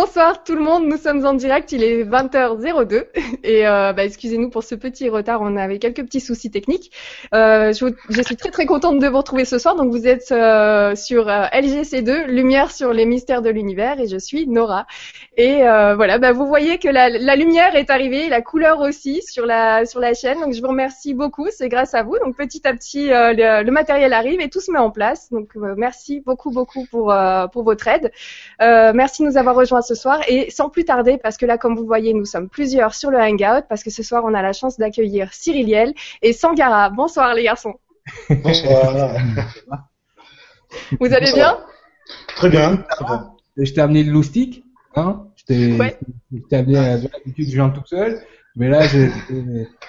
bonsoir tout le monde, nous sommes en direct, il est 20h02 et euh, bah, excusez-nous pour ce petit retard, on avait quelques petits soucis techniques. Euh, je, suis très très contente de vous retrouver ce soir, donc vous êtes euh, sur euh, LGC2, Lumière sur les mystères de l'univers et je suis Nora. Et voilà, bah, vous voyez que la, la, lumière est arrivée, la couleur aussi sur la, sur la chaîne, donc je vous remercie beaucoup, c'est grâce à vous. Donc petit à petit le, le, matériel arrive et tout se met en place, donc merci beaucoup beaucoup pour, pour votre aide. merci de nous avoir rejoints ce soir. Et sans plus tarder, parce que là, comme vous voyez, nous sommes plusieurs sur le Hangout, parce que ce soir, on a la chance d'accueillir Cyriliel et Sangara. Bonsoir les garçons. Bonsoir. vous allez bien? Très bien. Je t'ai amené le loustic, hein? Je t'ai ouais. amené à l'habitude, je viens tout seul. Mais là, je,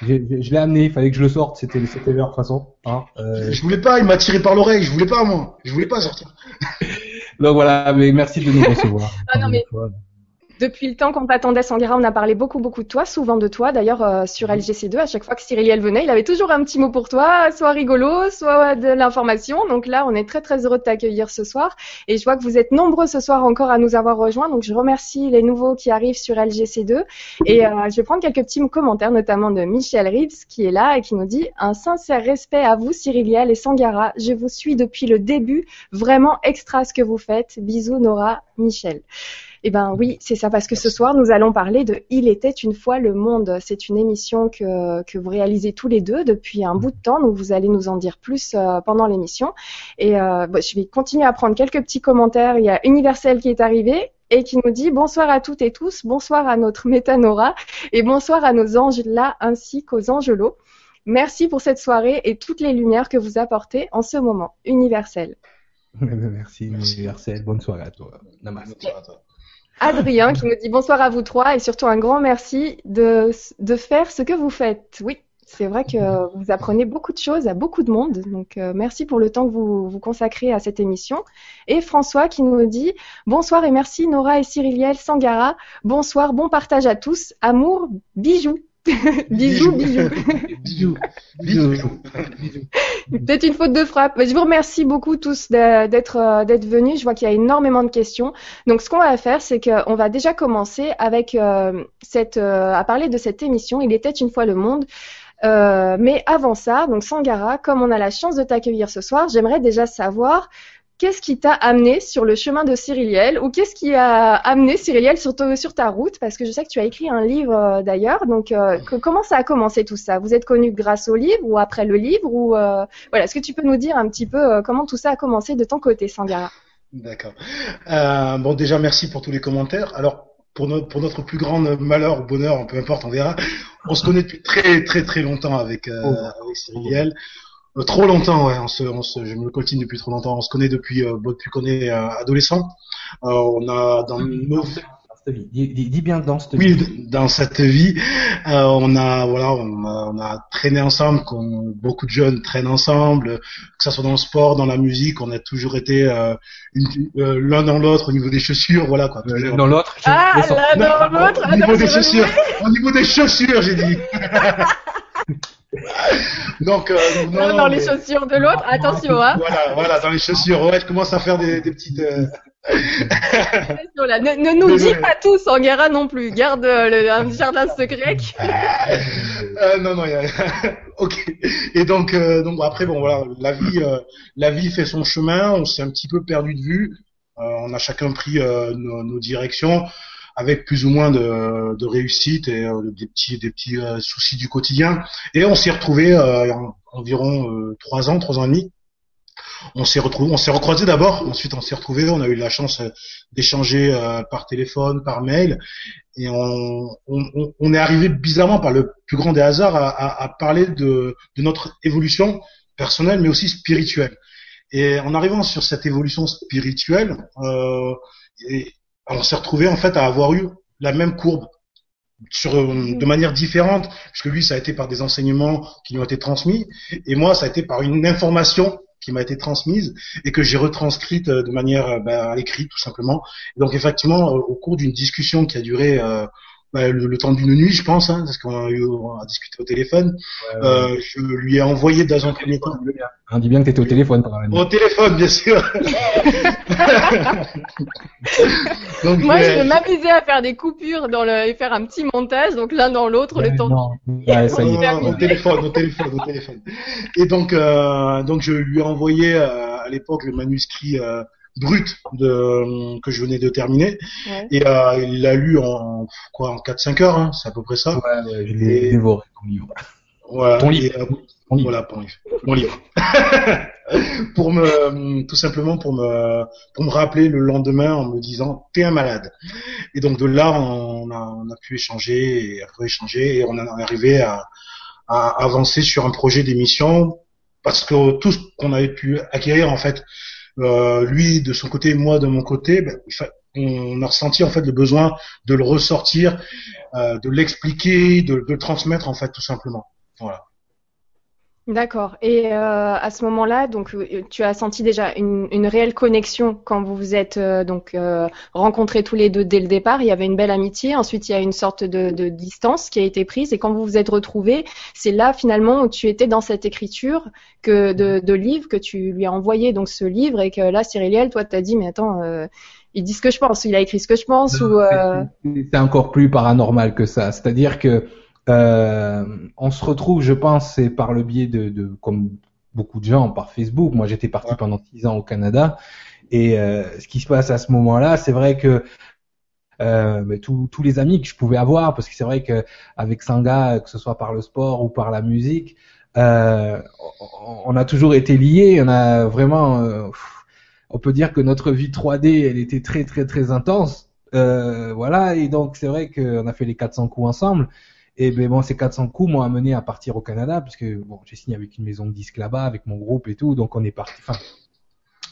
je, l'ai amené, il fallait que je le sorte, c'était c'était l'heure de toute façon. Hein euh... Je voulais pas, il m'a tiré par l'oreille, je voulais pas moi, je voulais pas sortir. Donc voilà, mais merci de nous recevoir. ah non, mais depuis le temps qu'on t'attendait, Sangara, on a parlé beaucoup, beaucoup de toi, souvent de toi. D'ailleurs, euh, sur LGC2, à chaque fois que Cyriliel venait, il avait toujours un petit mot pour toi, soit rigolo, soit de l'information. Donc là, on est très, très heureux de t'accueillir ce soir. Et je vois que vous êtes nombreux ce soir encore à nous avoir rejoints. Donc je remercie les nouveaux qui arrivent sur LGC2. Et euh, je vais prendre quelques petits commentaires, notamment de Michel Reeves, qui est là et qui nous dit un sincère respect à vous, Cyriliel et Sangara. Je vous suis depuis le début. Vraiment extra ce que vous faites. Bisous, Nora, Michel. Eh ben oui, c'est ça, parce que ce soir, nous allons parler de Il était une fois le monde. C'est une émission que, que vous réalisez tous les deux depuis un bout de temps, donc vous allez nous en dire plus euh, pendant l'émission. Et euh, je vais continuer à prendre quelques petits commentaires. Il y a Universel qui est arrivé et qui nous dit bonsoir à toutes et tous, bonsoir à notre métanora et bonsoir à nos anges là ainsi qu'aux angelots. Merci pour cette soirée et toutes les lumières que vous apportez en ce moment. Universel. Merci, Universel. Bonne soirée à toi. Namaste. à toi. Adrien qui nous dit bonsoir à vous trois et surtout un grand merci de, de faire ce que vous faites. Oui, c'est vrai que vous apprenez beaucoup de choses à beaucoup de monde. Donc euh, merci pour le temps que vous vous consacrez à cette émission. Et François qui nous dit bonsoir et merci Nora et Cyriliel Sangara. Bonsoir, bon partage à tous. Amour, bijoux. bisous, bisous. bisous. bisous. Peut-être une faute de frappe. Je vous remercie beaucoup tous d'être euh, d'être venus. Je vois qu'il y a énormément de questions. Donc, ce qu'on va faire, c'est qu'on va déjà commencer avec euh, cette euh, à parler de cette émission. Il était une fois le monde. mais avant ça, donc Sangara, comme on a la chance de t'accueillir ce soir, j'aimerais déjà savoir qu'est-ce qui t'a amené sur le chemin de Cyriliel ou qu'est-ce qui a amené Cyriliel sur, sur ta route? Parce que je sais que tu as écrit un livre euh, d'ailleurs. Donc, euh, comment ça a commencé tout ça? Vous êtes connu grâce au livre ou après le livre ou euh, voilà Est-ce que tu peux nous dire un petit peu comment tout ça a commencé de ton côté, Sangara D'accord. bon, déjà merci pour tous les commentaires. Alors, pour notre, pour notre plus grand malheur ou bonheur, peu importe, on verra. On se connaît depuis très très très longtemps avec, euh, oh. avec Cyriliel. Euh, trop longtemps, ouais. On se, on se, je me continue depuis trop longtemps. On se connaît depuis, euh, depuis qu'on est euh, adolescent. Euh, on a dans nos Dis, dis, dis, bien dans cette vie. Oui, dans cette vie, euh, on a voilà, on a, on a traîné ensemble, comme beaucoup de jeunes traînent ensemble, que ce soit dans le sport, dans la musique, on a toujours été euh, euh, l'un dans l'autre au niveau des chaussures, voilà quoi. L'un dans l'autre. Ah, l'un dans l'autre. Au niveau des chaussures, au niveau des chaussures, j'ai dit. Donc, euh, non, dans les chaussures de l'autre, attention, hein. Voilà, voilà, dans les chaussures. Ouais, je commence à faire des, des petites. Euh... ne, ne, nous dis pas tout, Sangara non plus. Garde euh, le, un jardin secret. euh, non, non, y a... ok. Et donc, euh, donc après, bon, voilà, la vie, euh, la vie fait son chemin. On s'est un petit peu perdu de vue. on a chacun pris nos, nos directions avec plus ou moins de, de réussite et euh, des petits des petits euh, soucis du quotidien. Et on s'est retrouvé euh, environ trois ans, trois ans et demi. On s'est retrouvé, on s'est recroisé d'abord. Ensuite, on s'est retrouvé. On a eu la chance d'échanger par téléphone, par mail, et on, on, on, est arrivé bizarrement par le plus grand des hasards à, à, à parler de, de notre évolution personnelle, mais aussi spirituelle. Et en arrivant sur cette évolution spirituelle, euh, et on s'est retrouvé en fait à avoir eu la même courbe sur euh, de manière différente, puisque lui ça a été par des enseignements qui lui ont été transmis, et moi ça a été par une information qui m'a été transmise et que j'ai retranscrite euh, de manière euh, bah, à l'écrit tout simplement. donc effectivement, au cours d'une discussion qui a duré bah, le, temps d'une nuit, je pense, hein, parce qu'on a, eu, on a discuté au téléphone. Euh, je lui ai envoyé dans un premier temps. On dit bien que tu étais au téléphone pendant la nuit. Au téléphone, bien sûr. donc, Moi, je vais m'amuser à faire des coupures dans le, et faire un petit montage, donc l'un dans l'autre, le temps. Non. Ouais, ça y est. Au téléphone, au téléphone, au téléphone. Et donc, euh, donc je lui ai envoyé euh, à l'époque le manuscrit euh, brut de que je venais de terminer et euh, il l'a lu en quoi en 4-5 heures hein, c'est à peu près ça ouais, je l'ai dévoré ton livre voilà, ton livre, et, voilà ton livre mon livre pour me tout simplement pour me pour me rappeler le lendemain en me disant t'es un malade et donc de là on a on a pu échanger et échanger et on est arrivé à, à avancer sur un projet d'émission parce que tout ce qu'on avait pu acquérir en fait euh, lui de son côté, moi de mon côté, ben, on a ressenti en fait le besoin de le ressortir, euh, de l'expliquer, de, de, le transmettre en fait tout simplement. Voilà. D'accord. Et euh, à ce moment-là, donc euh, tu as senti déjà une, une réelle connexion quand vous vous êtes euh, donc euh, rencontrés tous les deux dès le départ. Il y avait une belle amitié. Ensuite, il y a une sorte de, de distance qui a été prise. Et quand vous vous êtes retrouvés, c'est là finalement où tu étais dans cette écriture que de, de livre que tu lui as envoyé donc ce livre et que là, Cyriliel, toi, t'as dit mais attends. il dit ce que je pense, il a écrit ce que je pense ou c'est encore plus paranormal que ça. C'est-à-dire que euh, on se retrouve, je pense, c'est par le biais de, de, comme beaucoup de gens, par Facebook. Moi, j'étais parti pendant six ans au Canada, et euh, ce qui se passe à ce moment-là, c'est vrai que euh, tous les amis que je pouvais avoir, parce que c'est vrai que avec Sanga, que ce soit par le sport ou par la musique, euh, on a toujours été liés. On a vraiment, euh, on peut dire que notre vie 3D, elle était très très très intense. Euh, voilà, et donc c'est vrai qu'on a fait les 400 coups ensemble. Et ben bon, ces 400 coups m'ont amené à partir au Canada, puisque bon, j'ai signé avec une maison de disques là-bas, avec mon groupe et tout, donc on est parti. Enfin,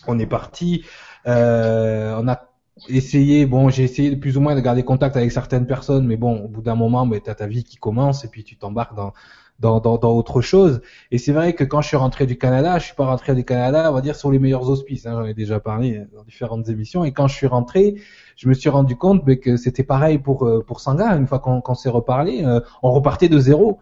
on est parti. Euh, on a essayé, bon, j'ai essayé de plus ou moins de garder contact avec certaines personnes, mais bon, au bout d'un moment, ben, tu as ta vie qui commence et puis tu t'embarques dans, dans, dans, dans, autre chose. Et c'est vrai que quand je suis rentré du Canada, je suis pas rentré du Canada, on va dire, sur les meilleurs auspices. Hein, J'en ai déjà parlé dans différentes émissions. Et quand je suis rentré, je me suis rendu compte que c'était pareil pour euh, pour Sanga. Une fois qu'on s'est reparlé, euh, on repartait de zéro.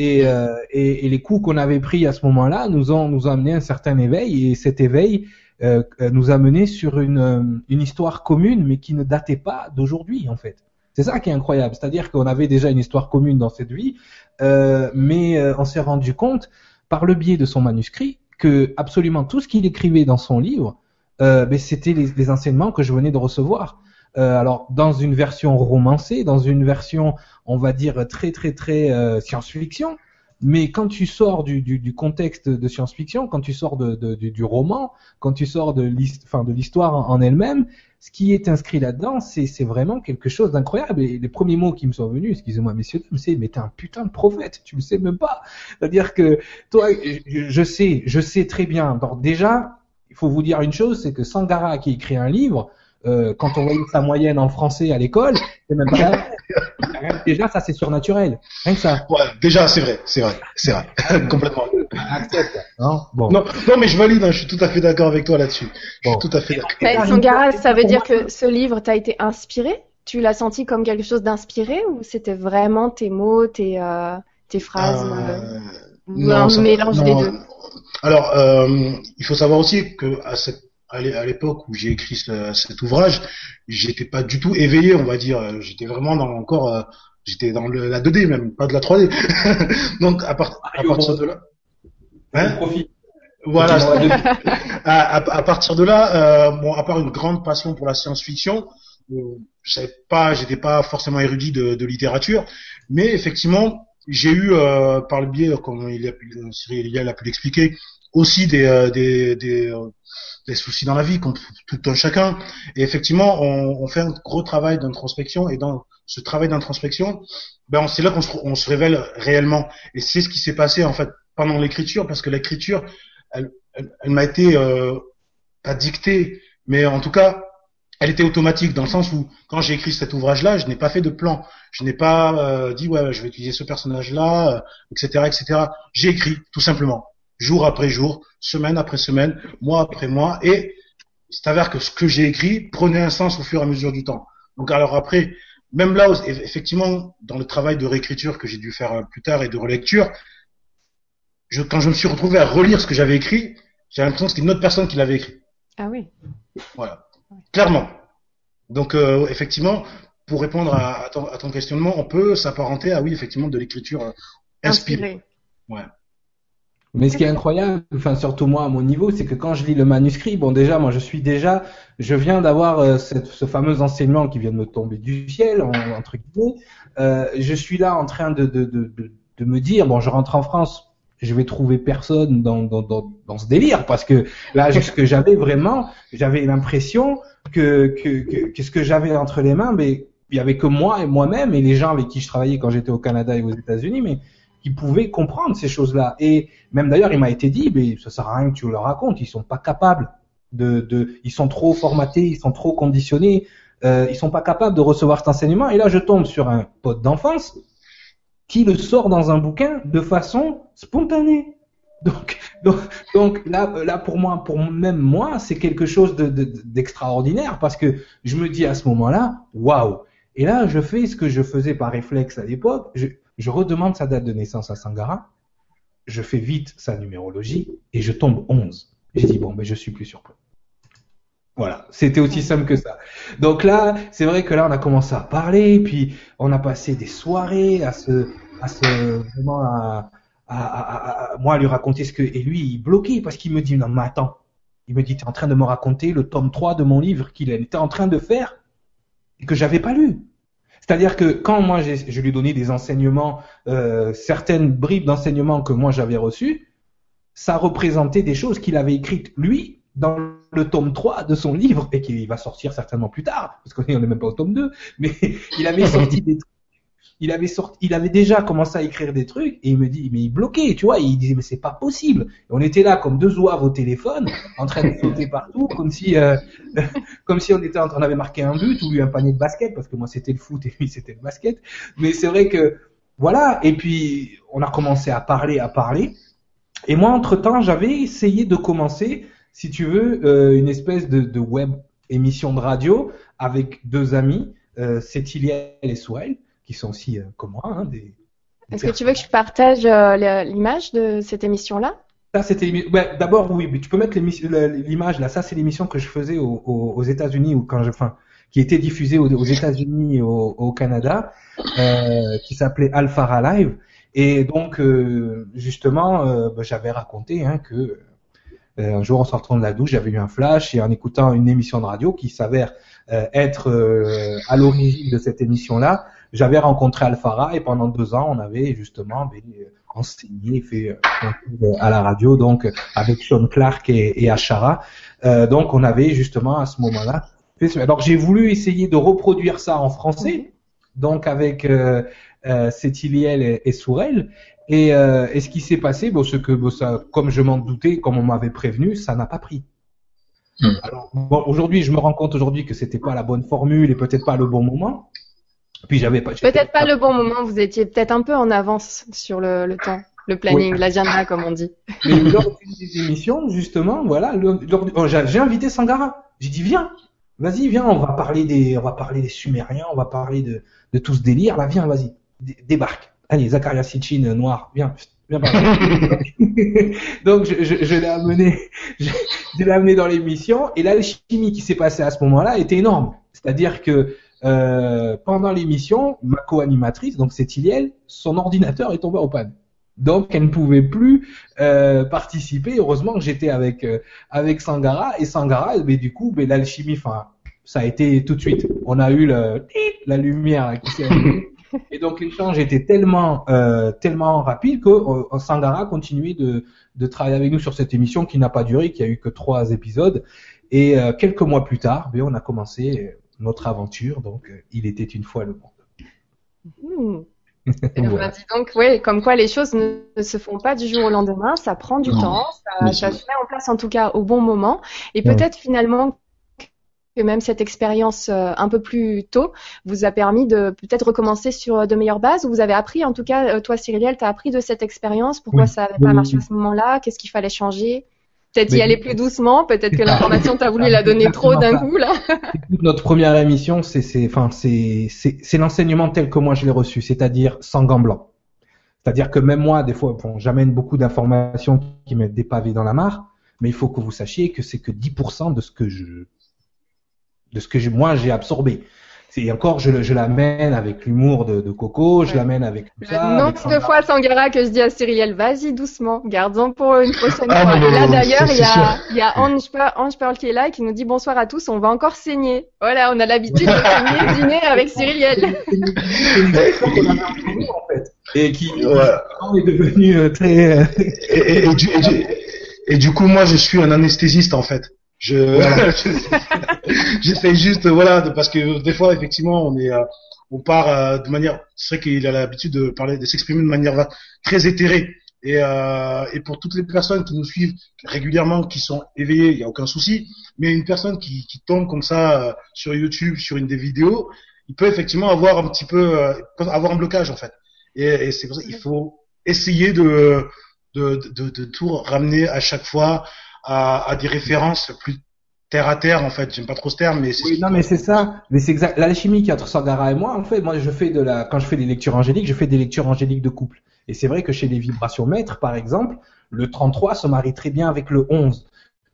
Et, euh, et, et, les coups qu'on avait pris à ce moment-là nous ont nous ont amené un certain éveil. Et cet éveil euh, nous a mené sur une une histoire commune, mais qui ne datait pas d'aujourd'hui en fait. C'est ça qui est incroyable, c'est-à-dire qu'on avait déjà une histoire commune dans cette vie, euh, mais euh, on s'est rendu compte par le biais de son manuscrit que absolument tout ce qu'il écrivait dans son livre, euh, ben, c'était les, les, enseignements que je venais de recevoir. Euh, alors dans une version romancée, dans une version, on va dire très très très euh, science-fiction, mais quand tu sors du, du, du contexte de science-fiction, quand tu sors de, de, du roman, quand tu sors de l'histoire en elle-même, ce qui est inscrit là-dedans, c'est vraiment quelque chose d'incroyable. Et les premiers mots qui me sont venus, excusez-moi messieurs, c'est mais t'es un putain de prophète, tu le sais même pas. C'est-à-dire que toi, je, sais, je sais très bien. Donc déjà, il faut vous dire une chose, c'est que Sangara qui écrit un livre, euh, quand on voyait sa moyenne en français à l'école, c'est même pas Déjà, ça c'est surnaturel. Rien que ça. Ouais, déjà c'est vrai, c'est vrai, c'est vrai, complètement. Accepte. Non, bon. non, non, mais je valide. Hein, je suis tout à fait d'accord avec toi là-dessus. Je suis tout à fait d'accord. Sangara, ça veut dire que ce livre t'a été inspiré? Tu l'as senti comme quelque chose d'inspiré ou c'était vraiment tes mots, tes euh, tes phrases euh, non, un mélange des deux? Alors, euh, il faut savoir aussi que à cette à l'époque où j'ai écrit cet ouvrage, j'étais pas du tout éveillé, on va dire. J'étais vraiment dans encore, euh, j'étais dans le, la 2D même, pas de la 3D. Donc à, part, à partir de là, hein. Voilà. à, à, partir de là, euh, bon, à part une grande passion pour la science-fiction, euh, je savais pas, j'étais pas forcément érudit de, de littérature, mais effectivement, j'ai eu euh, par le biais, comme il a, Cyril a pu l'expliquer, aussi des, euh, des, des, des soucis dans la vie, comme tout un chacun. Et effectivement, on, on fait un gros travail d'introspection. Et dans ce travail d'introspection, ben c'est là qu'on se, on se révèle réellement. Et c'est ce qui s'est passé en fait pendant l'écriture, parce que l'écriture, elle, elle, elle m'a été euh, pas dictée, mais en tout cas, elle était automatique dans le sens où quand j'ai écrit cet ouvrage-là, je n'ai pas fait de plan, je n'ai pas euh, dit ouais je vais utiliser ce personnage-là, euh, etc., etc. J'ai écrit tout simplement jour après jour, semaine après semaine, mois après mois, et il s'avère que ce que j'ai écrit prenait un sens au fur et à mesure du temps. Donc alors après, même là, effectivement, dans le travail de réécriture que j'ai dû faire euh, plus tard et de relecture, je, quand je me suis retrouvé à relire ce que j'avais écrit, j'ai l'impression que c'était une autre personne qui l'avait écrit. Ah oui. Voilà. Clairement. Donc euh, effectivement, pour répondre à, ton, à, ton, questionnement, on peut s'apparenter à oui effectivement de l'écriture euh, inspirée. Ouais. Mais ce qui est incroyable, enfin surtout moi à mon niveau, c'est que quand je lis le manuscrit, bon déjà moi je suis déjà, je viens d'avoir euh, ce fameux enseignement qui vient de me tomber du ciel entre guillemets. Euh, je suis là en train de, de, de, de, me dire bon je rentre en France, je vais trouver personne dans, dans, dans, dans ce délire parce que là ce que j'avais vraiment, j'avais l'impression que, que, que, que, ce que j'avais entre les mains, mais il y avait que moi et moi-même et les gens avec qui je travaillais quand j'étais au Canada et aux États-Unis, mais qui pouvaient comprendre ces choses-là. Et même d'ailleurs, il m'a été dit, mais ça sert à rien que tu leur racontes, ils sont pas capables de, de ils sont trop formatés, ils sont trop conditionnés, euh, ils sont pas capables de recevoir cet enseignement. Et là, je tombe sur un pote d'enfance qui le sort dans un bouquin de façon spontanée. Donc, donc, donc là, là pour moi, pour même moi, c'est quelque chose d'extraordinaire de, parce que je me dis à ce moment-là, waouh. Et là, je fais ce que je faisais par réflexe à l'époque. Je, redemande sa date de naissance à Sangara, je fais vite sa numérologie et je tombe 11. J'ai dit bon, mais je suis plus surpris. Voilà, c'était aussi simple que ça. Donc là, c'est vrai que là, on a commencé à parler, puis on a passé des soirées à se, à se moi à lui raconter ce que et lui il bloquait parce qu'il me dit non mais attends, il me dit tu es en train de me raconter le tome 3 de mon livre qu'il était en train de faire et que j'avais pas lu. C'est-à-dire que quand moi je lui donnais des enseignements, euh, certaines bribes d'enseignements que moi j'avais reçues, ça représentait des choses qu'il avait écrites lui dans le tome 3 de son livre et qui va sortir certainement plus tard, parce qu'on n'est même pas au tome 2, mais il avait sorti des trucs il avait sorti, il avait déjà commencé à écrire des trucs et il me dit, mais il bloquait, tu vois, il disait, mais c'est pas possible. Et on était là comme deux oies au téléphone, en train de sauter partout, comme si, euh, comme si on était en train, avait marqué un but ou eu un panier de basket, parce que moi c'était le foot et lui c'était le basket. Mais c'est vrai que, voilà. Et puis, on a commencé à parler, à parler. Et moi, entre temps, j'avais essayé de commencer, si tu veux, euh, une espèce de, de, web émission de radio avec deux amis, euh, et Souel qui sont aussi euh, comme moi. Hein, des, Est-ce que tu veux que je partage euh, l'image de cette émission-là? Ça, c'était d'abord oui, mais tu peux mettre l'image là. Ça, c'est l'émission que je faisais aux, aux États-Unis ou quand je, enfin, qui était diffusée aux, aux États-Unis et au, au, Canada, euh, qui s'appelait Alpha Live. Et donc, euh, justement, euh, bah, j'avais raconté hein, que un jour, en sortant de la douche, j'avais eu un flash et en écoutant une émission de radio qui s'avère être à l'origine de cette émission-là, j'avais rencontré Alfara et pendant deux ans, on avait justement ben, enseigné, fait euh, à la radio, donc avec Sean Clark et, et Ashara. Euh, donc on avait justement à ce moment-là. Alors j'ai voulu essayer de reproduire ça en français, donc avec euh, euh et, et Sourel. Et, euh, et, ce qui s'est passé, bon, ce que, bon, ça, comme je m'en doutais, comme on m'avait prévenu, ça n'a pas pris. Hmm. Alors bon, aujourd'hui, je me rends compte aujourd'hui que c'était pas la bonne formule et peut-être pas le bon moment. Puis j'avais pas. Peut-être pas le bon moment. Vous étiez peut-être un peu en avance sur le, le temps, le planning, l'agenda comme on dit. Mais lors d'une des émissions, justement, voilà, oh, j'ai invité Sangara. J'ai dit viens, vas-y, viens, on va parler des, on va parler des Sumériens, on va parler de, de tout ce délire. Là, viens, vas-y, débarque. Allez, Zakaria Sitchin, euh, noir, viens. Viens Donc je, je, je l'ai amené, je, je l'ai amené dans l'émission et l'alchimie qui s'est passée à ce moment-là était énorme. C'est-à-dire que euh, pendant l'émission, ma co-animatrice, donc c'est Iliel, son ordinateur est tombé en panne. Donc elle ne pouvait plus euh, participer. Heureusement que j'étais avec euh, avec Sangara et Sangara, mais du coup, mais l'alchimie, enfin, ça a été tout de suite. On a eu le, la lumière qui s'est Et donc l'échange était tellement euh, tellement rapide que euh, Sangara continuait de de travailler avec nous sur cette émission qui n'a pas duré, qui a eu que trois épisodes. Et quelques mois plus tard, ben, on a commencé notre aventure. Donc, euh, il était une fois le monde. Mmh. dit donc, oui, comme quoi les choses ne, se font pas du jour au lendemain, ça prend du temps, ça, ça, se met en place en tout cas au bon moment, et peut-être finalement que même cette expérience euh, un peu plus tôt vous a permis de peut-être recommencer sur de meilleures bases, ou vous avez appris, en tout cas, euh, toi Cyriliel, tu as appris de cette expérience, pourquoi ça n'avait pas marché à ce moment-là, qu'est-ce qu'il fallait changer? Peut-être y aller plus doucement, peut-être que l'information t'as voulu la donner trop d'un coup là. Notre première émission, c'est c'est enfin c'est c'est l'enseignement tel que moi je l'ai reçu, c'est-à-dire sans gants blancs. C'est-à-dire que même moi, des fois, bon, j'amène beaucoup d'informations qui mettent des pavés dans la mare, mais il faut que vous sachiez que c'est que 10% de ce que je de ce que moi j'ai absorbé. C'est encore, je, je l'amène avec l'humour de, de, Coco, je l'amène avec tout ça. Nombre de fois Sangara que je dis à Cyril, vas-y doucement, garde-en pour une prochaine ah, fois. et là d'ailleurs, il y a, il y a Ange, Ange Pearl qui est là et qui nous dit bonsoir à tous, on va encore saigner. Voilà, on a l'habitude de saigner, dîner avec Cyril. Et qui est devenu euh, très. Euh, et, et, du, et, du, coup, moi, je suis un anesthésiste en fait. Je j'essaie juste voilà parce que des fois effectivement on est euh, on part euh, de manière c'est vrai qu'il a l'habitude de parler de s'exprimer de manière très éthérée. Et euh, et pour toutes les personnes qui nous suivent régulièrement qui sont éveillées il y a aucun souci. Mais une personne qui qui tombe comme ça sur YouTube sur une des vidéos il peut effectivement avoir un petit peu avoir un blocage en fait. Et, et c'est pour ça qu'il faut essayer de de, de de tout ramener à chaque fois à, à, des références plus terre à terre en fait. J'aime pas trop ce terme mais c'est oui, non mais c'est ça. Mais c'est exact. L'alchimie qui entre Sangara et moi en fait moi je fais de la quand je fais des lectures angéliques je fais des lectures angéliques de couple. Et c'est vrai que chez les vibrations maîtres par exemple le 33 se marie très bien avec le 11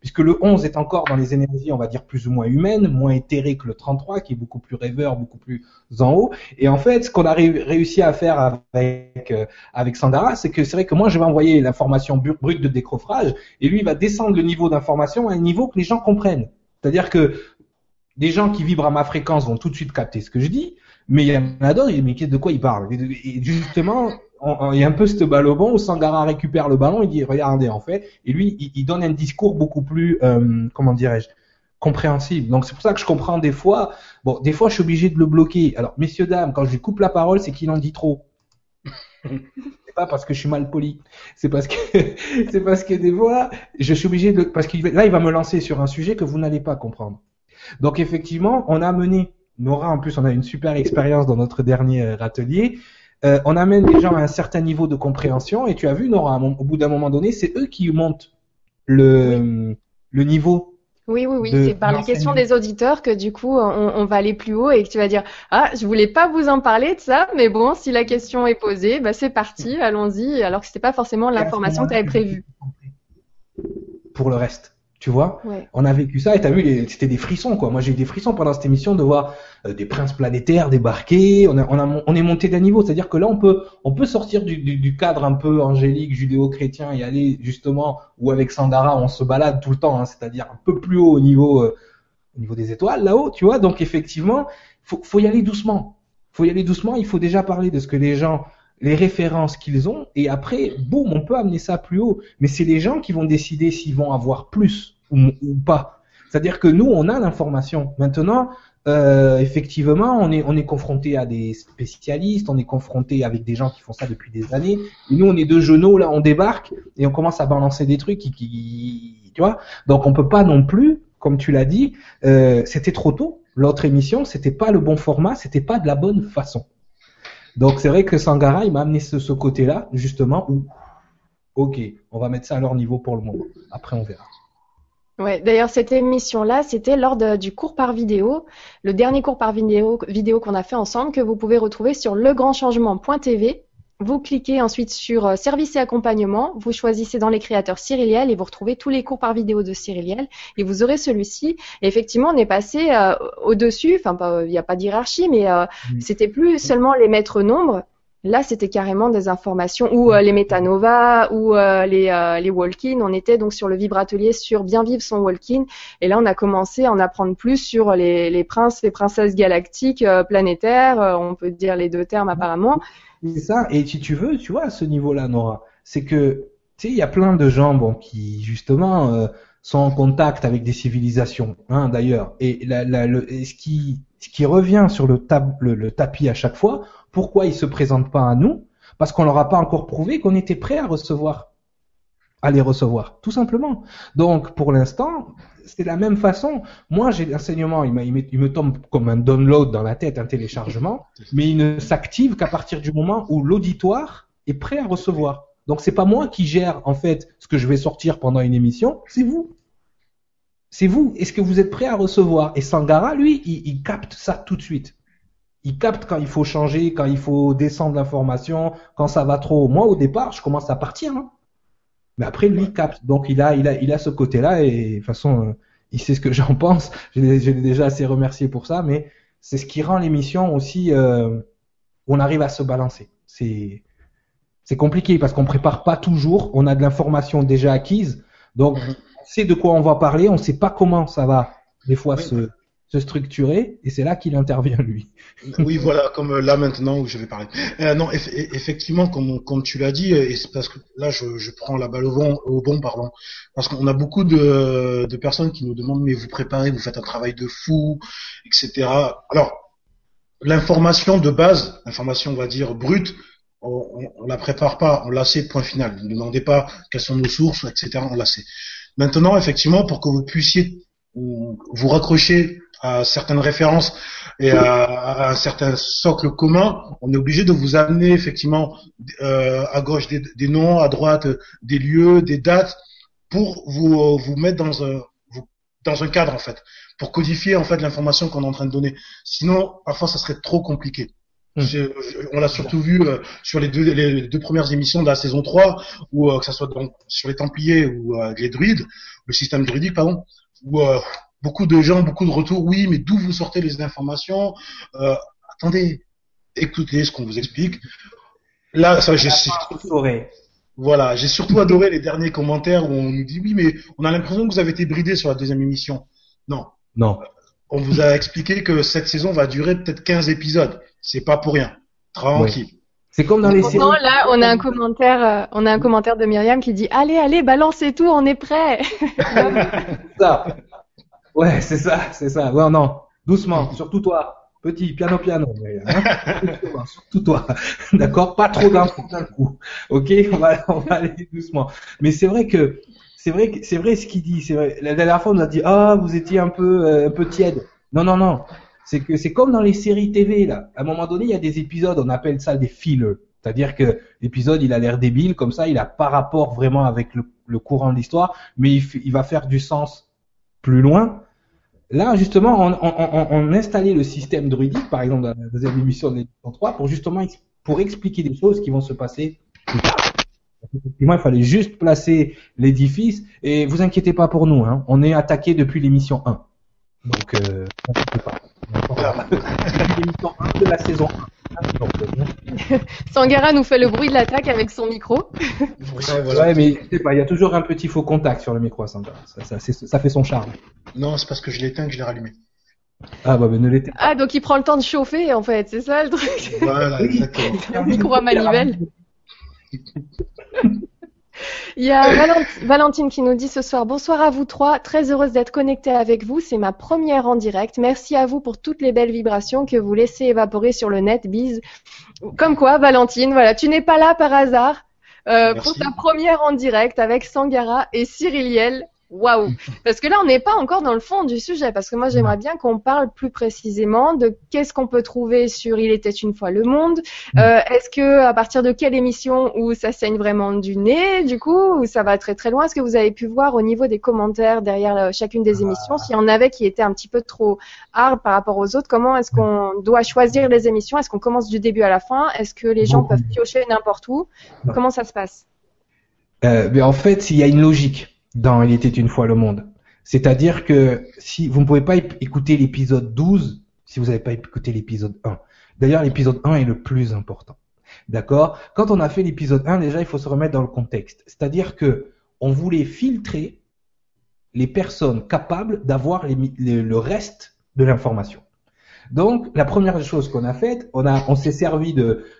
puisque le 11 est encore dans les énergies, on va dire, plus ou moins humaines, moins éthérées que le 33, qui est beaucoup plus rêveur, beaucoup plus en haut. Et en fait, ce qu'on a réussi à faire avec, euh, avec Sandara, c'est que c'est vrai que moi, je vais envoyer l'information brute de décroffrage, et lui, il va descendre le niveau d'information à un niveau que les gens comprennent. C'est-à-dire que des gens qui vibrent à ma fréquence vont tout de suite capter ce que je dis, mais il y en a d'autres, mais de quoi il parle Et justement, il y a un peu ce ballon où Sangara récupère le ballon, il dit regardez en fait, et lui il, donne un discours beaucoup plus euh, comment dirais-je compréhensible. Donc c'est pour ça que je comprends des fois. Bon, des fois je suis obligé de le bloquer. Alors messieurs dames, quand je lui coupe la parole, c'est qu'il en dit trop. c'est pas parce que je suis mal poli, c'est parce que c'est parce que des fois je suis obligé de parce que là il va me lancer sur un sujet que vous n'allez pas comprendre. Donc effectivement, on a mené Nora en plus on a une super expérience dans notre dernier euh, atelier euh, on amène les gens à un certain niveau de compréhension et tu as vu Nora, au bout d'un moment donné, c'est eux qui montent le, le niveau oui, oui, oui, c'est par la question des auditeurs que du coup on, va aller plus haut et que tu vas dire ah je voulais pas vous en parler de ça, mais bon si la question est posée, bah c'est parti, allons-y, alors que c'était pas forcément l'information que tu avais prévue. Pour le reste. Tu vois On a vécu ça et t'as vu, c'était des frissons quoi. Moi j'ai eu des frissons pendant cette émission de voir euh, des princes planétaires débarquer. On, a, on, a, on est monté d'un niveau, c'est-à-dire que là on peut, on peut sortir du, du, du cadre un peu angélique, judéo-chrétien et aller justement où avec Sandara on se balade tout le temps, hein, c'est-à-dire un peu plus haut au niveau, euh, au niveau des étoiles là-haut, tu vois. Donc effectivement, faut, faut y aller doucement. Faut y aller doucement. Il faut déjà parler de ce que les gens les références qu'ils ont, et après, boum, on peut amener ça plus haut. Mais c'est les gens qui vont décider s'ils vont avoir plus ou, pas. C'est-à-dire que nous, on a l'information. Maintenant, euh, effectivement, on est, on est confronté à des spécialistes, on est confronté avec des gens qui font ça depuis des années. Et nous, on est deux genoux, là, on débarque et on commence à balancer des trucs qui, qui tu vois. Donc, on peut pas non plus, comme tu l'as dit, euh, c'était trop tôt. L'autre émission, c'était pas le bon format, c'était pas de la bonne façon. Donc, c'est vrai que Sangara, il m'a amené ce, ce côté-là, justement, où, ok, on va mettre ça à leur niveau pour le moment. Après, on verra. Ouais, d'ailleurs cette émission-là, c'était lors du cours par vidéo, le dernier cours par vidéo, vidéo qu'on a fait ensemble, que vous pouvez retrouver sur legrandchangement.tv. Vous cliquez ensuite sur euh, service et accompagnement, vous choisissez dans les créateurs Cyriliel et vous retrouvez tous les cours par vidéo de Cyriliel et vous aurez celui-ci. Effectivement, on est passé euh, au-dessus, enfin il n'y a pas d'hierarchie, mais euh, c'était plus seulement les maîtres nombres, Là, c'était carrément des informations ou euh, les métanovas ou euh, les, euh, les walk-in. On était donc sur le vibratelier sur bien vivre son walk-in. Et là, on a commencé à en apprendre plus sur les, les princes, les princesses galactiques, planétaires. on peut dire les deux termes apparemment. C'est ça. Et si tu veux, tu vois, à ce niveau-là, Nora, c'est que tu sais, il y a plein de gens bon, qui justement sont en contact avec des civilisations, hein, d'ailleurs. Et la, la, le, ce qui ce qui revient sur le, le, tapis à chaque fois, pourquoi ils se présentent pas à nous? Parce qu'on leur a pas encore prouvé qu'on était prêt à recevoir, à les recevoir, tout simplement. Donc pour l'instant, c'est la même façon. Moi, j'ai l'enseignement, il, il, il, me tombe comme un download dans la tête, un téléchargement, mais il ne s'active qu'à partir du moment où l'auditoire est prêt à recevoir. Donc c'est pas moi qui gère en fait ce que je vais sortir pendant une émission, c'est vous. C'est vous. Est-ce que vous êtes prêt à recevoir? Et Sangara, lui, il, capte ça tout de suite. Il capte quand il faut changer, quand il faut descendre l'information, quand ça va trop. Moi, au départ, je commence à partir. Hein. Mais après, lui, il capte. Donc, il a, il a, il a ce côté-là et de toute façon, il sait ce que j'en pense. Je l'ai déjà assez remercié pour ça, mais c'est ce qui rend l'émission aussi. Euh, on arrive à se balancer. C'est c'est compliqué parce qu'on prépare pas toujours. On a de l'information déjà acquise, donc mhm. on sait de quoi on va parler. On sait pas comment ça va des fois se se structurer et c'est là qu'il intervient lui. oui, voilà, comme euh, là maintenant où je vais parler. Euh, non, effectivement, comme, comme tu l'as dit, et c'est parce que là je, je, prends la balle au bon, au bon pardon, parce qu'on a beaucoup de, de personnes qui nous demandent mais vous préparez, vous faites un travail de fou, etc. Alors l'information de base, l'information on va dire brute, on, on, la prépare pas, on la sait point final. Ne demandez pas quelles sont nos sources, etc. On la sait. Maintenant, effectivement, pour que vous puissiez vous raccrocher à certaines références et à, un certain socle commun, on est obligé de vous amener effectivement euh, à gauche des, des, noms, à droite des lieux, des dates, pour vous vous mettre dans un dans un cadre en fait, pour codifier en fait l'information qu'on est en train de donner. Sinon, parfois, ça serait trop compliqué. Hmm. on l'a surtout vu euh, sur les deux, les deux premières émissions de la saison 3, ou euh, que ça soit donc sur les Templiers ou euh, les druides, le système druidique, pardon, où beaucoup de gens, beaucoup de retours. Oui, mais d'où vous sortez les informations Attendez, écoutez ce qu'on vous explique. Là, ça, j'ai voilà, j'ai surtout adoré les derniers commentaires où on nous dit oui, mais on a l'impression que vous avez été bridé sur la deuxième émission. Non. Non. On vous a expliqué que cette saison va durer peut-être 15 épisodes. C'est pas pour rien. Tranquille. C'est comme dans les séries. là, on a un commentaire, euh, on a un commentaire de Myriam qui dit allez, allez, balancez tout, on est prêt. ça. Ouais, c'est ça, c'est ça. Ouais, non, doucement, surtout toi. Petit, piano, piano. Hein. surtout toi. D'accord? Pas trop d'un coup. Ok? On va, on va aller doucement. Mais c'est vrai que c'est vrai c'est vrai ce qu'il dit. C'est vrai. La dernière fois, on a dit ah vous étiez un peu euh, un peu tiède. Non non non. C'est que c'est comme dans les séries TV là. À un moment donné, il y a des épisodes, on appelle ça des fillers. C'est-à-dire que l'épisode, il a l'air débile, comme ça, il a pas rapport vraiment avec le, courant de l'histoire, mais il, va faire du sens plus loin. Là, justement, on, on, on, installait le système druidique, par exemple, dans la deuxième émission de l'émission 3, pour justement pour expliquer des choses qui vont se passer plus tard. Effectivement, il fallait juste placer l'édifice, et vous inquiétez pas pour nous, hein, on est attaqué depuis l'émission 1. Donc, euh, pas. l'émission 1 de la saison 1. Sangara nous fait le bruit de l'attaque avec son micro. ouais, mais il y a toujours un petit faux contact sur le micro, Sangara. Ça, ça, fait son charme. Non, c'est parce que je l'éteins que je l'ai rallumé. Ah bah, ne l'éteins Ah donc il prend le temps de chauffer en fait, c'est ça le truc. Voilà, exactement. micro à manivelle. Il y a Valentine qui nous dit ce soir bonsoir à vous trois, très heureuse d'être connectée avec vous, c'est ma première en direct. Merci à vous pour toutes les belles vibrations que vous laissez évaporer sur le net. Bise. Comme quoi, Valentine, voilà, tu n'es pas là par hasard. Euh, pour ta première en direct avec Sangara et Cyriliel. Waouh. Parce que là, on n'est pas encore dans le fond du sujet, parce que moi, j'aimerais bien qu'on parle plus précisément de qu'est-ce qu'on peut trouver sur Il était une fois le monde. Mm. Euh, Est-ce que à partir de quelle émission où ça saigne vraiment du nez, du coup, ou ça va très très loin? Est-ce que vous avez pu voir au niveau des commentaires derrière euh, chacune des émissions, s'il y en avait qui étaient un petit peu trop hard par rapport aux autres? Comment est-ce qu'on doit choisir les émissions? Est-ce qu'on commence du début à la fin? Est-ce que les gens peuvent piocher n'importe où? Comment ça se passe? Euh, mais en fait, il y a une logique dans Il était une fois le monde. C'est-à-dire que si vous ne pouvez pas écouter l'épisode 12 si vous n'avez pas écouté l'épisode 1. D'ailleurs, l'épisode 1 est le plus important. D'accord? Quand on a fait l'épisode 1, déjà, il faut se remettre dans le contexte. C'est-à-dire que on voulait filtrer les personnes capables d'avoir le reste de l'information. Donc, la première chose qu'on a faite, on, on s'est servi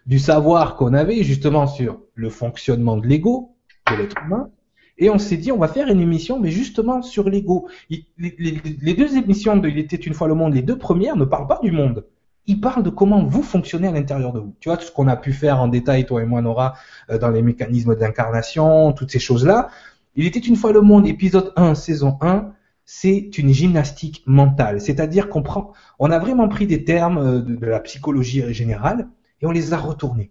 du savoir qu'on avait justement sur le fonctionnement de l'ego de l'être humain, et on s'est dit, on va faire une émission, mais justement sur l'ego. Les, deux émissions de Il était une fois le monde, les deux premières, ne parlent pas du monde. Ils parlent de comment vous fonctionnez à l'intérieur de vous. Tu vois, tout ce qu'on a pu faire en détail, toi et moi, Nora, euh, dans les mécanismes d'incarnation, toutes ces choses-là. Il était une fois le monde, épisode 1, saison 1, c'est une gymnastique mentale. C'est-à-dire qu'on prend, on a vraiment pris des termes euh, de, de la psychologie générale et on les a retournés.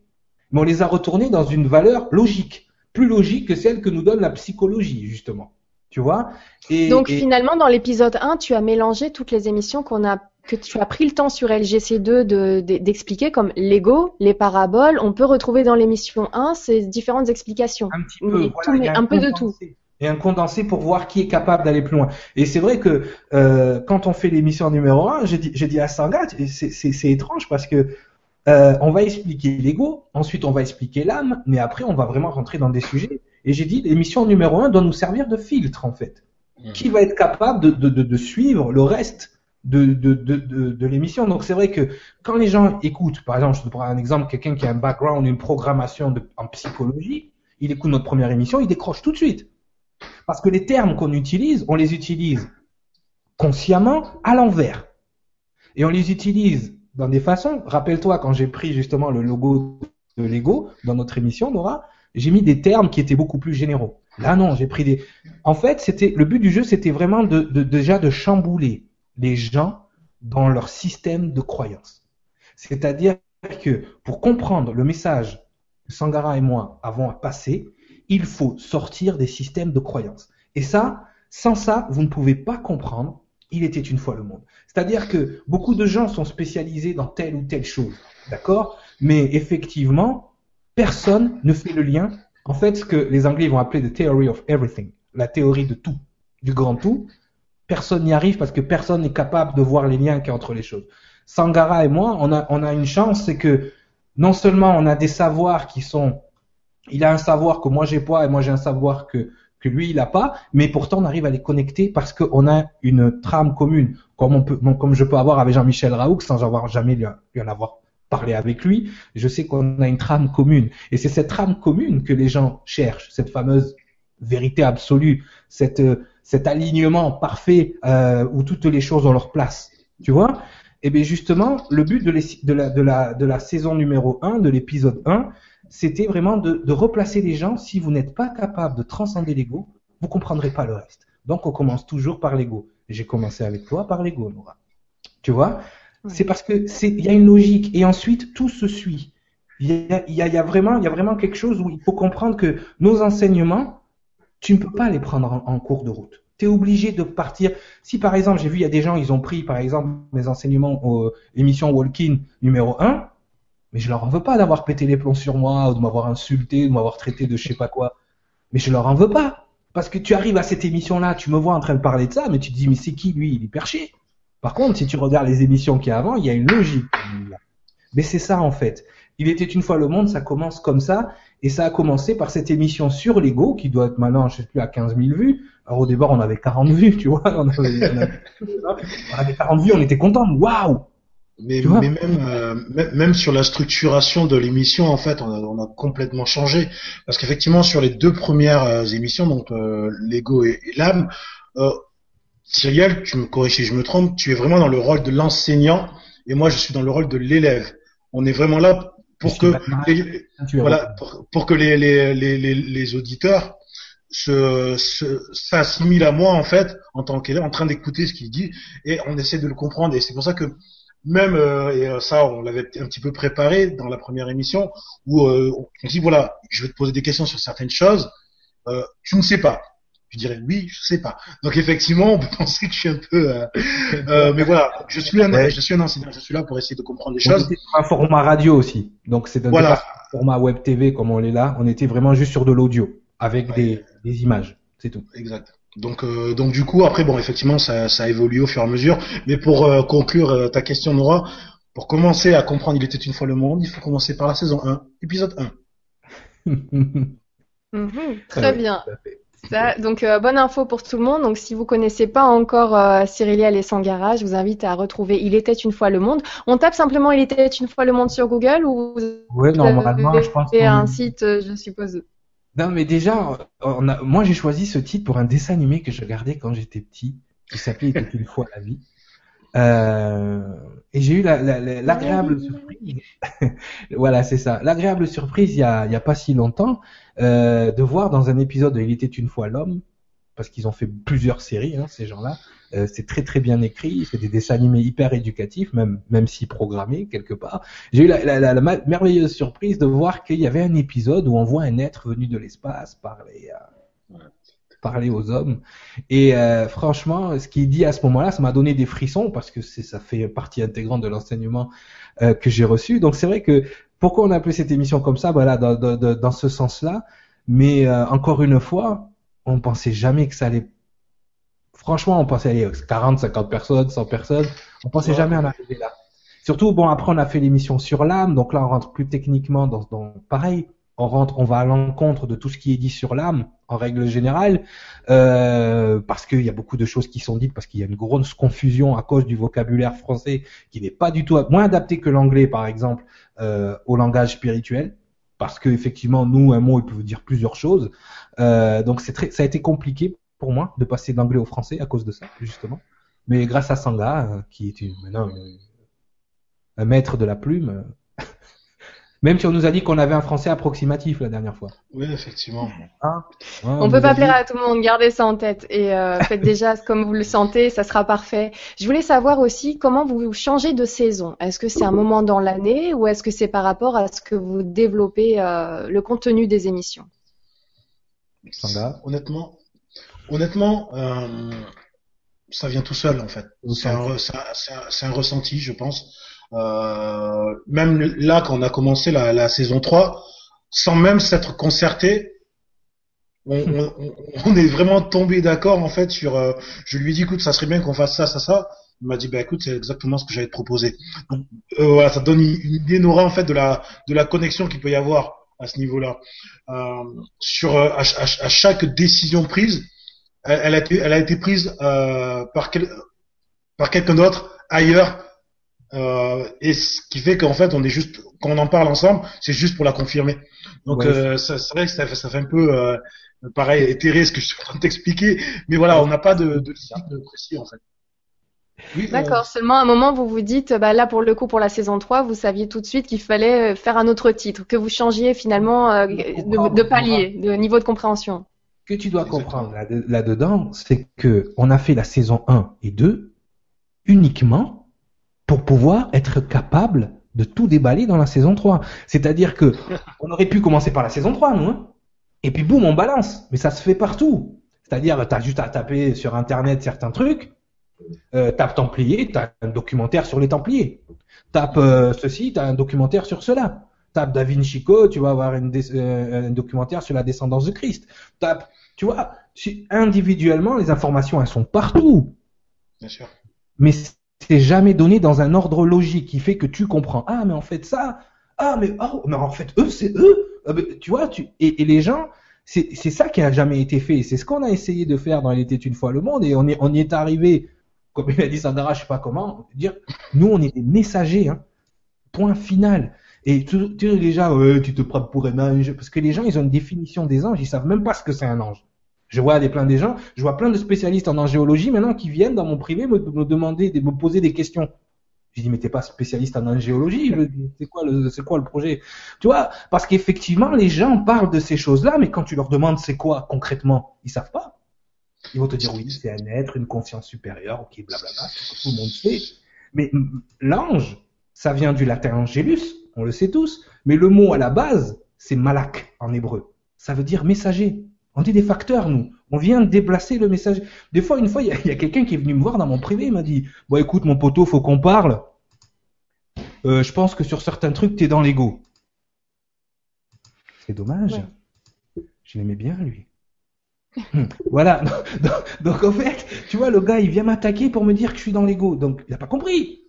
Mais on les a retournés dans une valeur logique plus logique que celle que nous donne la psychologie, justement. Tu vois? Et, Donc finalement, dans l'épisode 1, tu as mélangé toutes les émissions qu'on a que tu as pris le temps sur LGC2 d'expliquer, comme l'ego, les paraboles. On peut retrouver dans l'émission 1 ces différentes explications. Un petit peu, un, peu de tout. Et un condensé pour voir qui est capable d'aller plus loin. Et c'est vrai que euh, quand on fait l'émission numéro 1, j'ai dit, j'ai dit à Sangat, c'est étrange parce que euh, on va expliquer l'ego, ensuite on va expliquer l'âme, mais après on va vraiment rentrer dans des sujets. Et j'ai dit, l'émission numéro 1 doit nous servir de filtre en fait. Mmh. Qui va être capable de, de, de, de suivre le reste de, de, de, de, l'émission? Donc c'est vrai que quand les gens écoutent, par exemple, je te prends un exemple, quelqu'un qui a un background, une programmation en psychologie, il écoute notre première émission, il décroche tout de suite. Parce que les termes qu'on utilise, on les utilise consciemment à l'envers. Et on les utilise dans des façons. Rappelle-toi quand j'ai pris justement le logo de Lego dans notre émission, Nora, j'ai mis des termes qui étaient beaucoup plus généraux. Là non, j'ai pris des. En fait, c'était le but du jeu, c'était vraiment de, de, déjà de chambouler les gens dans leur système de croyance. C'est-à-dire que pour comprendre le message que Sangara et moi avons à passer, il faut sortir des systèmes de croyance. Et ça, sans ça, vous ne pouvez pas comprendre il était une fois le monde. C'est-à-dire que beaucoup de gens sont spécialisés dans telle ou telle chose, d'accord? Mais effectivement, personne ne fait le lien. En fait, ce que les Anglais vont appeler the theory of everything, la théorie de tout, du grand tout, personne n'y arrive parce que personne n'est capable de voir les liens qu'il y a entre les choses. Sangara et moi, on a, on a une chance, c'est que non seulement on a des savoirs qui sont, il a un savoir que moi j'ai pas et moi j'ai un savoir que que lui il a pas, mais pourtant on arrive à les connecter parce qu'on a une trame commune, comme on peut, comme je peux avoir avec Jean-Michel Raoult sans avoir jamais lui, en avoir parlé avec lui. Je sais qu'on a une trame commune et c'est cette trame commune que les gens cherchent, cette fameuse vérité absolue, cette cet alignement parfait euh, où toutes les choses ont leur place. Tu vois? Et eh bien justement, le but de, de, la, de, la, de la saison numéro 1, de l'épisode 1, c'était vraiment de, de, replacer les gens. Si vous n'êtes pas capable de transcender l'ego, vous comprendrez pas le reste. Donc on commence toujours par l'ego. J'ai commencé avec toi par l'ego, Nora. Tu vois? C'est parce que c'est il y a une logique et ensuite tout se suit. Il y a, y, a, y a vraiment il y a vraiment quelque chose où il faut comprendre que nos enseignements tu ne peux pas les prendre en, cours de route. Tu es obligé de partir. Si par exemple, j'ai vu, il y a des gens, ils ont pris par exemple mes enseignements aux émissions Walking numéro 1, mais je leur en veux pas d'avoir pété les plombs sur moi, ou de m'avoir insulté, de m'avoir traité de je sais pas quoi. Mais je leur en veux pas. Parce que tu arrives à cette émission-là, tu me vois en train de parler de ça, mais tu te dis, mais c'est qui lui? Il est perché. Par contre, si tu regardes les émissions qu'il y a avant, il y a une logique. Mais c'est ça en fait. Il était une fois le monde, ça commence comme ça, et ça a commencé par cette émission sur l'ego, qui doit être maintenant, je sais plus, à 15 000 vues. Alors au départ, on avait 40 vues, tu vois. On avait, 40 vues, on était content. Waouh mais, mais même, euh, même sur la structuration de l'émission, en fait, on a, on a complètement changé. Parce qu'effectivement, sur les deux premières euh, émissions, donc euh, l'ego et, l'âme, euh, Cyrielle, tu me corriges si je me trompe, tu es vraiment dans le rôle de l'enseignant et moi je suis dans le rôle de l'élève. On est vraiment là pour que les, voilà pour, pour, que les, les, les, les auditeurs se, se s'assimilent à moi en fait en tant qu'élève en train d'écouter ce qu'il dit et on essaie de le comprendre et c'est pour ça que même euh, et euh, ça on l'avait un petit peu préparé dans la première émission où euh, on dit voilà je vais te poser des questions sur certaines choses euh, tu ne sais pas je dirais oui, je sais pas. Donc effectivement, on peut penser que je suis un peu, euh, euh, mais voilà, je suis un, je suis un enseignant, je suis là pour essayer de comprendre les choses. C'était un format radio aussi, donc c'est un voilà. format web TV comme on l'est là. On était vraiment juste sur de l'audio avec des, des, images, c'est tout. Exact. Donc, euh, donc du coup, après, bon, effectivement, ça, ça évolue au fur et à mesure. Mais pour euh, conclure euh, ta question, Nora, pour commencer à comprendre Il était une fois le monde, il faut commencer par la saison 1, épisode 1. Mhm, très bien. Ça, donc euh, bonne info pour tout le monde. Donc si vous connaissez pas encore euh, Cyriliel et Sangara, je vous invite à retrouver Il était une fois le monde. On tape simplement Il était une fois le monde sur Google ou vous ouais, normalement, je pense un site, euh, je suppose. Non mais déjà, on a... moi j'ai choisi ce titre pour un dessin animé que je regardais quand j'étais petit, qui s'appelait Il était une fois la vie. Euh, et j'ai eu l'agréable la, surprise, voilà c'est ça, l'agréable surprise il y a, il y a pas si longtemps euh, de voir dans un épisode de Il était une fois l'homme, parce qu'ils ont fait plusieurs séries hein, ces gens-là, euh, c'est très très bien écrit, c'est des dessins animés hyper éducatifs, même même si programmés quelque part. J'ai eu la, la, merveilleuse surprise de voir qu'il y avait un épisode où on voit un être venu de l'espace parler parler aux hommes. Et euh, franchement, ce qu'il dit à ce moment-là, ça m'a donné des frissons parce que ça fait partie intégrante de l'enseignement euh, que j'ai reçu. Donc c'est vrai que pourquoi on a appelé cette émission comme ça, voilà, dans, dans, dans ce sens-là. Mais euh, encore une fois, on pensait jamais que ça allait. Franchement, on pensait aller 40, 50 personnes, 100 personnes. On pensait jamais en arriver là. Surtout, bon, après, on a fait l'émission sur l'âme, donc là, on rentre plus techniquement dans, dans pareil. On rentre, on va à l'encontre de tout ce qui est dit sur l'âme, en règle générale, euh, parce qu'il y a beaucoup de choses qui sont dites, parce qu'il y a une grosse confusion à cause du vocabulaire français qui n'est pas du tout moins adapté que l'anglais, par exemple, euh, au langage spirituel parce que effectivement nous un mot il peut dire plusieurs choses euh, donc c'est très ça a été compliqué pour moi de passer d'anglais au français à cause de ça justement mais grâce à Sanga euh, qui est une, maintenant une- un maître de la plume euh, même si on nous a dit qu'on avait un français approximatif la dernière fois Oui, effectivement. Hein Ouais, On nous peut pas dit- plaire à tout le monde, gardez ça en tête et euh, faites déjà comme vous le sentez, ça sera parfait. Je voulais savoir aussi comment vous changez de saison. Est-ce que c'est un moment dans l'année ou est-ce que c'est par rapport à ce que vous développez euh, le contenu des émissions? Honnêtement, honnêtement, euh, ça vient tout seul en fait. C'est un, re- un, ressenti, je pense. Euh, même là, quand on a commencé la, la saison 3, sans même s'être concerté, on, on- on- on est vraiment tombé d'accord en fait sur. euh, je lui ai dit, écoute, ça serait bien qu'on fasse ça, ça, ça. Il m'a dit, bah écoute, c'est exactement ce que j'allais te proposer. Donc euh, voilà, ça donne une, une idée, Nora, en fait, de la de la connexion qu'il peut y avoir à ce niveau-là. Euh, sur euh, à, à- à chaque décision prise, elle, elle a été elle a été prise euh, par quel, par quelqu'un d'autre ailleurs. Euh, et ce qui fait qu'en fait, on est juste quand on en parle ensemble, c'est juste pour la confirmer. Donc Ouais. euh, c'est vrai que ça, fait- ça fait un peu euh, pareil éthéré ce que je suis en train de t'expliquer, mais voilà, on n'a pas de, de cible précis en fait. Oui, euh, D'accord, seulement à un moment vous vous dites, bah là pour le coup pour la saison 3, vous saviez tout de suite qu'il fallait euh, faire un autre titre, que vous changiez finalement euh, de, de palier, de niveau de compréhension. que tu dois comprendre là- là-dedans, c'est que on a fait la saison 1 et 2 uniquement pour pouvoir être capable de tout déballer dans la saison 3. C'est-à-dire que on aurait pu commencer par la saison 3, nous, hein, et puis boum, on balance. Mais ça se fait partout. C'est-à-dire, tu as juste à taper sur Internet certains trucs, euh, tape Templier, tu as un documentaire sur les Templiers. Tape euh, ceci, tu as un documentaire sur cela. Tape Da Vinci Code, tu vas avoir une euh, un documentaire sur la descendance de Christ. Tape, tu vois, individuellement, les informations, elles sont partout. bien sûr. Mais c'est jamais donné dans un ordre logique qui fait que tu comprends. Ah, mais en fait, ça. Ah, mais, oh, mais en fait, eux, c'est eux. Ah, tu vois, tu, et, et les gens, c'est c'est ça qui a jamais été fait. C'est ce qu'on a essayé de faire dans Il était une fois le monde et on, est, on y est arrivé, comme il a dit Sandra, je sais pas comment, dire, nous, on est des messagers, hein. Point final. Et tu, tu les gens, ouais, tu te prends pour un ange. Parce que les gens, ils ont une définition des anges, ils savent même pas ce que c'est un ange. Je vois des plein des gens, je vois plein de spécialistes en angéologie maintenant qui viennent dans mon privé me, demander, de me poser des questions. Je dis mais t'es pas spécialiste en angéologie, c'est quoi le c'est quoi le projet? Tu vois Parce qu'effectivement les gens parlent de ces choses-là, mais quand tu leur demandes c'est quoi concrètement, ils savent pas. Ils vont te dire oui c'est un être, une conscience supérieure, ok blablabla, tout le monde sait. Mais l'ange, ça vient du latin angelus, on le sait tous, mais le mot à la base c'est malak en hébreu. Ça veut dire messager. On est des facteurs, nous. On vient de déplacer le message. Des fois, une fois, il y a, quelqu'un qui est venu me voir dans mon privé, il m'a dit, bon, écoute, mon poteau, faut qu'on parle. Euh, je pense que sur certains trucs, t'es dans l'ego. C'est dommage. Ouais. Je l'aimais bien, lui. Hmm. voilà. Donc, en fait, tu vois, le gars, il vient m'attaquer pour me dire que je suis dans l'ego. Donc, il a pas compris.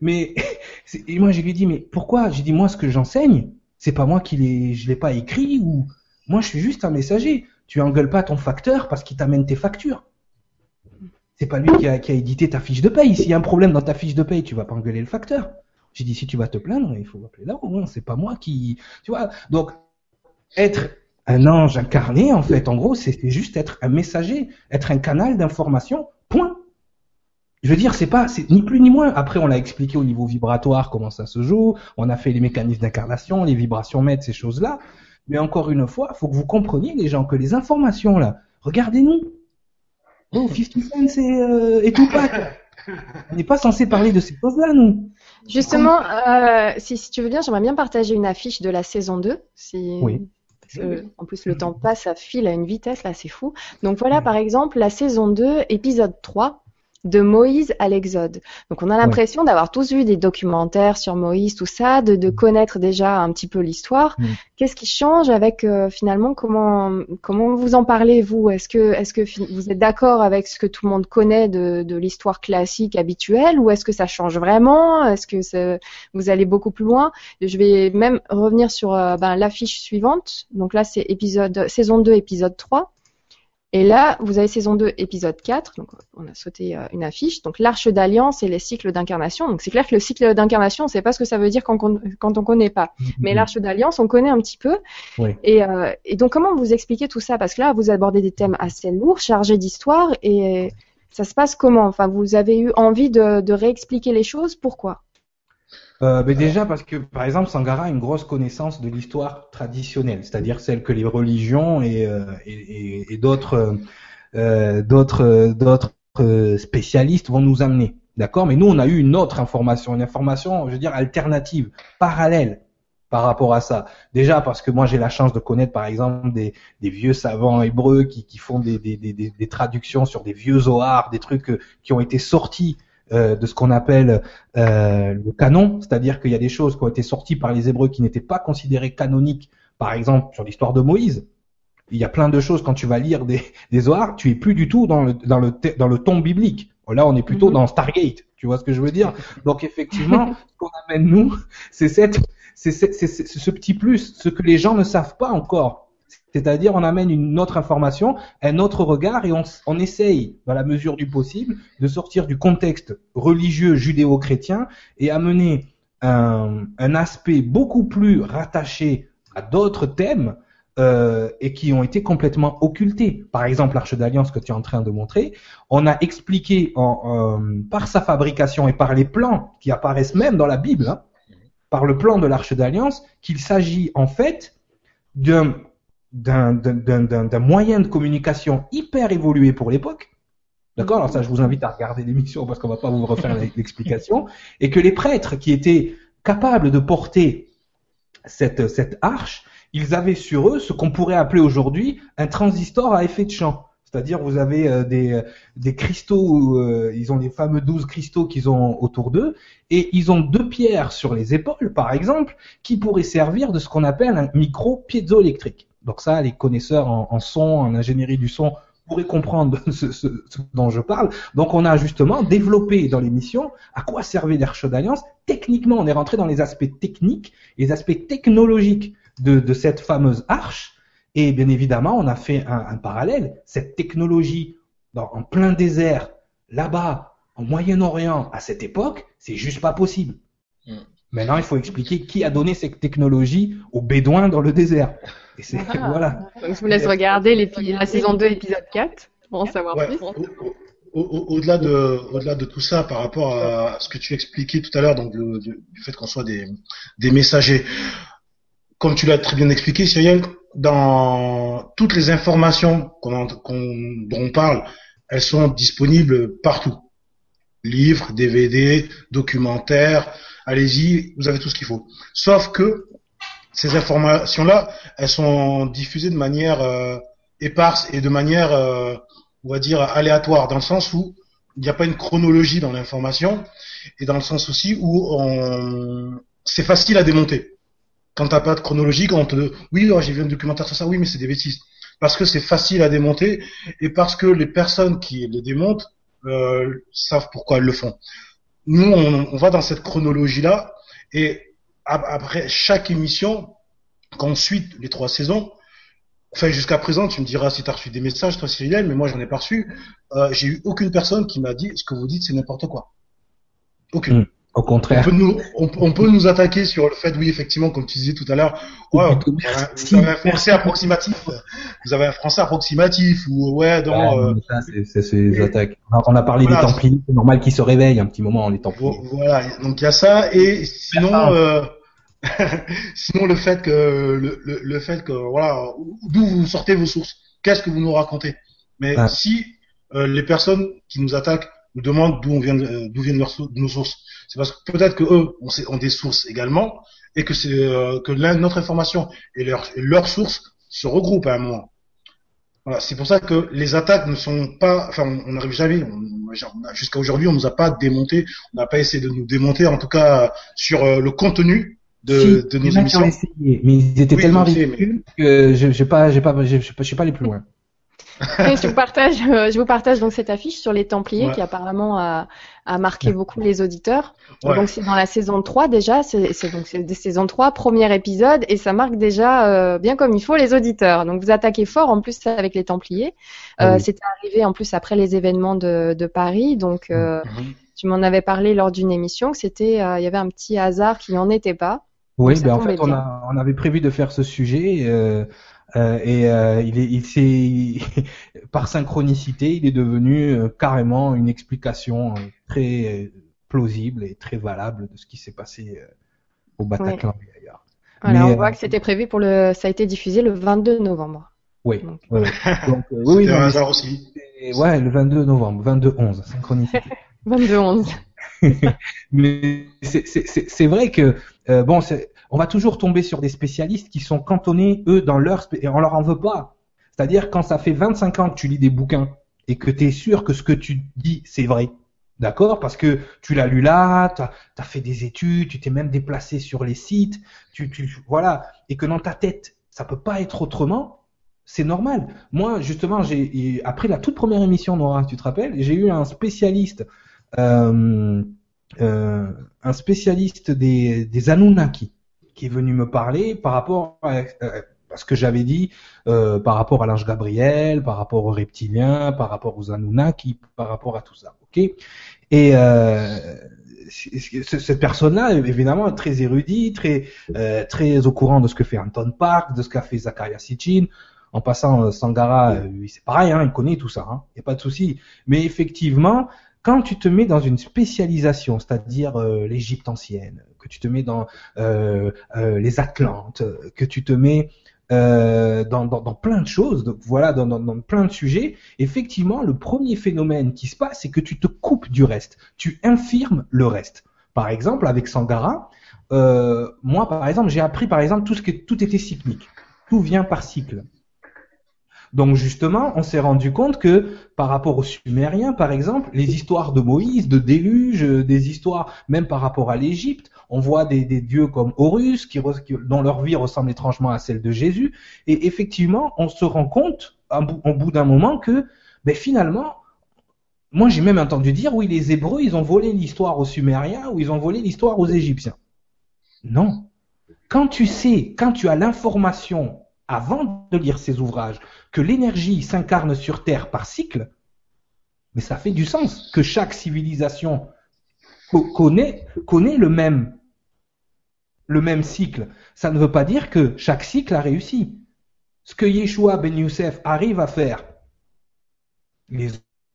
Mais, et moi, je lui ai dit, mais pourquoi? J'ai dit, moi, ce que j'enseigne, c'est pas moi qui l'ai, je l'ai pas écrit ou, moi, je suis juste un messager. Tu engueules pas ton facteur parce qu'il t'amène tes factures. C'est pas lui qui a, édité ta fiche de paye. S'il y a un problème dans ta fiche de paye, tu vas pas engueuler le facteur. J'ai dit, si tu vas te plaindre, il faut appeler là. Hein, c'est pas moi qui, tu vois. Donc, être un ange incarné, en fait, en gros, c'est juste être un messager, être un canal d'information. Point. Je veux dire, c'est pas, c'est ni plus ni moins. Après, on l'a expliqué au niveau vibratoire comment ça se joue. On a fait les mécanismes d'incarnation, les vibrations mètres, ces choses-là. Mais encore une fois, faut que vous compreniez, les gens, que les informations là, regardez-nous. Oh, 50 Cent c'est, euh, et tout pas. On n'est pas censé parler de ces choses-là, nous. Justement, euh, si, si tu veux bien, j'aimerais bien partager une affiche de la saison 2. Si... Oui. Parce que, en plus, le temps passe, ça file à une vitesse, là, c'est fou. Donc voilà, par exemple, la saison 2, épisode 3. De Moïse à l'Exode. Donc on a l'impression d'avoir tous vu des documentaires sur Moïse, tout ça, de, de connaître déjà un petit peu l'histoire. Mm. Qu'est-ce qui change avec euh, finalement comment comment vous en parlez vous? Est-ce que est-ce que vous êtes d'accord avec ce que tout le monde connaît de, de l'histoire classique habituelle ou est-ce que ça change vraiment? Est-ce que vous allez beaucoup plus loin? Je vais même revenir sur euh, ben, l'affiche suivante. Donc là c'est épisode saison 2 épisode 3. Et là, vous avez saison 2, épisode 4. Donc, on a sauté euh, une affiche. Donc, l'arche d'alliance et les cycles d'incarnation. Donc, c'est clair que le cycle d'incarnation, on ne sait pas ce que ça veut dire quand, on- quand on connaît pas. Mais l'arche d'alliance, on connaît un petit peu. Oui. Et, euh, et donc, comment vous expliquez tout ça? Parce que là, vous abordez des thèmes assez lourds, chargés d'histoire. Et ça se passe comment? Enfin, vous avez eu envie de, de réexpliquer les choses? Pourquoi? Euh, ben déjà parce que, par exemple, Sangara a une grosse connaissance de l'histoire traditionnelle, c'est-à-dire celle que les religions et, euh, et, et- d'autres euh, d'autres d'autres spécialistes vont nous amener. D'accord? Mais nous, on a eu une autre information, une information, je veux dire, alternative, parallèle par rapport à ça. Déjà parce que moi, j'ai la chance de connaître, par exemple, des, des vieux savants hébreux qui, qui font des, des, des, traductions sur des vieux zohars, des trucs euh, qui ont été sortis euh, de ce qu'on appelle euh, le canon, c'est-à-dire qu'il y a des choses qui ont été sorties par les Hébreux qui n'étaient pas considérées canoniques, par exemple sur l'histoire de Moïse. Il y a plein de choses quand tu vas lire des, des Zohars, tu es plus du tout dans le dans le dans le ton biblique. Là, on est plutôt Mhm. dans Stargate. Tu vois ce que je veux dire? Donc effectivement, ce qu'on amène nous, c'est cette c'est ce petit plus, ce que les gens ne savent pas encore. C'est-à-dire, on amène une autre information, un autre regard, et on, on essaye, dans la mesure du possible, de sortir du contexte religieux judéo-chrétien et amener un, un aspect beaucoup plus rattaché à d'autres thèmes euh, et qui ont été complètement occultés. Par exemple, l'Arche d'Alliance que tu es en train de montrer, on a expliqué en, euh, par sa fabrication et par les plans qui apparaissent même dans la Bible, hein, par le plan de l'Arche d'Alliance, qu'il s'agit en fait d'un d'un d'un- d'un- d'un moyen de communication hyper évolué pour l'époque. D'accord? Alors ça, je vous invite à regarder l'émission parce qu'on va pas vous refaire l'explication. Et que les prêtres qui étaient capables de porter cette, cette arche, ils avaient sur eux ce qu'on pourrait appeler aujourd'hui un transistor à effet de champ. C'est-à-dire vous avez euh, des, euh, des cristaux, euh, ils ont les fameux 12 cristaux qu'ils ont autour d'eux, et ils ont deux pierres sur les épaules, par exemple, qui pourraient servir de ce qu'on appelle un micro piézoélectrique. Donc ça, les connaisseurs en, en son, en ingénierie du son, pourraient comprendre ce, ce- ce dont je parle. Donc on a justement développé dans l'émission à quoi servait l'Arche d'Alliance. Techniquement, on est rentré dans les aspects techniques, les aspects technologiques de, de cette fameuse arche. Et bien évidemment, on a fait un, un parallèle. Cette technologie dans, en plein désert, là-bas, en Moyen-Orient, à cette époque, c'est juste pas possible. Mm. Maintenant, il faut expliquer qui a donné cette technologie aux Bédouins dans le désert. Et c'est Ah. voilà. Donc, je vous laisse regarder la saison 2, épisode 4 pour en savoir Ouais, plus. au- au- au- Au-delà de, au-delà de tout ça, par rapport à ce que tu expliquais tout à l'heure, donc le- du du fait qu'on soit des, des messagers, comme tu l'as très bien expliqué, Cyril, dans toutes les informations qu'on, en- qu'on- dont on parle, elles sont disponibles partout. Livres, DVD, documentaires, allez-y, vous avez tout ce qu'il faut. Sauf que ces informations-là, elles sont diffusées de manière euh, éparse et de manière, euh, on va dire, aléatoire, dans le sens où il n'y a pas une chronologie dans l'information, et dans le sens aussi où on... c'est facile à démonter. Quand t'as pas de chronologie, quand on te oui, oh, j'ai vu un documentaire sur ça, oui, mais c'est des bêtises. Parce que c'est facile à démonter et parce que les personnes qui les démontent euh, savent pourquoi elles le font. Nous, on, on va dans cette chronologie-là et après chaque émission, quand on suit les trois saisons, enfin jusqu'à présent, tu me diras si tu as reçu des messages, toi Cyril, mais moi j'en ai pas reçu. Euh, j'ai eu aucune personne qui m'a dit ce que vous dites c'est n'importe quoi. Aucune. Mm. Au On contraire. peut, nous, on, on peut nous attaquer sur le fait, oui, effectivement, comme tu disais tout à l'heure, ouais, vous, avez, un français approximatif, vous avez un français approximatif, ou ouais, dans, Ouais, euh, c'est- les attaques. On a- On a parlé Voilà. des Templiers, c'est normal qu'ils se réveillent un petit moment, les Templiers. vo- voilà, donc il y a ça, et sinon, Ah. euh, sinon le fait que, le, le, le fait que, voilà, d'où vous sortez vos sources, qu'est-ce que vous nous racontez? Mais Ah. si euh, les personnes qui nous attaquent nous demandent d'où on vient, euh, d'où viennent leurs nos sources, c'est parce que peut-être que eux ont, ont des sources également, et que c'est euh, que notre information et leur leurs sources se regroupent à un moment. Voilà, c'est pour ça que les attaques ne sont pas, enfin, on n'arrive jamais, jusqu'à aujourd'hui, on nous a pas démonté, on n'a pas essayé de nous démonter, en tout cas sur le contenu de, de nos émissions. Essayé, mais ils étaient tellement ridicules que je n'ai pas, j'ai pas, je suis pas allé plus loin je vous partage, euh, je vous partage donc cette affiche sur les Templiers qui apparemment a, a marqué beaucoup les auditeurs. Donc c'est dans la saison 3 déjà, c'est donc c'est saison 3, premier épisode et ça marque déjà euh, bien comme il faut les auditeurs. Donc vous attaquez fort en plus avec les Templiers. Euh, ah C'était arrivé en plus après les événements de, de Paris, donc euh, mhm. tu m'en avais parlé lors d'une émission que c'était, euh, il y avait un petit hasard qui n'en était pas. Oui, ben en fait on, a, on, avait prévu de faire ce sujet. Euh, euh, et euh, il est, il s'est, par synchronicité, il est devenu euh, carrément une explication très plausible et très valable de ce qui s'est passé au Bataclan et ailleurs. Voilà, on voit que c'était prévu pour le, ça a été diffusé le 22 novembre. Oui. Donc, Donc, oui, un hasard aussi. Ouais, le 22 novembre, 22-11, synchronicité. 22-11. Mais c'est vrai que euh, bon, on va toujours tomber sur des spécialistes qui sont cantonnés eux dans leur et on leur en veut pas. C'est-à-dire quand ça fait 25 ans que tu lis des bouquins et que tu es sûr que ce que tu dis c'est vrai. D'accord? Parce que tu l'as lu là, tu as, fait des études, tu t'es même déplacé sur les sites, tu, tu voilà, et que dans ta tête, ça peut pas être autrement, c'est normal. Moi, justement, j'ai après la toute première émission, Nora, tu te rappelles, j'ai eu un spécialiste euh, euh, un spécialiste des, des Anunnaki qui est venu me parler par rapport à, euh, ce que j'avais dit euh, par rapport à l'ange Gabriel, par rapport aux reptiliens, par rapport aux Anunnaki, par rapport à tout ça. Ok? Et euh, cette personne-là, évidemment, très érudit, très euh, très au courant de ce que fait Anton Park, de ce qu'a fait Zakaria Sitchin. En passant, Sangara, c'est pareil, hein, il connaît tout ça, il hein, n'y a pas de souci. Mais effectivement, quand tu te mets dans une spécialisation, c'est-à-dire euh, l'Égypte ancienne, que tu te mets dans euh, euh, les Atlantes, que tu te mets dans, plein de choses, voilà, dans, dans, plein de sujets, effectivement, le premier phénomène qui se passe, c'est que tu te coupes du reste, tu infirmes le reste. Par exemple, avec Sangara, moi, par exemple, j'ai appris, par exemple, tout ce que tout était cyclique, tout vient par cycle. Donc justement, on s'est rendu compte que par rapport aux Sumériens, par exemple, les histoires de Moïse, de déluge, euh, des histoires même par rapport à l'Égypte, on voit des, dieux comme Horus dont leur vie ressemble étrangement à celle de Jésus. Et effectivement, on se rend compte au bout d'un moment que ben, finalement, moi j'ai même entendu dire oui, les Hébreux, ils ont volé l'histoire aux Sumériens ou ils ont volé l'histoire aux Égyptiens. Non. Quand tu sais, quand tu as l'information avant de lire ces ouvrages que l'énergie s'incarne sur Terre par cycle, mais ça fait du sens que chaque civilisation connaît, le même le même cycle. Ça ne veut pas dire que chaque cycle a réussi. Ce que Yeshua ben Youssef arrive à faire, les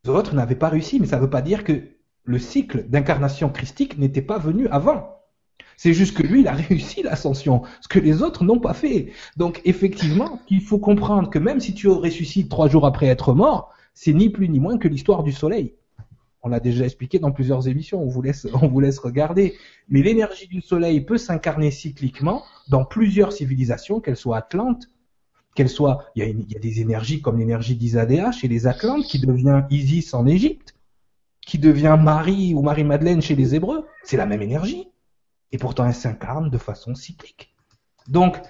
autres n'avaient pas réussi, mais ça ne veut pas dire que le cycle d'incarnation christique n'était pas venu avant. C'est juste que lui, il a réussi l'ascension, ce que les autres n'ont pas fait. Donc effectivement, il faut comprendre que même si tu ressuscites trois jours après être mort, c'est ni plus ni moins que l'histoire du soleil. On l'a déjà expliqué dans plusieurs émissions, on vous laisse, on vous laisse regarder. Mais l'énergie du soleil peut s'incarner cycliquement dans plusieurs civilisations, qu'elles soient atlantes, qu'elles soient, il y, a il y a des énergies comme l'énergie d'Isadéa chez les Atlantes qui devient Isis en Égypte, qui devient Marie ou Marie-Madeleine chez les Hébreux. C'est la même énergie et pourtant elle s'incarne de façon cyclique. Donc,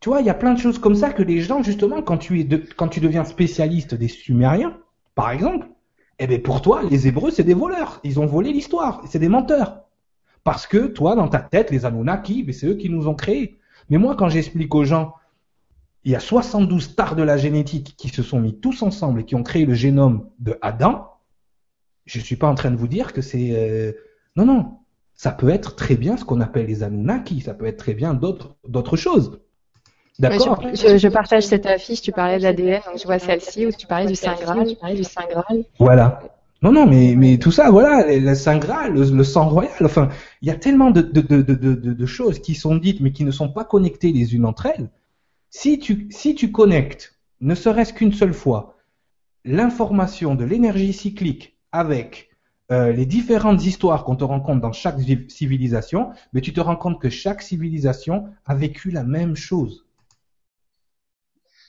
tu vois, il y a plein de choses comme ça que les gens, justement, quand tu, es quand tu deviens spécialiste des Sumériens, par exemple, eh bien pour toi, les Hébreux, c'est des voleurs. Ils ont volé l'histoire. C'est des menteurs. Parce que toi, dans ta tête, les Anunnaki, c'est eux qui nous ont créés. Mais moi, quand j'explique aux gens, il y a 72 stars de la génétique qui se sont mis tous ensemble et qui ont créé le génome de Adam, je ne suis pas en train de vous dire que c'est... Euh, non, non, ça peut être très bien ce qu'on appelle les Anunnaki, ça peut être très bien d'autres, choses. D'accord. Je, je, partage cette affiche. Tu parlais de l'ADN, donc je vois celle-ci où tu parlais du Saint Graal. Tu parlais du Saint Graal. Voilà. Non, non, mais mais tout ça, voilà, le Saint Graal, le, sang royal. Enfin, il y a tellement de de, de, de, de, choses qui sont dites, mais qui ne sont pas connectées les unes entre elles. Si tu si tu connectes, ne serait-ce qu'une seule fois, l'information de l'énergie cyclique avec euh, les différentes histoires qu'on te rencontre dans chaque civilisation, mais tu te rends compte que chaque civilisation a vécu la même chose.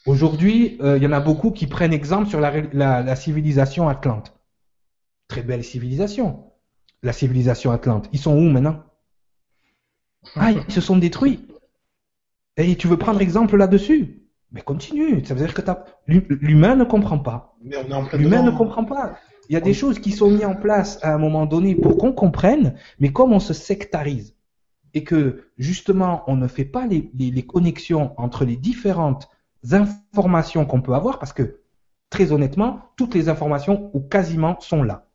Aujourd'hui, euh, il y en a beaucoup qui prennent exemple sur la, la, civilisation atlante. Très belle civilisation. La civilisation atlante. Ils sont où maintenant? Ah, ils se sont détruits. Et tu veux prendre exemple là-dessus? Mais continue. Ça veut dire que l'humain ne comprend pas. L'humain ne comprend pas. Il y a des choses qui sont mises en place à un moment donné pour qu'on comprenne, mais comme on se sectarise et que justement on ne fait pas les, les connexions entre les différentes informations qu'on peut avoir, parce que très honnêtement, toutes les informations ou quasiment sont là.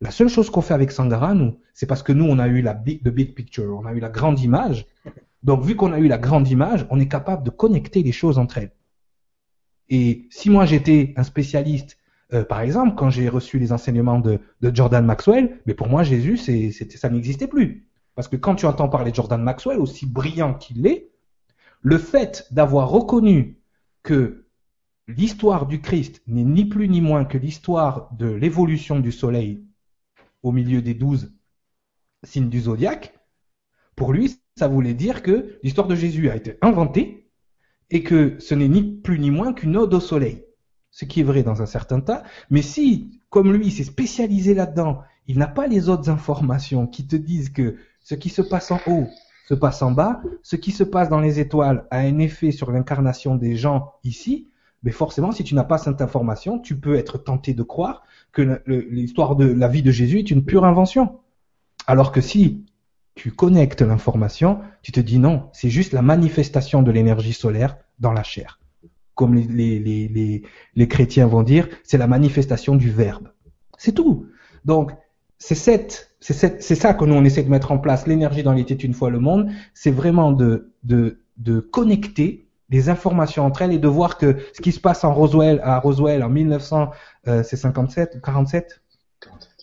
La seule chose qu'on fait avec Sangara, nous, c'est parce que nous, on a eu la big, the big picture, on a eu la grande image. Donc, vu qu'on a eu la grande image, on est capable de connecter les choses entre elles. Et si moi j'étais un spécialiste, euh, par exemple, quand j'ai reçu les enseignements de, Jordan Maxwell, mais pour moi Jésus, c'est, ça n'existait plus. Parce que quand tu entends parler de Jordan Maxwell, aussi brillant qu'il est, le fait d'avoir reconnu que l'histoire du Christ n'est ni plus ni moins que l'histoire de l'évolution du Soleil au milieu des douze signes du zodiaque, pour lui, ça voulait dire que l'histoire de Jésus a été inventée et que ce n'est ni plus ni moins qu'une ode au soleil. Ce qui est vrai dans un certain tas. Mais si, comme lui, s'est spécialisé là-dedans, il n'a pas les autres informations qui te disent que ce qui se passe en haut se passe en bas, ce qui se passe dans les étoiles a un effet sur l'incarnation des gens ici, mais forcément, si tu n'as pas cette information, tu peux être tenté de croire que l'histoire de la vie de Jésus est une pure invention. Alors que si tu connectes l'information, tu te dis non, c'est juste la manifestation de l'énergie solaire dans la chair. Comme les, les, les, les chrétiens vont dire, c'est la manifestation du verbe. C'est tout. Donc, c'est cette, c'est ça que nous on essaie de mettre en place. L'énergie dans l'été une fois le monde, c'est vraiment de, de, de connecter les informations entre elles et de voir que ce qui se passe en Roswell, à Roswell en 1957 ou 47,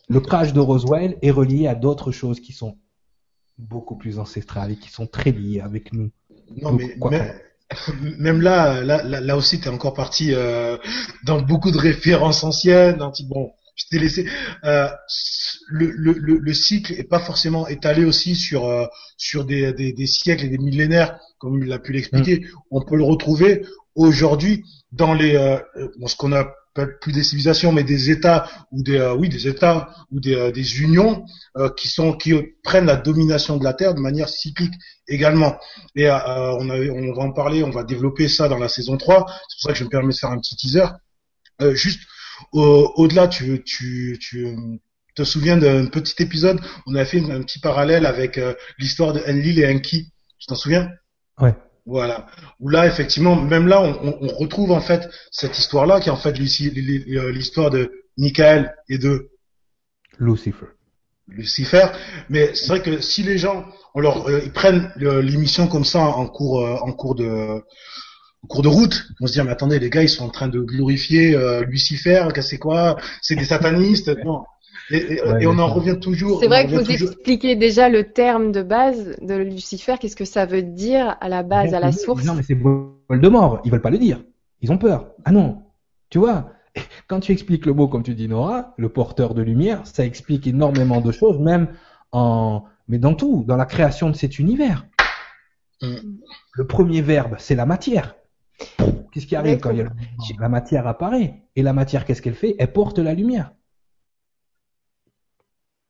le crash de Roswell est relié à d'autres choses qui sont beaucoup plus ancestrales et qui sont très liées avec nous. Non, mais, même là, là, là, aussi, tu es encore parti euh, dans beaucoup de références anciennes. bon, je t'ai laissé. Euh, le, le, le, cycle est pas forcément étalé aussi sur euh, sur des, des, des, siècles et des millénaires, comme il a pu l'expliquer. Mm. On peut le retrouver aujourd'hui dans les euh, bon, ce qu'on appelle plus des civilisations, mais des États ou des euh, oui des États ou des, des unions qui sont qui prennent la domination de la Terre de manière cyclique également. Et on, a, on va en parler, on va développer ça dans la saison 3. C'est pour ça que je me permets de faire un petit teaser. juste au-delà, tu, tu, tu te souviens d'un petit épisode? On a fait un petit parallèle avec euh, l'histoire de Enlil et Enki. Tu t'en souviens? Ouais. Voilà. Où là, effectivement, même là, on, on retrouve en fait cette histoire-là, qui est en fait euh, l'histoire de Michael et de Lucifer. Lucifer. Mais c'est vrai que si les gens, on leur, euh, ils prennent l'émission comme ça en cours, en cours de, au cours de route, on se dit mais attendez les gars ils sont en train de glorifier euh, Lucifer, c'est quoi? C'est des satanistes Non. Et, on en revient toujours. C'est vrai que vous expliquez déjà le terme de base de Lucifer, qu'est-ce que ça veut dire à la base, à la source Non mais c'est Voldemort, ils veulent pas le dire. Ils ont peur. Ah non, tu vois, quand tu expliques le mot comme tu dis Nora, le porteur de lumière, ça explique énormément de choses, même en, mais dans tout, dans la création de cet univers. Mm. Le premier verbe, c'est la matière. Qu'est-ce qui arrive quand il y a la matière apparaît? Et la matière, qu'est-ce qu'elle fait? Elle porte la lumière.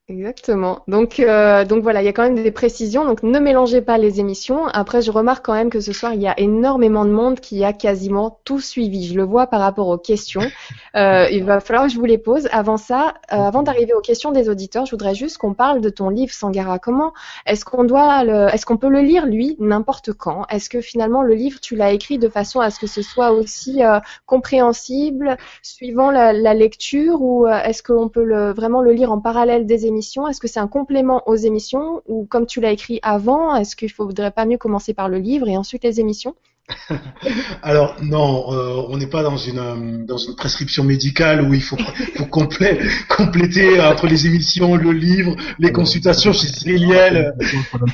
Exactement. Donc, euh, donc voilà, il y a quand même des précisions. Donc, ne mélangez pas les émissions. Après, je remarque quand même que ce soir, il y a énormément de monde qui a quasiment tout suivi. Je le vois par rapport aux questions. Euh, il va falloir que je vous les pose. Avant ça, euh, avant d'arriver aux questions des auditeurs, je voudrais juste qu'on parle de ton livre Sangara. Comment est-ce qu'on doit, le, est-ce qu'on peut le lire lui n'importe quand? Est-ce que finalement le livre tu l'as écrit de façon à ce que ce soit aussi euh, compréhensible suivant la, la lecture ou euh, est-ce qu'on peut le, vraiment le lire en parallèle des émissions? Est-ce que c'est un complément aux émissions? Ou comme tu l'as écrit avant, est-ce qu'il faudrait pas mieux commencer par le livre et ensuite les émissions? Alors non, euh, on n'est pas dans une euh, dans une prescription médicale où il faut, faut compléter entre les émissions, le livre, les consultations chez Cyriliel.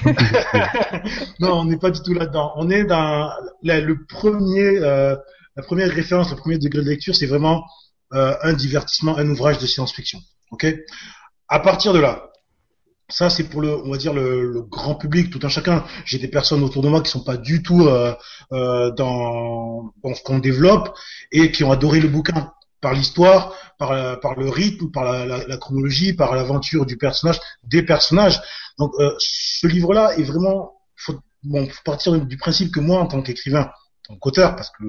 non, on n'est pas du tout là-dedans. On est dans le premier euh, la première référence, le premier degré de lecture, c'est vraiment un divertissement, un ouvrage de science-fiction. Ok? À partir de là, ça, c'est pour le, on va dire le, grand public, tout un chacun. J'ai des personnes autour de moi qui sont pas du tout euh, euh, dans, dans, ce qu'on développe et qui ont adoré le bouquin par l'histoire, par, par le rythme, par la, la, la chronologie, par l'aventure du personnage, des personnages. Donc, euh, ce livre-là est vraiment, faut, bon, faut partir du principe que moi, en tant qu'écrivain, en tant qu'auteur, parce que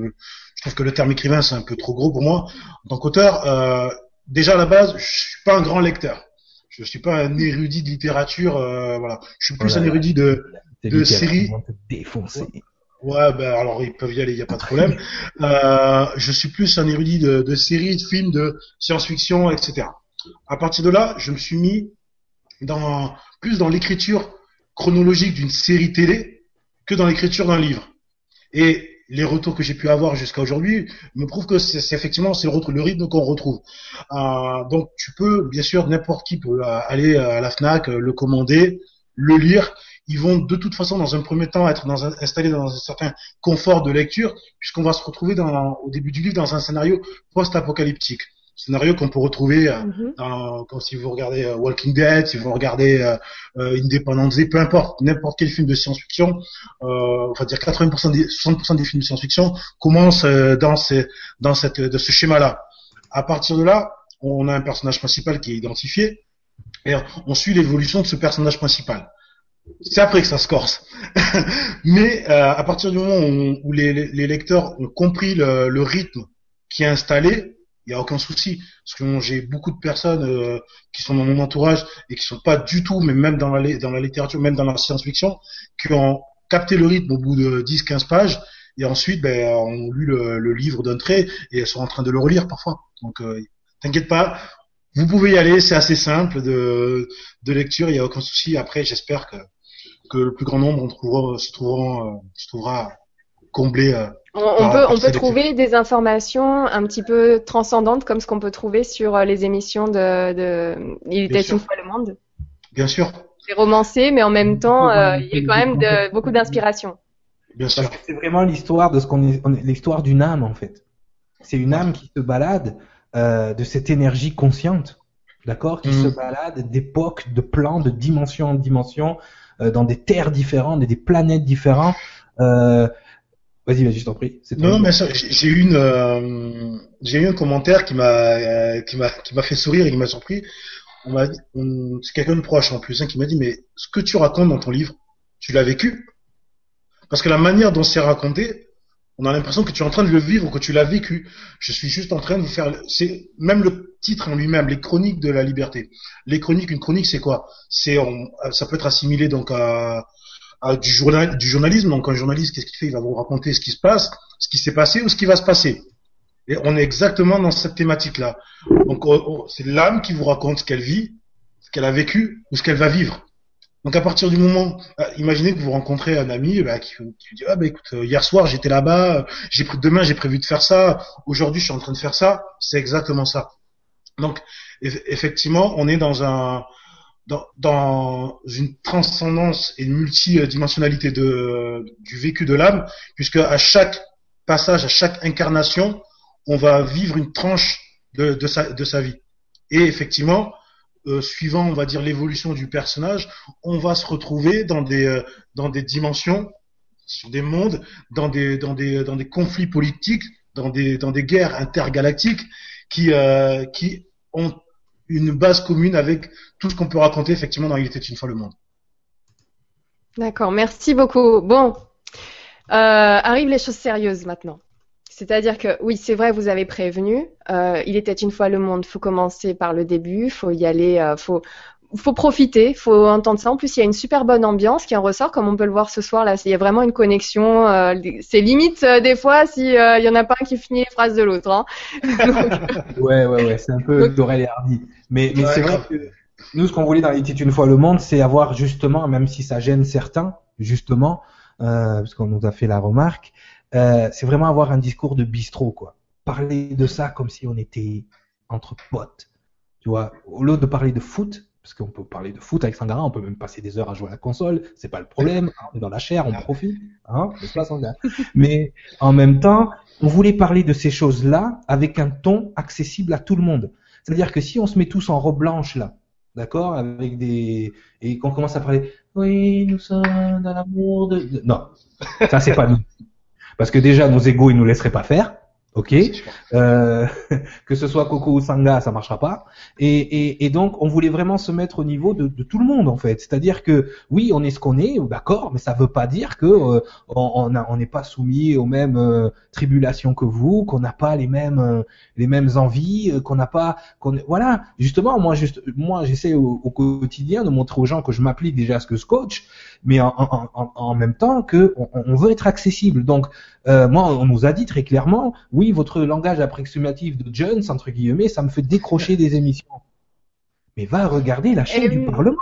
je trouve que le terme écrivain c'est un peu trop gros pour moi. En tant qu'auteur, euh, déjà à la base, je suis pas un grand lecteur je suis pas un érudit de littérature, euh, voilà. Je suis plus un érudit de, de séries. Ouais, ben alors ils peuvent y aller, il y a pas de problème. euh, je suis plus un érudit de, de séries, de films, de science-fiction, etc. À partir de là, je me suis mis dans plus dans l'écriture chronologique d'une série télé que dans l'écriture d'un livre. Et les retours que j'ai pu avoir jusqu'à aujourd'hui me prouvent que c'est effectivement c'est le, rythme qu'on retrouve. Euh, donc tu peux bien sûr n'importe qui peut euh, aller à la Fnac, euh, le commander, le lire. Ils vont de toute façon dans un premier temps être installés dans un certain confort de lecture puisqu'on va se retrouver au début du livre dans un scénario post-apocalyptique scénario qu'on peut retrouver euh, mhm. dans, quand si vous regardez euh, Walking Dead, si vous regardez euh, euh Independence Day, peu importe, n'importe quel film de science-fiction, euh, on va dire 80% des 60% des films de science-fiction commencent dans ces, dans cette de ce schéma-là. À partir de là, on a un personnage principal qui est identifié et on suit l'évolution de ce personnage principal. C'est après que ça se corse. Mais à partir du moment où, les, les, lecteurs ont compris le, le rythme qui est installé, il y a aucun souci. Parce que j'ai beaucoup de personnes euh, qui sont dans mon entourage et qui sont pas du tout mais même dans la dans la littérature même dans la science-fiction qui ont capté le rythme au bout de 10 15 pages. Et ensuite ben ont lu le, livre d'un trait et elles sont en train de le relire parfois. Donc euh, t'inquiète pas. Vous pouvez y aller c'est assez simple de de lecture il y a aucun souci. Après j'espère que que le plus grand nombre on trouvera, se trouvera euh, se trouvera comblé on, peut, on peut trouver des informations un petit peu transcendantes comme ce qu'on peut trouver sur euh, les émissions de, de Il était une fois le monde. Bien sûr. C'est romancé, mais en même temps, euh, il y a quand même de, beaucoup d'inspiration. Bien sûr. c'est vraiment l'histoire de ce qu'on est, l'histoire d'une âme en fait. C'est une âme qui se balade euh, de cette énergie consciente, d'accord, qui mm. se balade d'époque, de plans, de dimension en dimension, euh, dans des terres différentes, et des planètes différentes. Vas-y, vas-y, je t'en prie. Non, mais j'ai eu une, euh, j'ai eu un commentaire qui m'a, euh, qui m'a, qui m'a fait sourire et qui m'a surpris. On m'a, c'est quelqu'un de proche en plus, hein, qui m'a dit, mais ce que tu racontes dans ton livre, tu l'as vécu? Parce que la manière dont c'est raconté, on a l'impression que tu es en train de le vivre ou que tu l'as vécu. Je suis juste en train de vous faire, c'est même le titre en lui-même, les chroniques de la liberté. Les chroniques, une chronique, c'est quoi? C'est, ça peut être assimilé donc à du, journal, du journalisme. Donc un journaliste, qu'est-ce qu'il fait? Il va vous raconter ce qui se passe, ce qui s'est passé ou ce qui va se passer. Et on est exactement dans cette thématique-là. Donc c'est l'âme qui vous raconte ce qu'elle vit, ce qu'elle a vécu ou ce qu'elle va vivre. Donc à partir du moment, euh, imaginez que vous rencontrez un ami bah, qui, vous dit ah bah écoute euh, hier soir j'étais là-bas, j'ai pris demain j'ai prévu de faire ça, aujourd'hui je suis en train de faire ça, c'est exactement ça. Donc effectivement on est dans un dans, une transcendance et une multidimensionnalité de, du vécu de l'âme, puisque à chaque passage, à chaque incarnation, on va vivre une tranche de, de, sa, de sa vie. Et effectivement, euh, suivant, on va dire, l'évolution du personnage, on va se retrouver dans des, euh, dans des dimensions, sur des mondes, dans des, dans des, dans des conflits politiques, dans des, dans des guerres intergalactiques qui, euh, qui ont une base commune avec tout ce qu'on peut raconter effectivement dans Il était une fois le monde. D'accord, merci beaucoup. Bon, euh, arrivent les choses sérieuses maintenant. C'est-à-dire que oui, c'est vrai, vous avez prévenu. Euh, il était une fois le monde. Faut commencer par le début. Faut y aller. Euh, faut faut profiter, faut entendre ça. En plus, il y a une super bonne ambiance qui en ressort, comme on peut le voir ce soir là. Il y a vraiment une connexion. Euh, c'est limite euh, des fois si euh, il y en a pas un qui finit les phrases de l'autre. Hein. ouais, ouais, ouais, c'est un peu Dorel et Hardy. Mais, mais c'est vrai que nous, ce qu'on voulait dans les titres une fois le monde, c'est avoir justement, même si ça gêne certains, justement, parce qu'on nous a fait la remarque, c'est vraiment avoir un discours de bistrot, quoi. Parler de ça comme si on était entre potes. Tu vois, au lieu de parler de foot, parce qu'on peut parler de foot avec Sangara, on peut même passer des heures à jouer à la console, c'est pas le problème, hein, on est dans la chair, on profite, hein, Mais en même temps, on voulait parler de ces choses-là avec un ton accessible à tout le monde. C'est-à-dire que si on se met tous en robe blanche là, d'accord, avec des et qu'on commence à parler, oui, nous sommes dans l'amour de, non, ça c'est pas nous, parce que déjà nos égos ils nous laisseraient pas faire. Ok, euh, que ce soit Coco ou Sanga, ça marchera pas. Et, et, et, donc, on voulait vraiment se mettre au niveau de, de tout le monde en fait. C'est-à-dire que oui, on est ce qu'on est, d'accord, mais ça veut pas dire que euh, on on n'est pas soumis aux mêmes euh, tribulations que vous, qu'on n'a pas les mêmes euh, les mêmes envies, qu'on n'a pas, qu'on voilà. Justement, moi, juste, moi, j'essaie au, au, quotidien de montrer aux gens que je m'applique déjà à ce que ce coach, mais en, en, en, même temps que on, on, veut être accessible. Donc, moi, on nous a dit très clairement oui, votre langage approximatif de Jones, entre guillemets, ça me fait décrocher des émissions. Mais va regarder la chaîne du Parlement.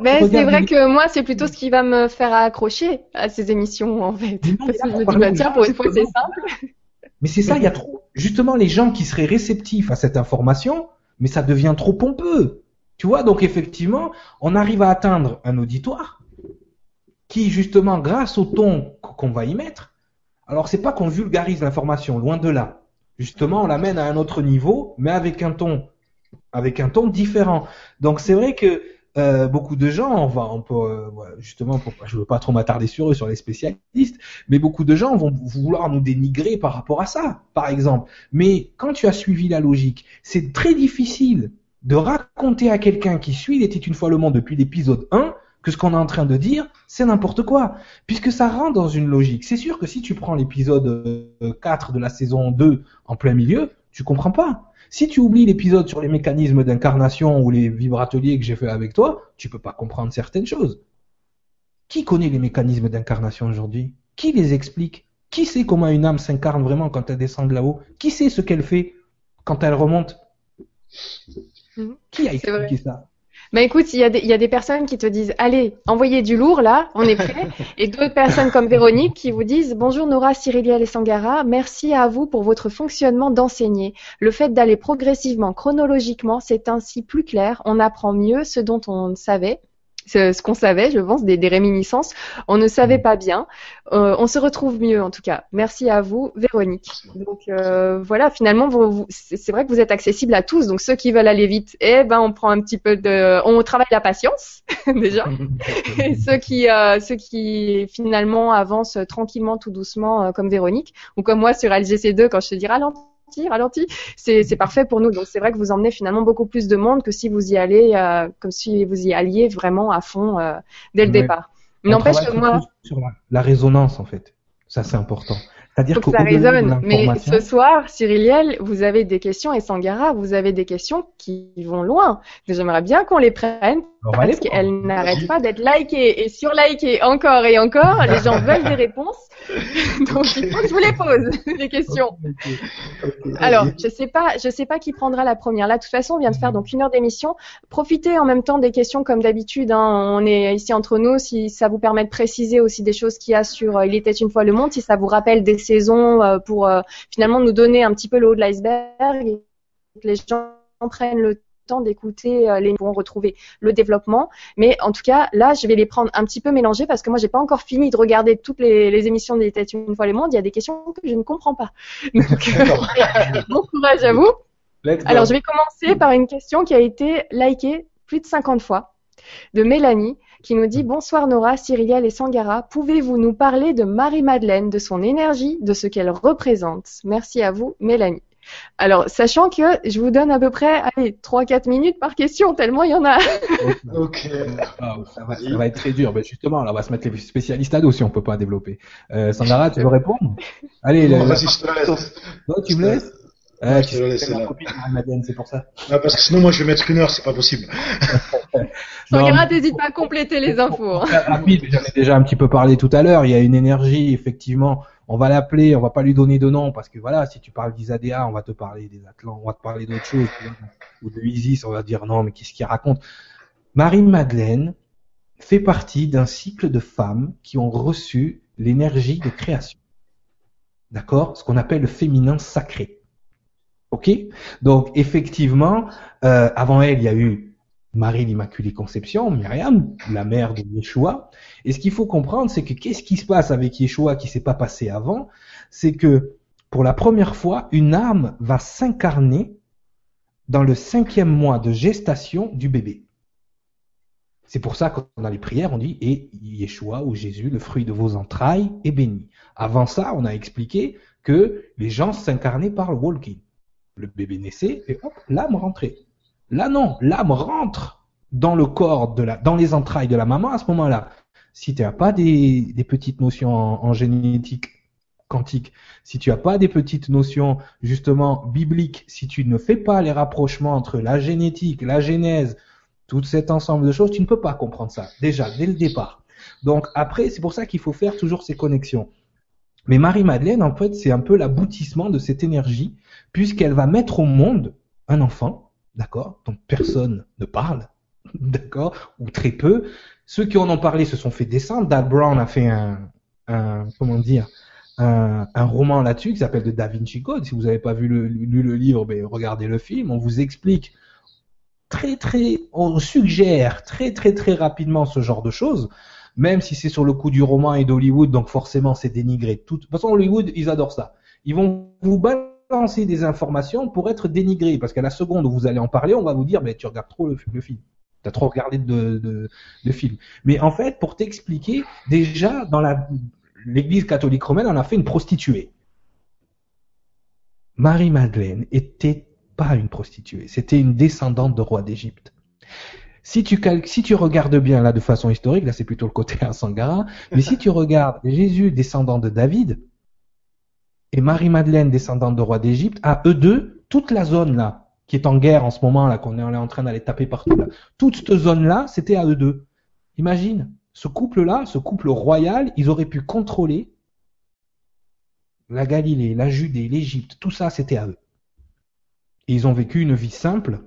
Mais c'est vrai que moi, c'est plutôt ce qui va me faire accrocher à ces émissions, en fait. Parce que je me dis, bah, tiens, pour une fois, c'est simple. Mais c'est ça, il y a trop, justement, les gens qui seraient réceptifs à cette information, mais ça devient trop pompeux. Tu vois, donc effectivement, on arrive à atteindre un auditoire qui, justement, grâce au ton qu'on va y mettre, alors c'est pas qu'on vulgarise l'information, loin de là. Justement, on l'amène à un autre niveau, mais avec un ton, avec un ton différent. Donc c'est vrai que euh, beaucoup de gens, on va, euh, justement, pour, je veux pas trop m'attarder sur eux, sur les spécialistes, mais beaucoup de gens vont vouloir nous dénigrer par rapport à ça, par exemple. Mais quand tu as suivi la logique, c'est très difficile de raconter à quelqu'un qui suit Il était une fois le monde depuis l'épisode 1 que ce qu'on est en train de dire, c'est n'importe quoi, puisque ça rentre dans une logique. C'est sûr que si tu prends l'épisode 4 euh, de la saison 2 en plein milieu, tu comprends pas. Si tu oublies l'épisode sur les mécanismes d'incarnation ou les vibrateliers que j'ai fait avec toi, tu peux pas comprendre certaines choses. Qui connaît les mécanismes d'incarnation aujourd'hui? Qui les explique? Qui sait comment une âme s'incarne vraiment quand elle descend de là-haut? Qui sait ce qu'elle fait quand elle remonte? Mhm. Qui a expliqué ça? Bah écoute, il y, a des, il y a des personnes qui te disent allez, envoyez du lourd là, on est prêt. et d'autres personnes comme Véronique qui vous disent bonjour Nora, Cyriliel et Sangara, merci à vous pour votre fonctionnement d'enseigner. Le fait d'aller progressivement, chronologiquement, c'est ainsi plus clair. On apprend mieux ce dont on savait ce qu'on savait, je pense, des, des, réminiscences. On ne savait mm. pas bien. Euh, on se retrouve mieux, en tout cas. Merci à vous, Véronique. Donc euh, voilà, finalement, vous, c'est vrai que vous êtes accessible à tous. Donc ceux qui veulent aller vite, eh ben, on prend un petit peu de, on travaille la patience déjà. Et ceux qui, euh, ceux qui finalement avancent tranquillement, tout doucement, euh, comme Véronique, ou comme moi sur LGC2 quand je te dis ralenti ralenti, c'est parfait pour nous. Donc c'est vrai que vous emmenez finalement beaucoup plus de monde que si vous y allez, euh, comme si vous y alliez vraiment à fond euh, dès le départ. N'empêche que moi. Sur la résonance en fait, ça c'est important. C'est-à-dire que ça résonne. Mais ce soir, Cyriliel, vous avez des questions et Sangara, vous avez des questions qui vont loin. J'aimerais bien qu'on les prenne parce qu'elles n'arrêtent pas d'être likées et surlikées encore et encore. Les gens veulent des réponses. Donc il faut que je vous les pose, les questions. Alors, je sais pas, je sais pas qui prendra la première. Là, de toute façon, on vient de faire donc une heure d'émission. Profitez en même temps des questions comme d'habitude. Hein. On est ici entre nous. Si ça vous permet de préciser aussi des choses qu'il y a sur euh, Il était une fois le monde, si ça vous rappelle des saisons euh, pour euh, finalement nous donner un petit peu le haut de l'iceberg et que les gens prennent le temps d'écouter euh, les pourront retrouver le développement. Mais en tout cas, là, je vais les prendre un petit peu mélangés parce que moi, j'ai pas encore fini de regarder toutes les, les émissions des Têtes une fois les mondes. Il y a des questions que je ne comprends pas. Donc, bon courage à vous. Alors, je vais commencer par une question qui a été likée plus de 50 fois de Mélanie qui nous dit Bonsoir Nora, Cyrielle et Sangara. Pouvez-vous nous parler de Marie-Madeleine, de son énergie, de ce qu'elle représente? Merci à vous, Mélanie. Alors, sachant que je vous donne à peu près, allez, 3-4 minutes par question, tellement il y en a. ok. Ah, ça, va, être très dur. Ben justement, là, on va se mettre les spécialistes à dos si on peut pas développer. Euh, Sangara, tu veux répondre? Allez, vas-y, je te laisse. Non, tu me laisses? Ah, je te laisse là. c'est pour ça. Ah, parce que sinon, moi, je vais mettre une heure, c'est pas possible. Sangara, n'hésite pas à compléter les infos. Hein. Rapide, j'en ai déjà un petit peu parlé tout à l'heure. Il y a une énergie, effectivement, on va l'appeler, on va pas lui donner de nom parce que voilà, si tu parles d'Isadea, on va te parler des Atlants, on va te parler d'autre chose, ou de Isis, on va dire non, mais qu'est-ce qu'il raconte? Marie-Madeleine fait partie d'un cycle de femmes qui ont reçu l'énergie de création. D'accord? Ce qu'on appelle le féminin sacré. Ok? Donc effectivement, euh, avant elle, il y a eu Marie l'Immaculée Conception, Myriam, la mère de Yeshua. Et ce qu'il faut comprendre, c'est que qu'est-ce qui se passe avec Yeshua qui s'est pas passé avant? C'est que pour la première fois, une âme va s'incarner dans le cinquième mois de gestation du bébé. C'est pour ça qu'on dans les prières, on dit et Yeshua ou Jésus, le fruit de vos entrailles, est béni. Avant ça, on a expliqué que les gens s'incarnaient par le walking. Le bébé naissait et hop, l'âme rentrait. Là non, l'âme rentre dans le corps de la, dans les entrailles de la maman à ce moment-là. Si tu n'as pas des, petites notions en, génétique quantique, si tu n'as pas des petites notions justement bibliques, si tu ne fais pas les rapprochements entre la génétique, la genèse, tout cet ensemble de choses, tu ne peux pas comprendre ça, déjà, dès le départ. Donc après, c'est pour ça qu'il faut faire toujours ces connexions. Mais Marie-Madeleine, en fait, c'est un peu l'aboutissement de cette énergie, puisqu'elle va mettre au monde un enfant, d'accord, dont personne ne parle, d'accord, ou très peu. Ceux qui en ont parlé se sont fait descendre. Dad Brown a fait un, un comment dire, un, un roman là-dessus qui s'appelle The Da Vinci Code. Si vous n'avez pas vu le, lu le livre, ben regardez le film. On vous explique très très, on suggère très très très rapidement ce genre de choses, même si c'est sur le coup du roman et d'Hollywood, donc forcément c'est dénigré. De toute façon, Hollywood, ils adorent ça. Ils vont vous balancer des informations pour être dénigrés, parce qu'à la seconde où vous allez en parler, on va vous dire, mais tu regardes trop le, le film. T'as trop regardé de, de, de films. Mais en fait, pour t'expliquer, déjà dans l'Église catholique romaine, on a fait une prostituée. Marie-Madeleine était pas une prostituée, c'était une descendante de roi d'Égypte. Si tu, si tu regardes bien là de façon historique, là c'est plutôt le côté à Sangara, mais si tu regardes Jésus descendant de David et Marie-Madeleine descendante de roi d'Égypte, à eux deux, toute la zone là, qui est en guerre en ce moment là, qu'on est en train d'aller taper partout là, toute cette zone là, c'était à eux deux. Imagine, ce couple là, ce couple royal, ils auraient pu contrôler la Galilée, la Judée, l'Égypte, tout ça c'était à eux. Et ils ont vécu une vie simple.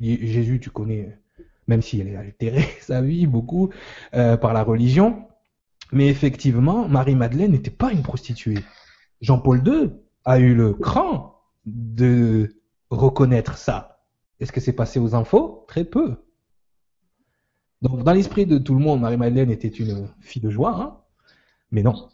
Jésus, tu connais, même si elle a altéré sa vie beaucoup euh, par la religion. Mais effectivement, Marie-Madeleine n'était pas une prostituée. Jean-Paul II a eu le cran de reconnaître ça. Est-ce que c'est passé aux infos? Très peu. Donc, dans l'esprit de tout le monde, Marie-Madeleine était une fille de joie, hein mais non.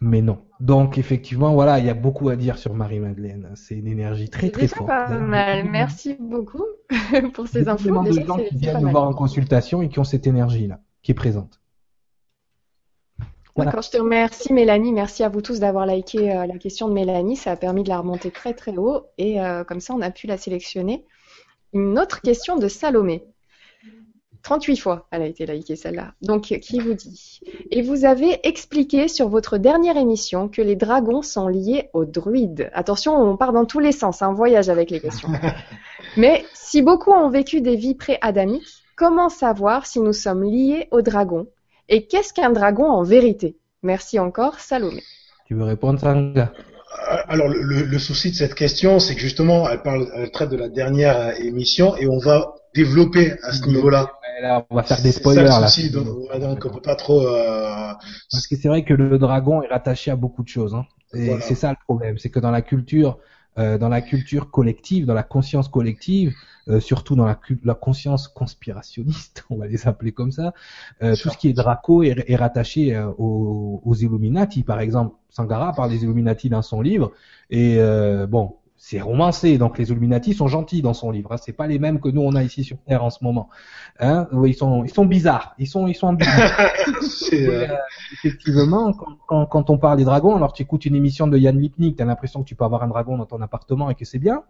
Mais non. Donc effectivement, voilà, il y a beaucoup à dire sur Marie-Madeleine. C'est une énergie très très forte. Pas mal. Merci beaucoup pour ces infos. Il y a de gens qui viennent nous voir en consultation et qui ont cette énergie-là, qui est présente. D'accord, je te remercie Mélanie. Merci à vous tous d'avoir liké euh, la question de Mélanie. Ça a permis de la remonter très très haut et euh, comme ça on a pu la sélectionner. Une autre question de Salomé. 38 fois, elle a été likée celle-là. Donc, qui vous dit? Et vous avez expliqué sur votre dernière émission que les dragons sont liés aux druides. Attention, on part dans tous les sens, un hein, voyage avec les questions. Mais si beaucoup ont vécu des vies pré-adamiques, comment savoir si nous sommes liés aux dragons? Et qu'est-ce qu'un dragon en vérité? Merci encore, Salomé. Tu veux répondre, Sanga euh, alors le, souci de cette question, c'est que justement, elle parle, elle traite de la dernière émission et on va développer à ce niveau-là on va faire des spoilers là. donc, on peut pas trop. Euh... Parce que c'est vrai que le dragon est rattaché à beaucoup de choses. Hein. Et c'est ça le problème, c'est que dans la culture, euh, dans la culture collective, dans la conscience collective, euh, surtout dans la, conscience conspirationniste, on va les appeler comme ça, euh, tout ce qui est Draco est, est rattaché euh, aux, aux, Illuminati, par exemple. Sangara parle des Illuminati dans son livre, et euh, bon, c'est romancé, donc les Illuminati sont gentils dans son livre. Hein. C'est pas les mêmes que nous on a ici sur Terre en ce moment. Hein ils sont, ils sont bizarres. Ils sont, ils sont euh, effectivement, quand, quand, on parle des dragons, alors tu écoutes une émission de Yann Lipnik, t'as l'impression que tu peux avoir un dragon dans ton appartement et que c'est bien.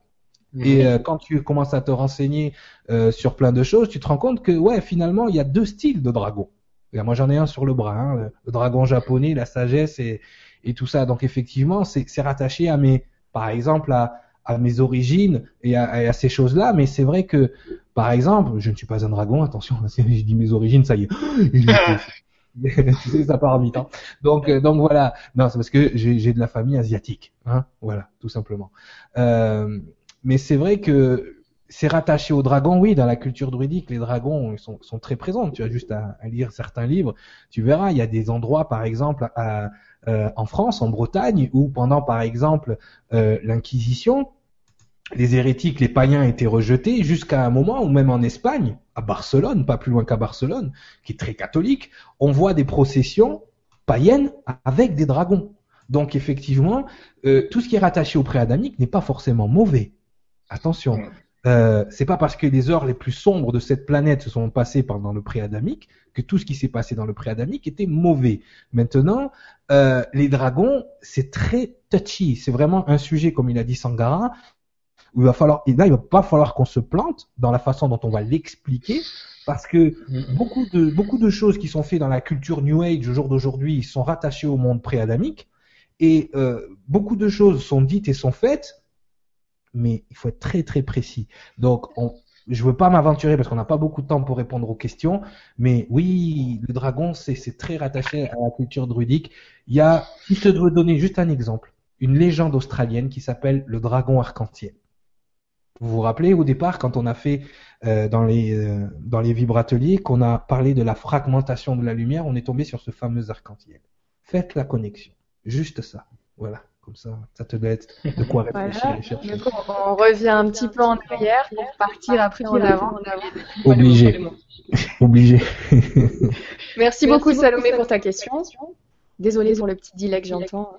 Et euh, quand tu commences à te renseigner euh, sur plein de choses, tu te rends compte que ouais, finalement, il y a deux styles de dragons. moi, j'en ai un sur le bras, hein, le, dragon japonais, la sagesse et, et tout ça. Donc effectivement, c'est rattaché à mes par exemple, à, à mes origines et à, à ces choses-là. Mais c'est vrai que, par exemple, je ne suis pas un dragon, attention, si je dis mes origines, ça y est. tu sais, ça part vite. Hein. Donc, euh, donc voilà. Non, c'est parce que j'ai de la famille asiatique. Hein. Voilà, tout simplement. Euh, mais c'est vrai que c'est rattaché aux dragons, oui, dans la culture druidique, les dragons sont, sont très présents. Tu as juste à, à, lire certains livres, tu verras, il y a des endroits, par exemple, à, euh, en France, en Bretagne, où pendant par exemple euh, l'Inquisition, les hérétiques, les païens étaient rejetés jusqu'à un moment où même en Espagne, à Barcelone, pas plus loin qu'à Barcelone, qui est très catholique, on voit des processions païennes avec des dragons. Donc effectivement, euh, tout ce qui est rattaché au préadamique n'est pas forcément mauvais. Attention. Euh, c'est pas parce que les heures les plus sombres de cette planète se sont passées pendant le pré-adamique que tout ce qui s'est passé dans le pré-adamique était mauvais. Maintenant, euh, les dragons, c'est très touchy. C'est vraiment un sujet, comme il a dit Sangara, où il va falloir, et là, il va pas falloir qu'on se plante dans la façon dont on va l'expliquer, parce que beaucoup de beaucoup de choses qui sont faites dans la culture New Age au jour d'aujourd'hui sont rattachées au monde pré-adamique, et euh, beaucoup de choses sont dites et sont faites mais il faut être très très précis. Donc, on, je veux pas m'aventurer parce qu'on n'a pas beaucoup de temps pour répondre aux questions, mais oui, le dragon, c'est très rattaché à la culture druidique. Il y a, si je dois donner juste un exemple, une légende australienne qui s'appelle le dragon arc-en-ciel. Vous vous rappelez au départ quand on a fait euh, dans les euh, dans les vibrateliers qu'on a parlé de la fragmentation de la lumière, on est tombé sur ce fameux arc-en-ciel. Faites la connexion, juste ça. Voilà, comme ça, ça te laisse de quoi réfléchir Voilà. et chercher. Du coup, on revient un petit peu en arrière pour partir après en avant. Obligé. Obligé. Merci beaucoup Salomé pour ta question. Désolée pour le petit delay que j'entends.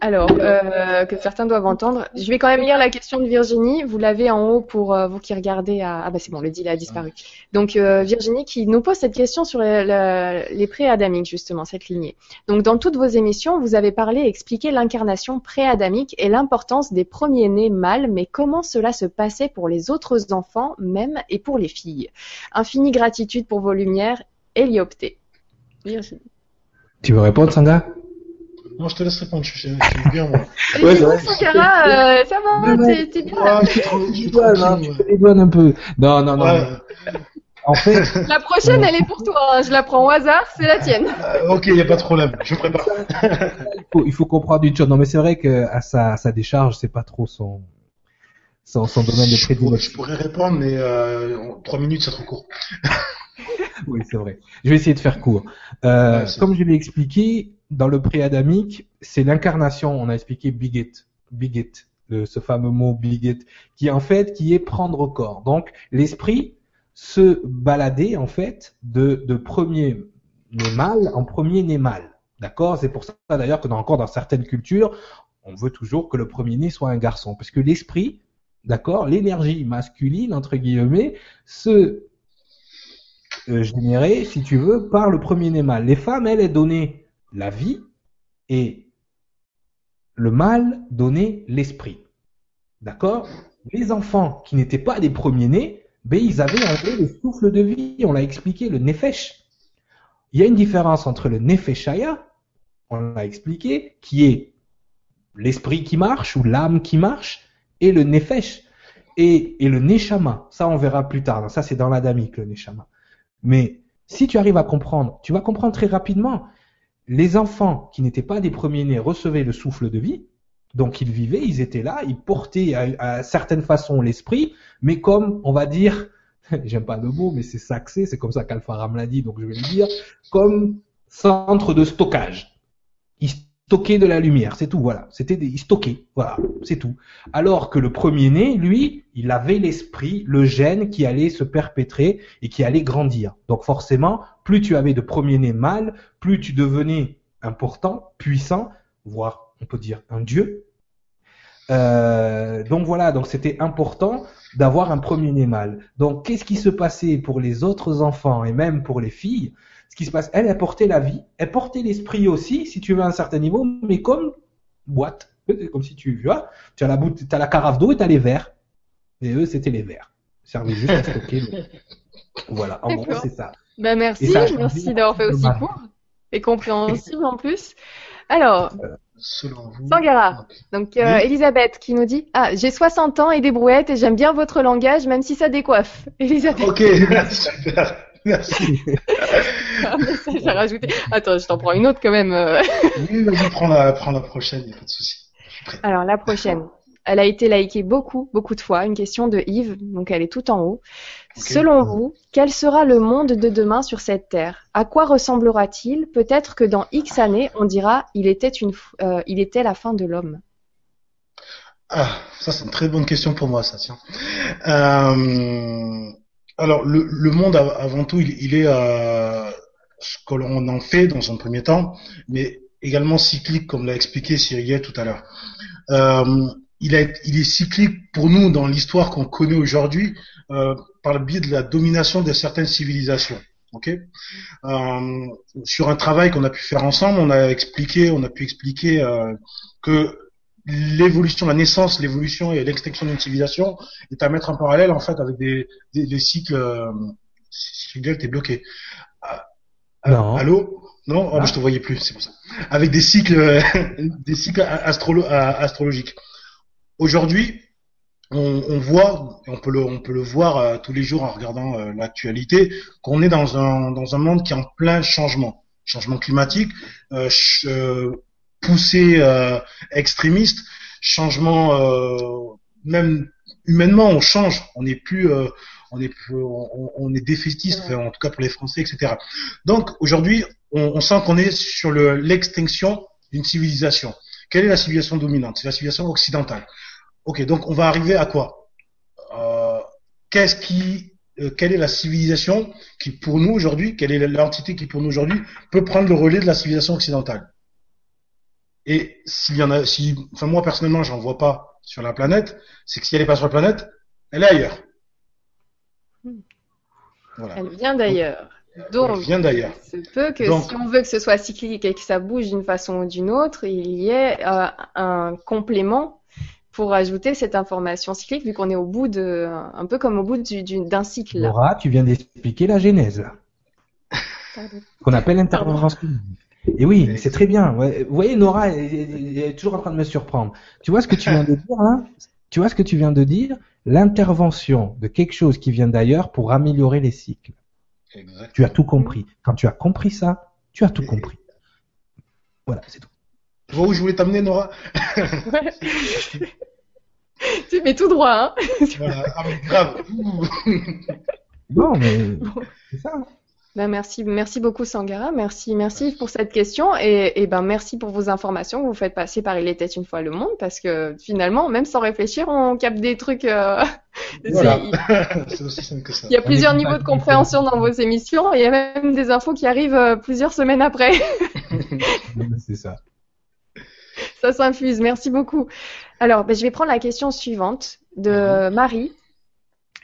Alors, euh, que certains doivent entendre. Je vais quand même lire la question de Virginie. Vous l'avez en haut pour euh, vous qui regardez à... Ah bah c'est bon, le delay a disparu. Donc euh, Virginie qui nous pose cette question sur les, pré-adamiques, justement, cette lignée. Donc dans toutes vos émissions, vous avez parlé et expliqué l'incarnation pré-adamique et l'importance des premiers-nés mâles, mais comment cela se passait pour les autres enfants, même, et pour les filles? Infinie gratitude pour vos lumières, Héliopté. Tu veux répondre, Sanga Non, je te laisse répondre, je suis, je suis bien, moi. Ouais, vrai. Sankara, euh, ça va, ouais. t'es bien. Ouais, je suis trop- je suis tu un peu. Non, non, non. Ouais. En fait, La prochaine, elle est pour toi. hein. Je la prends au hasard, c'est la tienne. Euh, ok, y a pas de problème, je prépare. il faut, il faut comprendre une chose. Non, mais c'est vrai que à sa, à sa décharge, c'est pas trop son, son, son domaine de pourrais, je prédilection. pourrais répondre, mais euh, en trois minutes, c'est trop court. Oui, c'est vrai. Je vais essayer de faire court. Euh, Ouais, comme je l'ai expliqué, dans le pré-adamique, c'est l'incarnation. On a expliqué bigot, bigot, ce fameux mot bigot, qui en fait, qui est prendre corps. Donc, l'esprit se baladait en fait de, premier né mâle en premier né mâle. D'accord? C'est pour ça d'ailleurs que dans, encore dans certaines cultures, on veut toujours que le premier né soit un garçon, parce que l'esprit, d'accord, l'énergie masculine entre guillemets, se euh, si tu veux, par le premier né mâle. Les femmes, elles, elles donnaient la vie et le mâle donnait l'esprit. D'accord? Les enfants qui n'étaient pas des premiers-nés, ben, ils avaient en gros le souffle de vie, on l'a expliqué, le nefesh. Il y a une différence entre le nefeshaya, on l'a expliqué, qui est l'esprit qui marche ou l'âme qui marche, et le nefesh. Et, et le neshama, ça on verra plus tard, ça c'est dans l'adamique le neshama. Mais si tu arrives à comprendre, tu vas comprendre très rapidement, les enfants qui n'étaient pas des premiers-nés recevaient le souffle de vie, donc ils vivaient, ils étaient là, ils portaient à, certaines façons l'esprit, mais comme, on va dire, j'aime pas le mot, mais c'est saxé, c'est comme ça qu'Alpha Ram l'a dit, donc je vais le dire, comme centre de stockage. Stockaient de la lumière, c'est tout, voilà. C'était des, stockaient, voilà, c'est tout. Alors que le premier-né, lui, il avait l'esprit, le gène qui allait se perpétrer et qui allait grandir. Donc forcément, plus tu avais de premier-né mâle, plus tu devenais important, puissant, voire on peut dire un dieu. Euh, donc voilà, donc c'était important d'avoir un premier-né mâle. Donc qu'est-ce qui se passait pour les autres enfants et même pour les filles? Ce qui se passe, elle, elle portait la vie, elle portait l'esprit aussi, si tu veux à un certain niveau, mais comme boîte, comme si tu vois, tu as la bout, as la carafe d'eau et t'as les verres. Et eux, c'était les verres. Ils servaient juste à stocker. Voilà, en gros, c'est ça. Ben merci, ça a merci d'avoir fait aussi court et compréhensible en plus. Alors, Selon vous. Sangara. Donc euh, Oui. Elisabeth qui nous dit Ah, j'ai 60 ans et des brouettes et j'aime bien votre langage même si ça décoiffe. Elisabeth, Ok, super. Merci. un message à rajouter. Attends, je t'en prends une autre quand même. Oui, vas-y, prends la, prends la prochaine, y a pas de souci. Alors la prochaine. Elle a été likée beaucoup, beaucoup de fois. Une question de Yves, donc elle est tout en haut. Selon vous, quel sera le monde de demain sur cette terre? À quoi ressemblera-t-il? Peut-être que dans X années, on dira il était une, f- euh, il était la fin de l'homme. Ah, ça c'est une très bonne question pour moi, ça, tiens. Euh, alors, le, le monde, av- avant tout, il, il est euh, ce que l'on en fait dans un premier temps, mais également cyclique, comme l'a expliqué Cyrielle tout à l'heure. Euh, il, il est cyclique pour nous dans l'histoire qu'on connaît aujourd'hui euh, par le biais de la domination de certaines civilisations. Ok? Euh, sur un travail qu'on a pu faire ensemble, on a expliqué, on a pu expliquer euh, que l'évolution, la naissance, l'évolution et l'extinction d'une civilisation est à mettre en parallèle en fait avec des, des, des cycles. Euh, t'es bloqué. Non. Allô? Non, oh, je te voyais plus, c'est pour ça. Avec des cycles, des cycles astrolo astrologiques. Aujourd'hui, on, on, voit, on peut le, on peut le voir euh, tous les jours en regardant euh, l'actualité, qu'on est dans un, dans un monde qui est en plein changement, changement climatique, euh, euh poussée extrémiste, changement même humainement, on change, on n'est plus, on est, on, on est défaitiste, en tout cas pour les Français, etc. Donc aujourd'hui, on, on sent qu'on est sur l'extinction d'une civilisation. Quelle est la civilisation dominante? C'est la civilisation occidentale. Ok, donc on va arriver à quoi? Euh, Qu'est-ce qui, euh, quelle est la civilisation qui pour nous aujourd'hui, quelle est l'entité qui pour nous aujourd'hui peut prendre le relais de la civilisation occidentale? Et s'il y en a, si, enfin moi personnellement, j'en vois pas sur la planète, c'est que si elle n'est pas sur la planète, elle est ailleurs. Voilà. Elle vient d'ailleurs. Donc, elle vient d'ailleurs. C'est peu que si on veut que ce soit cyclique et que ça bouge d'une façon ou d'une autre, il y ait euh, un complément pour ajouter cette information cyclique, vu qu'on est au bout de, un peu comme au bout d'un cycle. Laura, tu viens d'expliquer la genèse. Qu'on appelle intervention. Et oui, c'est très bien. Vous voyez, Nora elle, est toujours en train de me surprendre. Tu vois ce que tu viens de dire là? Tu vois ce que tu viens de dire? L'intervention de quelque chose qui vient d'ailleurs pour améliorer les cycles. Tu as tout compris. Quand tu as compris ça, tu as tout compris. Voilà, c'est tout. Tu vois où je voulais t'amener, Nora Tu mets tout droit, hein voilà. Ah, mais grave. non, mais c'est ça. Ben merci, merci beaucoup Sangara, merci, merci pour cette question et, et, ben merci pour vos informations que vous faites passer par Il était une fois le monde parce que finalement, même sans réfléchir, on capte des trucs. Euh... Voilà. C'est aussi simple que ça. Il y a plusieurs niveaux de compréhension dans vos émissions et il y a même des infos qui arrivent euh, plusieurs semaines après. C'est ça ça s'infuse. Merci beaucoup. Alors, ben, je vais prendre la question suivante de mhm. Marie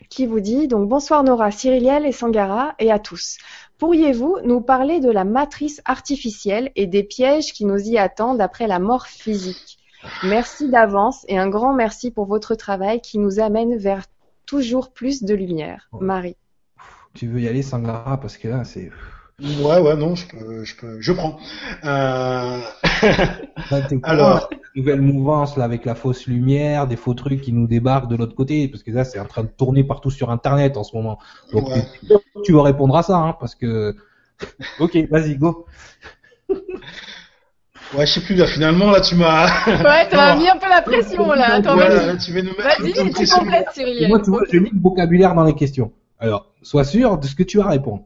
qui vous dit donc bonsoir Nora, Cyriliel et Sangara et à tous. Pourriez-vous nous parler de la matrice artificielle et des pièges qui nous y attendent après la mort physique? Merci d'avance et un grand merci pour votre travail qui nous amène vers toujours plus de lumière. Marie. Tu veux y aller Sangara? Parce que là c'est Ouais, ouais, non, je peux, je peux, je prends. Euh... Alors, nouvelle mouvance là avec la fausse lumière, des faux trucs qui nous débarquent de l'autre côté, parce que là c'est en train de tourner partout sur Internet en ce moment. Donc tu, vas répondre à ça, hein, parce que. ok, vas-y, go. Ouais, je sais plus là. Finalement, là, tu m'as. Ouais, t'as mis un peu la pression là. Attends, vas-y. tu vas nous mettre. Vas-y, tu complètes, Cyril. Moi, tu vois, j'ai mis le vocabulaire dans les questions. Alors, sois sûr de ce que tu vas répondre.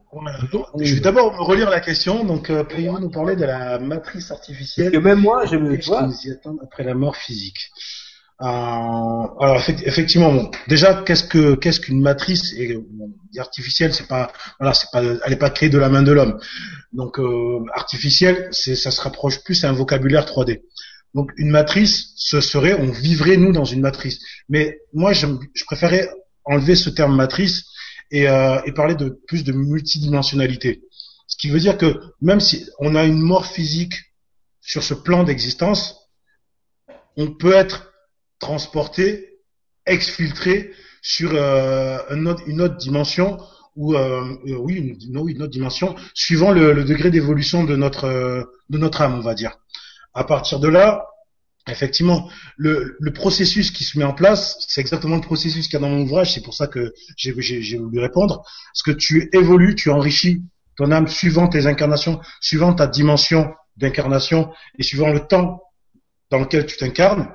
Je vais d'abord relire la question. Donc, euh, pourriez-vous nous parler de la matrice artificielle Parce que même moi, je me vois. nous y attend après la mort physique. Euh, alors effectivement, bon, déjà qu'est-ce que qu'est-ce qu'une matrice et artificielle, c'est pas voilà, c'est pas elle est pas créée de la main de l'homme. Donc euh, artificielle, c'est ça se rapproche plus à un vocabulaire 3D. Donc une matrice, ce serait on vivrait nous dans une matrice. Mais moi je, je préférais enlever ce terme matrice et, euh, et parler de plus de multidimensionnalité. Ce qui veut dire que même si on a une mort physique sur ce plan d'existence, on peut être transporté, exfiltré sur euh, une, autre, dimension ou euh, oui une, une, autre dimension suivant le, le degré d'évolution de notre de notre âme on va dire. À partir de là, Effectivement, le, le, processus qui se met en place, c'est exactement le processus qu'il y a dans mon ouvrage. C'est pour ça que j'ai voulu répondre. Parce que tu évolues, tu enrichis ton âme suivant tes incarnations, suivant ta dimension d'incarnation et suivant le temps dans lequel tu t'incarnes.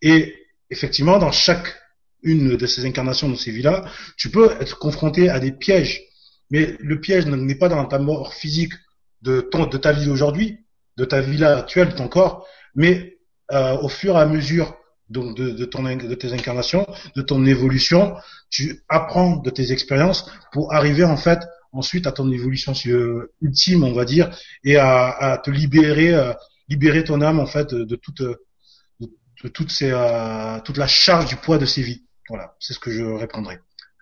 Et effectivement, dans chaque une de ces incarnations, dans ces vies-là, tu peux être confronté à des pièges. Mais le piège n'est pas dans ta mort physique de, ton, de ta vie d'aujourd'hui, de ta vie là actuelle, de ton corps, mais euh, au fur et à mesure de, de, ton, de tes incarnations, de ton évolution, tu apprends de tes expériences pour arriver en fait ensuite à ton évolution ultime, on va dire, et à, à te libérer, euh, libérer ton âme en fait de, toute de, de euh, toute la charge du poids de ces vies. Voilà, c'est ce que je répondrai.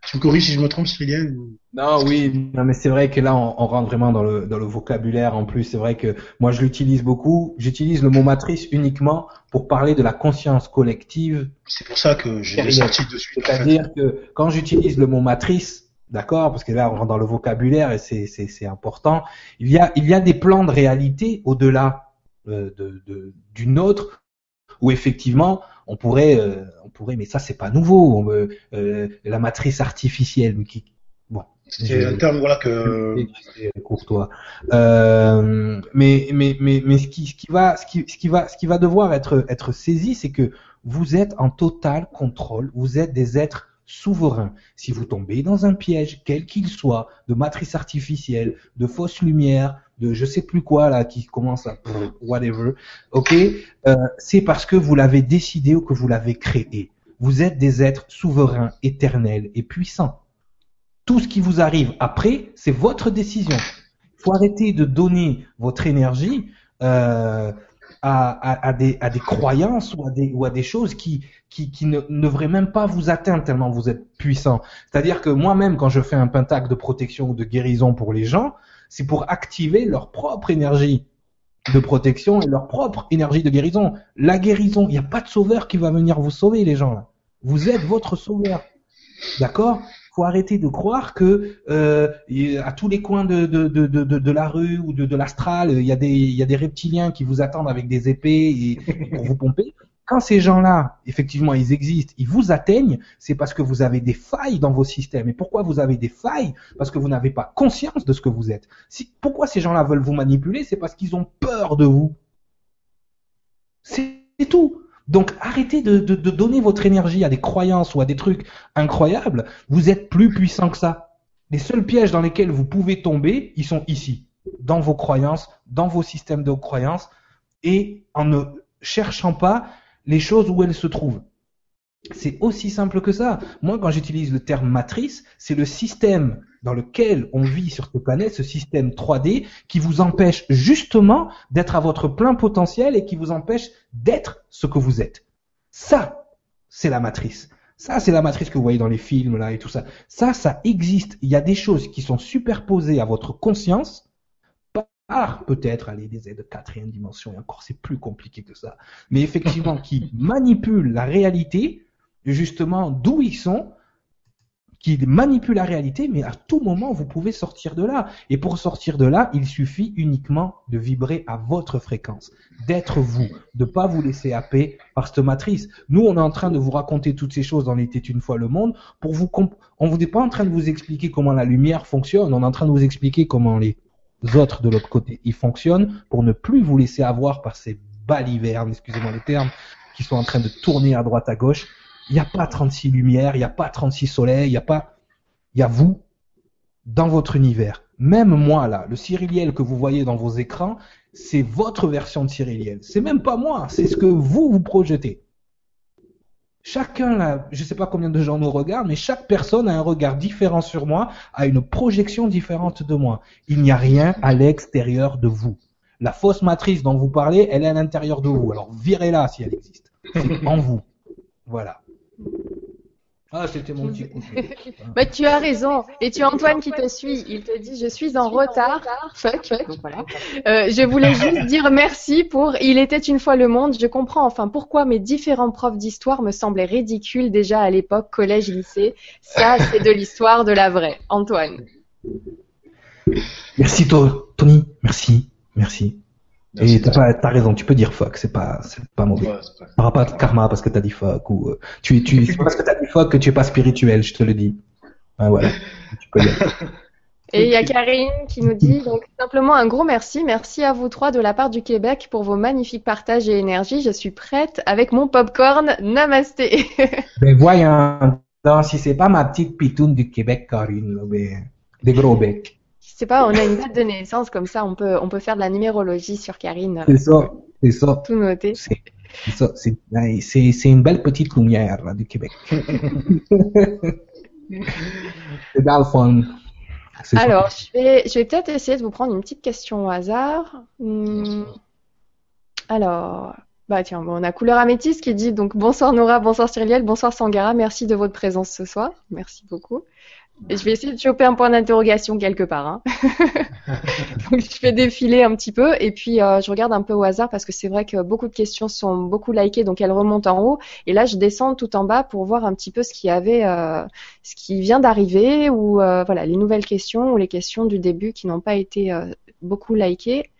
Tu me corriges si je me trompe, Cyrilienne Non, oui, non, mais c'est vrai que là, on, on, rentre vraiment dans le, dans le vocabulaire. En plus, c'est vrai que moi, je l'utilise beaucoup. J'utilise le mot matrice uniquement pour parler de la conscience collective. C'est pour ça que j'ai sorti de suite. C'est-à-dire que quand j'utilise le mot matrice, d'accord, parce que là, on rentre dans le vocabulaire et c'est, c'est, c'est important. Il y a, il y a des plans de réalité au-delà euh, de, de, d'une autre où effectivement on pourrait, euh, on pourrait, mais ça c'est pas nouveau. On, euh, la matrice artificielle, qui, bon, c'est un terme voilà que courtois. Euh, mais mais mais mais ce qui ce qui va ce qui ce qui va ce qui va devoir être être saisi, c'est que vous êtes en total contrôle. Vous êtes des êtres souverains. Si vous tombez dans un piège, quel qu'il soit, de matrice artificielle, de fausse lumière, de je sais plus quoi là qui commence à whatever, ok, euh, c'est parce que vous l'avez décidé ou que vous l'avez créé. Vous êtes des êtres souverains, éternels et puissants. Tout ce qui vous arrive après, c'est votre décision. Il faut arrêter de donner votre énergie euh, à, à, à, des, à des croyances ou à des, ou à des choses qui, qui, qui ne, ne devraient même pas vous atteindre tellement vous êtes puissant. C'est-à-dire que moi-même, quand je fais un pentacle de protection ou de guérison pour les gens, c'est pour activer leur propre énergie de protection et leur propre énergie de guérison. La guérison, il n'y a pas de sauveur qui va venir vous sauver, les gens là. Vous êtes votre sauveur. D'accord? Faut arrêter de croire que euh, à tous les coins de la rue ou de, de l'astral, il y, a des, il y a des reptiliens qui vous attendent avec des épées et pour vous pomper quand ces gens-là, effectivement, ils existent, ils vous atteignent, c'est parce que vous avez des failles dans vos systèmes. Et pourquoi vous avez des failles? Parce que vous n'avez pas conscience de ce que vous êtes. Si, pourquoi ces gens-là veulent vous manipuler? C'est parce qu'ils ont peur de vous. C'est tout. Donc arrêtez de, de, de, donner votre énergie à des croyances ou à des trucs incroyables. Vous êtes plus puissant que ça. Les seuls pièges dans lesquels vous pouvez tomber, ils sont ici, dans vos croyances, dans vos systèmes de croyances, et en ne cherchant pas les choses où elles se trouvent. C'est aussi simple que ça. Moi, quand j'utilise le terme matrice, c'est le système dans lequel on vit sur cette planète, ce système 3D, qui vous empêche justement d'être à votre plein potentiel et qui vous empêche d'être ce que vous êtes. Ça, c'est la matrice. Ça, c'est la matrice que vous voyez dans les films là et tout ça. Ça, ça existe. Il y a des choses qui sont superposées à votre conscience par peut-être aller des aides de quatrième dimension, et encore c'est plus compliqué que ça, mais effectivement qui manipulent la réalité, justement d'où ils sont, qui manipulent la réalité, mais à tout moment vous pouvez sortir de là. Et pour sortir de là, il suffit uniquement de vibrer à votre fréquence, d'être vous, de pas vous laisser happer par cette matrice. Nous, on est en train de vous raconter toutes ces choses dans l'été une fois le monde pour vous on vous n'est pas en train de vous expliquer comment la lumière fonctionne, on est en train de vous expliquer comment les autres de l'autre côté. Ils fonctionnent pour ne plus vous laisser avoir par ces balivernes, excusez-moi le terme, qui sont en train de tourner à droite à gauche. Il n'y a pas 36 lumières, il n'y a pas 36 soleils, il n'y a pas, il y a vous dans votre univers. Même moi là, le Cyriliel que vous voyez dans vos écrans, c'est votre version de Cyriliel. C'est même pas moi, c'est ce que vous vous projetez. Chacun, là, je ne sais pas combien de gens nous regardent, mais chaque personne a un regard différent sur moi, a une projection différente de moi. Il n'y a rien à l'extérieur de vous. La fausse matrice dont vous parlez, elle est à l'intérieur de vous. Alors virez-la si elle existe. C'est en vous. Voilà. Ah, c'était mon petit coup. bah, tu as raison. Et tu as Antoine qui te suit. Il te dit, je suis en retard. Fuck. Donc, voilà. Euh, je voulais juste dire merci pour Il était une fois le monde. Je comprends enfin pourquoi mes différents profs d'histoire me semblaient ridicules déjà à l'époque, collège, lycée. Ça, c'est de l'histoire de la vraie. Antoine. Merci, Tony. Merci. Merci. Et t'as as raison, tu peux dire fuck, c'est pas, c'est pas mauvais. Ouais, pas... pas de karma parce que t'as dit fuck ou euh, tu, tu, c'est parce que t'as dit fuck que tu es pas spirituel, je te le dis. Ah, voilà. tu peux Et il y a Karine qui nous dit donc simplement un gros merci, merci à vous trois de la part du Québec pour vos magnifiques partages et énergie. Je suis prête avec mon popcorn. Namasté. ben voyons, si c'est pas ma petite pitoune du Québec, Karine, ben, des gros becs sais pas, on a une date de naissance comme ça, on peut, on peut faire de la numérologie sur Karine. C'est ça, c'est ça. Tout noté. C'est ça, c'est une belle petite lumière là, du Québec. c'est dans le. Alors, je vais, je vais peut-être essayer de vous prendre une petite question au hasard. Hmm. Alors, Bah tiens, bon, on a couleur améthyste qui dit donc bonsoir Nora, bonsoir Cyrielle, bonsoir Sangara, merci de votre présence ce soir, merci beaucoup. Et je vais essayer de choper un point d'interrogation quelque part. Hein. donc je fais défiler un petit peu et puis euh, je regarde un peu au hasard parce que c'est vrai que beaucoup de questions sont beaucoup likées donc elles remontent en haut et là je descends tout en bas pour voir un petit peu ce qui avait, euh, ce qui vient d'arriver ou euh, voilà les nouvelles questions ou les questions du début qui n'ont pas été beaucoup likées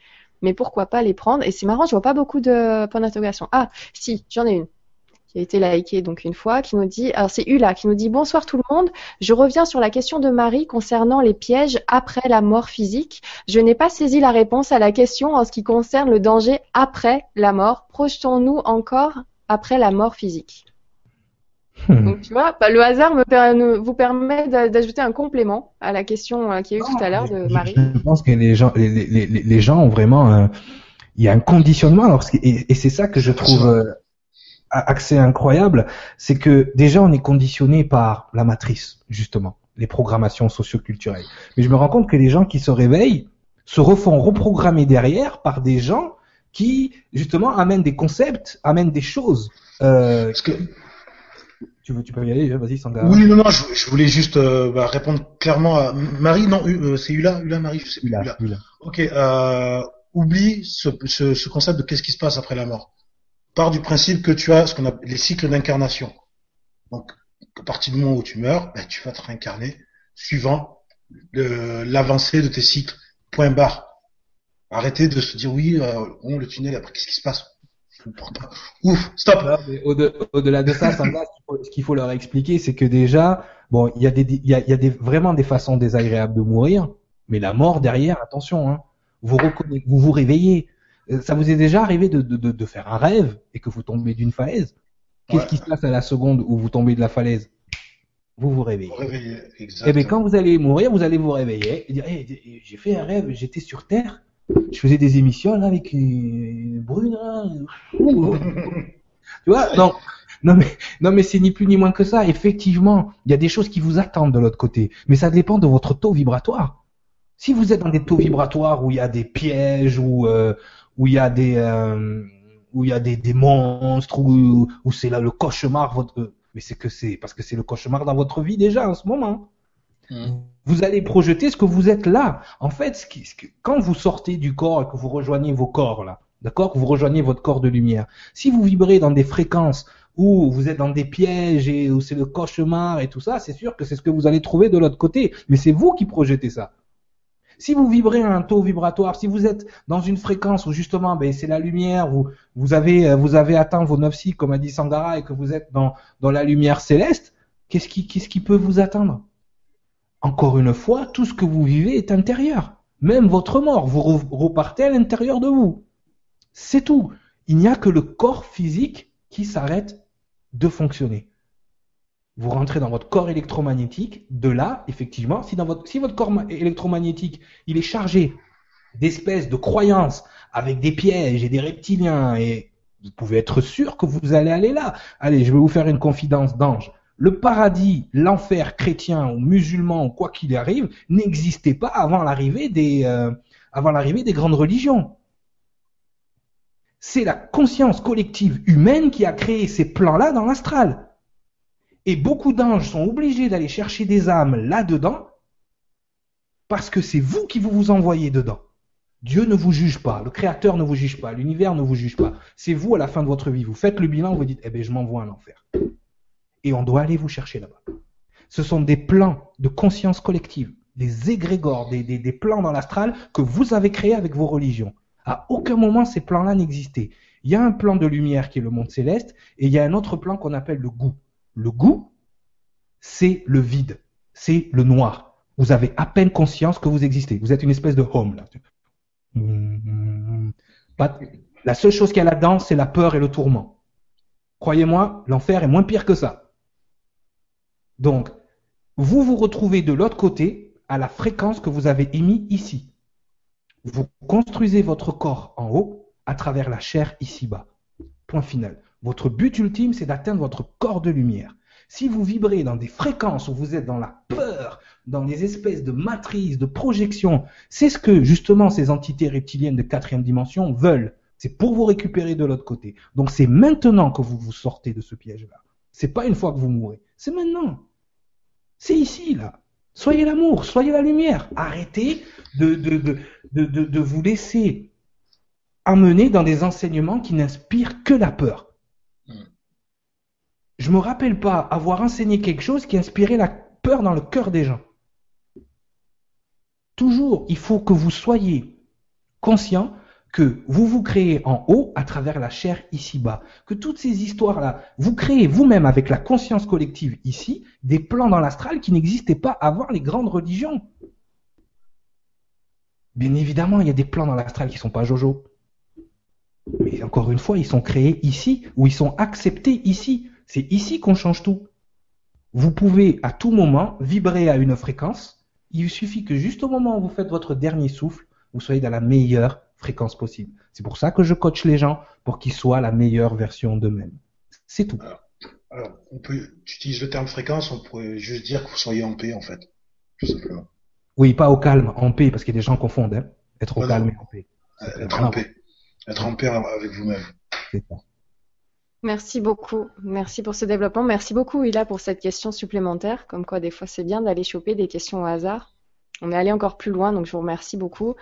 mais pourquoi pas les prendre? Et c'est marrant, je vois pas beaucoup de points d'interrogation. Ah, si, j'en ai une qui a été likée donc une fois, qui nous dit, alors c'est Ula qui nous dit bonsoir tout le monde. Je reviens sur la question de Marie concernant les pièges après la mort physique. Je n'ai pas saisi la réponse à la question en ce qui concerne le danger après la mort. Projetons-nous encore après la mort physique. Hmm. Donc tu vois, bah, le hasard me vous permet d'ajouter un complément à la question euh, qui a eu tout à l'heure de Marie. Je pense que les gens, les, les, les gens ont vraiment, euh, il y a un conditionnement. Alors, et, et c'est ça que je trouve euh, accès incroyable, c'est que déjà on est conditionné par la matrice, justement, les programmations socioculturelles. Mais je me rends compte que les gens qui se réveillent se refont reprogrammer derrière par des gens qui justement amènent des concepts, amènent des choses. Euh, que tu veux, tu peux y aller, hein, vas-y, Sangha. Oui, non, non, je, voulais juste euh, bah, répondre clairement à Marie. Non, euh, c'est Ula, Ula, Marie, je sais plus. Ula, Ula. Ok, euh, oublie ce, ce, ce, concept de qu'est-ce qui se passe après la mort. Part du principe que tu as ce qu'on appelle les cycles d'incarnation. Donc, à partir du moment où tu meurs, ben, tu vas te réincarner suivant l'avancée de tes cycles. Point barre. Arrêtez de se dire oui, euh, bon, le tunnel, après qu'est-ce qui se passe? Ouf, stop. Au-delà de ça, ce qu'il faut leur expliquer, c'est que déjà, bon, il y a des, y a, vraiment des façons désagréables de mourir, mais la mort derrière, attention, hein, vous reconnaissez, vous vous réveillez. Euh, ça vous est déjà arrivé de, de, de, faire un rêve et que vous tombez d'une falaise? Qu'est-ce qui se passe à la seconde où vous tombez de la falaise? Vous vous réveillez. Vous et eh bien quand vous allez mourir, vous allez vous réveiller et dire hey, j'ai fait un rêve, j'étais sur Terre. Je faisais des émissions là avec une brune tu vois non non mais non mais c'est ni plus ni moins que ça. Effectivement il y a des choses qui vous attendent de l'autre côté. Mais ça dépend de votre taux vibratoire. Si vous êtes dans des taux vibratoires où il y a des pièges où euh, où il y a des euh, où il y a des, des monstres où, où c'est là le cauchemar votre mais c'est que c'est parce que c'est le cauchemar dans votre vie déjà en ce moment mmh. Vous allez projeter ce que vous êtes là. En fait, ce qui, quand vous sortez du corps et que vous rejoignez vos corps là, d'accord, que vous rejoignez votre corps de lumière, si vous vibrez dans des fréquences où vous êtes dans des pièges et où c'est le cauchemar et tout ça, c'est sûr que c'est ce que vous allez trouver de l'autre côté. Mais c'est vous qui projetez ça. Si vous vibrez un taux vibratoire, si vous êtes dans une fréquence où justement, ben, c'est la lumière, vous, vous avez, vous avez atteint vos neuf cycles, comme a dit Sangara, et que vous êtes dans, dans la lumière céleste, qu'est-ce qui, qu'est-ce qui peut vous atteindre? Encore une fois, tout ce que vous vivez est intérieur. Même votre mort, vous repartez à l'intérieur de vous. C'est tout. Il n'y a que le corps physique qui s'arrête de fonctionner. Vous rentrez dans votre corps électromagnétique. De là, effectivement, si, votre corps électromagnétique il est chargé d'espèces de croyances avec des pièges et des reptiliens, et vous pouvez être sûr que vous allez aller là. Allez, je vais vous faire une confidence d'ange le paradis, l'enfer chrétien ou musulman ou quoi qu'il arrive n'existait pas avant l'arrivée des, euh, avant l'arrivée des grandes religions. C'est la conscience collective humaine qui a créé ces plans-là dans l'astral. Et beaucoup d'anges sont obligés d'aller chercher des âmes là-dedans parce que c'est vous qui vous vous envoyez dedans. Dieu ne vous juge pas, le Créateur ne vous juge pas, l'univers ne vous juge pas. C'est vous à la fin de votre vie. Vous faites le bilan, vous dites, eh ben, je m'envoie à l'enfer et on doit aller vous chercher là-bas. Ce sont des plans de conscience collective, des égrégores, des, des, plans dans l'astral que vous avez créés avec vos religions. À aucun moment ces plans-là n'existaient. Il y a un plan de lumière qui est le monde céleste et il y a un autre plan qu'on appelle le goût. Le goût, c'est le vide, c'est le noir. Vous avez à peine conscience que vous existez. Vous êtes une espèce de home là. La seule chose qu'il y a là-dedans, c'est la peur et le tourment. Croyez-moi, l'enfer est moins pire que ça. Donc, vous vous retrouvez de l'autre côté à la fréquence que vous avez émis ici. Vous construisez votre corps en haut à travers la chair ici-bas. Point final. Votre but ultime, c'est d'atteindre votre corps de lumière. Si vous vibrez dans des fréquences où vous êtes dans la peur, dans les espèces de matrices, de projections, c'est ce que justement ces entités reptiliennes de quatrième dimension veulent. C'est pour vous récupérer de l'autre côté. Donc c'est maintenant que vous vous sortez de ce piège-là. C'est pas une fois que vous mourrez. C'est maintenant. C'est ici, là. Soyez l'amour, soyez la lumière. Arrêtez de, de, de, de, de vous laisser amener dans des enseignements qui n'inspirent que la peur. Je me rappelle pas avoir enseigné quelque chose qui inspirait la peur dans le cœur des gens. Toujours, il faut que vous soyez conscient que vous vous créez en haut à travers la chair ici-bas. Que toutes ces histoires-là, vous créez vous-même avec la conscience collective ici des plans dans l'astral qui n'existaient pas avant les grandes religions. Bien évidemment, il y a des plans dans l'astral qui sont pas Jojo. Mais encore une fois, ils sont créés ici ou ils sont acceptés ici. C'est ici qu'on change tout. Vous pouvez à tout moment vibrer à une fréquence. Il suffit que juste au moment où vous faites votre dernier souffle, vous soyez dans la meilleure fréquence possible. C'est pour ça que je coach les gens pour qu'ils soient la meilleure version d'eux-mêmes. C'est tout. Alors, on peut, tu utilises le terme fréquence, on pourrait juste dire que vous soyez en paix, en fait. Tout simplement. Oui, pas au calme, en paix, parce que des gens confondent, hein. Être au calme et en paix. Être en paix. Être en paix avec vous-même. C'est ça. Merci beaucoup. Merci pour ce développement. Merci beaucoup, Ila, pour cette question supplémentaire. Comme quoi, des fois, c'est bien d'aller choper des questions au hasard. On est allé encore plus loin, donc je vous remercie beaucoup.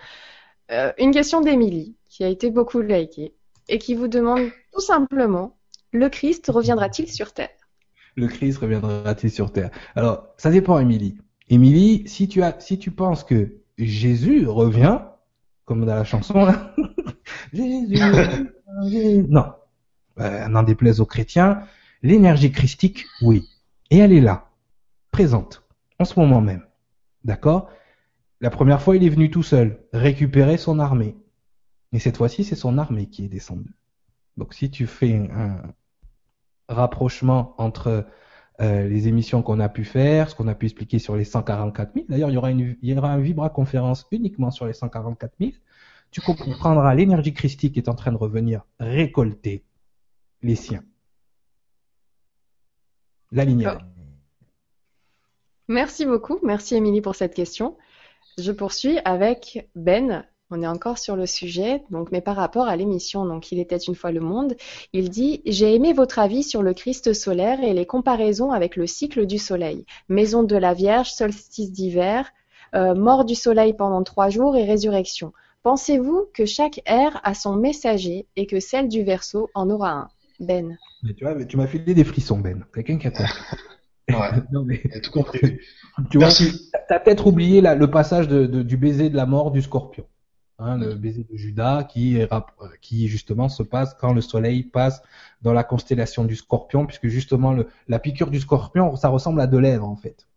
Euh, une question d'Émilie, qui a été beaucoup likée, et qui vous demande tout simplement, le Christ reviendra-t-il sur Terre? Le Christ reviendra-t-il sur Terre? Alors, ça dépend, Émilie. Émilie, si tu si tu penses que Jésus revient, comme dans la chanson là, Jésus, non, euh, n'en déplaise aux chrétiens, l'énergie christique, oui, et elle est là, présente, en ce moment même, d'accord? La première fois, il est venu tout seul, récupérer son armée. Et cette fois-ci, c'est son armée qui est descendue. Donc si tu fais un rapprochement entre euh, les émissions qu'on a pu faire, ce qu'on a pu expliquer sur les 144 000, d'ailleurs il y aura une, il y aura un Vibra conférence uniquement sur les 144 000, tu comprendras l'énergie christique qui est en train de revenir récolter les siens. La ligne. Merci beaucoup, merci Émilie pour cette question. Je poursuis avec Ben. On est encore sur le sujet, donc mais par rapport à l'émission, donc il était une fois le monde, il dit j'ai aimé votre avis sur le Christ solaire et les comparaisons avec le cycle du Soleil, maison de la Vierge, solstice d'hiver, euh, mort du Soleil pendant trois jours et résurrection. Pensez-vous que chaque ère a son messager et que celle du Verseau en aura un? Ben. Mais tu vois, tu m'as filé des frissons, Ben. Quelqu'un qui a Ouais. non, mais... tout compris. Tu Merci. as peut-être oublié le passage de, du baiser de la mort du scorpion. Hein, le baiser de Judas qui, qui justement se passe quand le soleil passe dans la constellation du scorpion, puisque justement le, la piqûre du scorpion, ça ressemble à de lèvres en fait.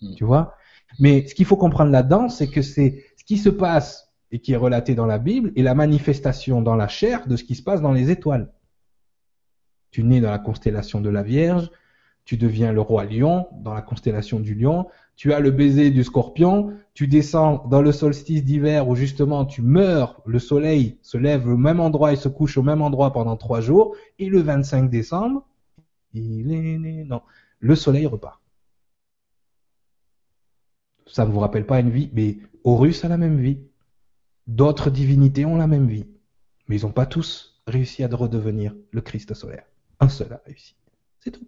Hmm. Tu vois? Mais ce qu'il faut comprendre là-dedans, c'est que c'est ce qui se passe et qui est relaté dans la Bible et la manifestation dans la chair de ce qui se passe dans les étoiles. Tu nais dans la constellation de la Vierge, tu deviens le roi lion dans la constellation du lion, tu as le baiser du scorpion, tu descends dans le solstice d'hiver où justement tu meurs, le soleil se lève au même endroit et se couche au même endroit pendant trois jours, et le 25 décembre, il est né, non, le soleil repart. Ça ne vous rappelle pas une vie, mais Horus a la même vie. D'autres divinités ont la même vie. Mais ils n'ont pas tous réussi à redevenir le Christ solaire. Un seul a réussi. C'est tout.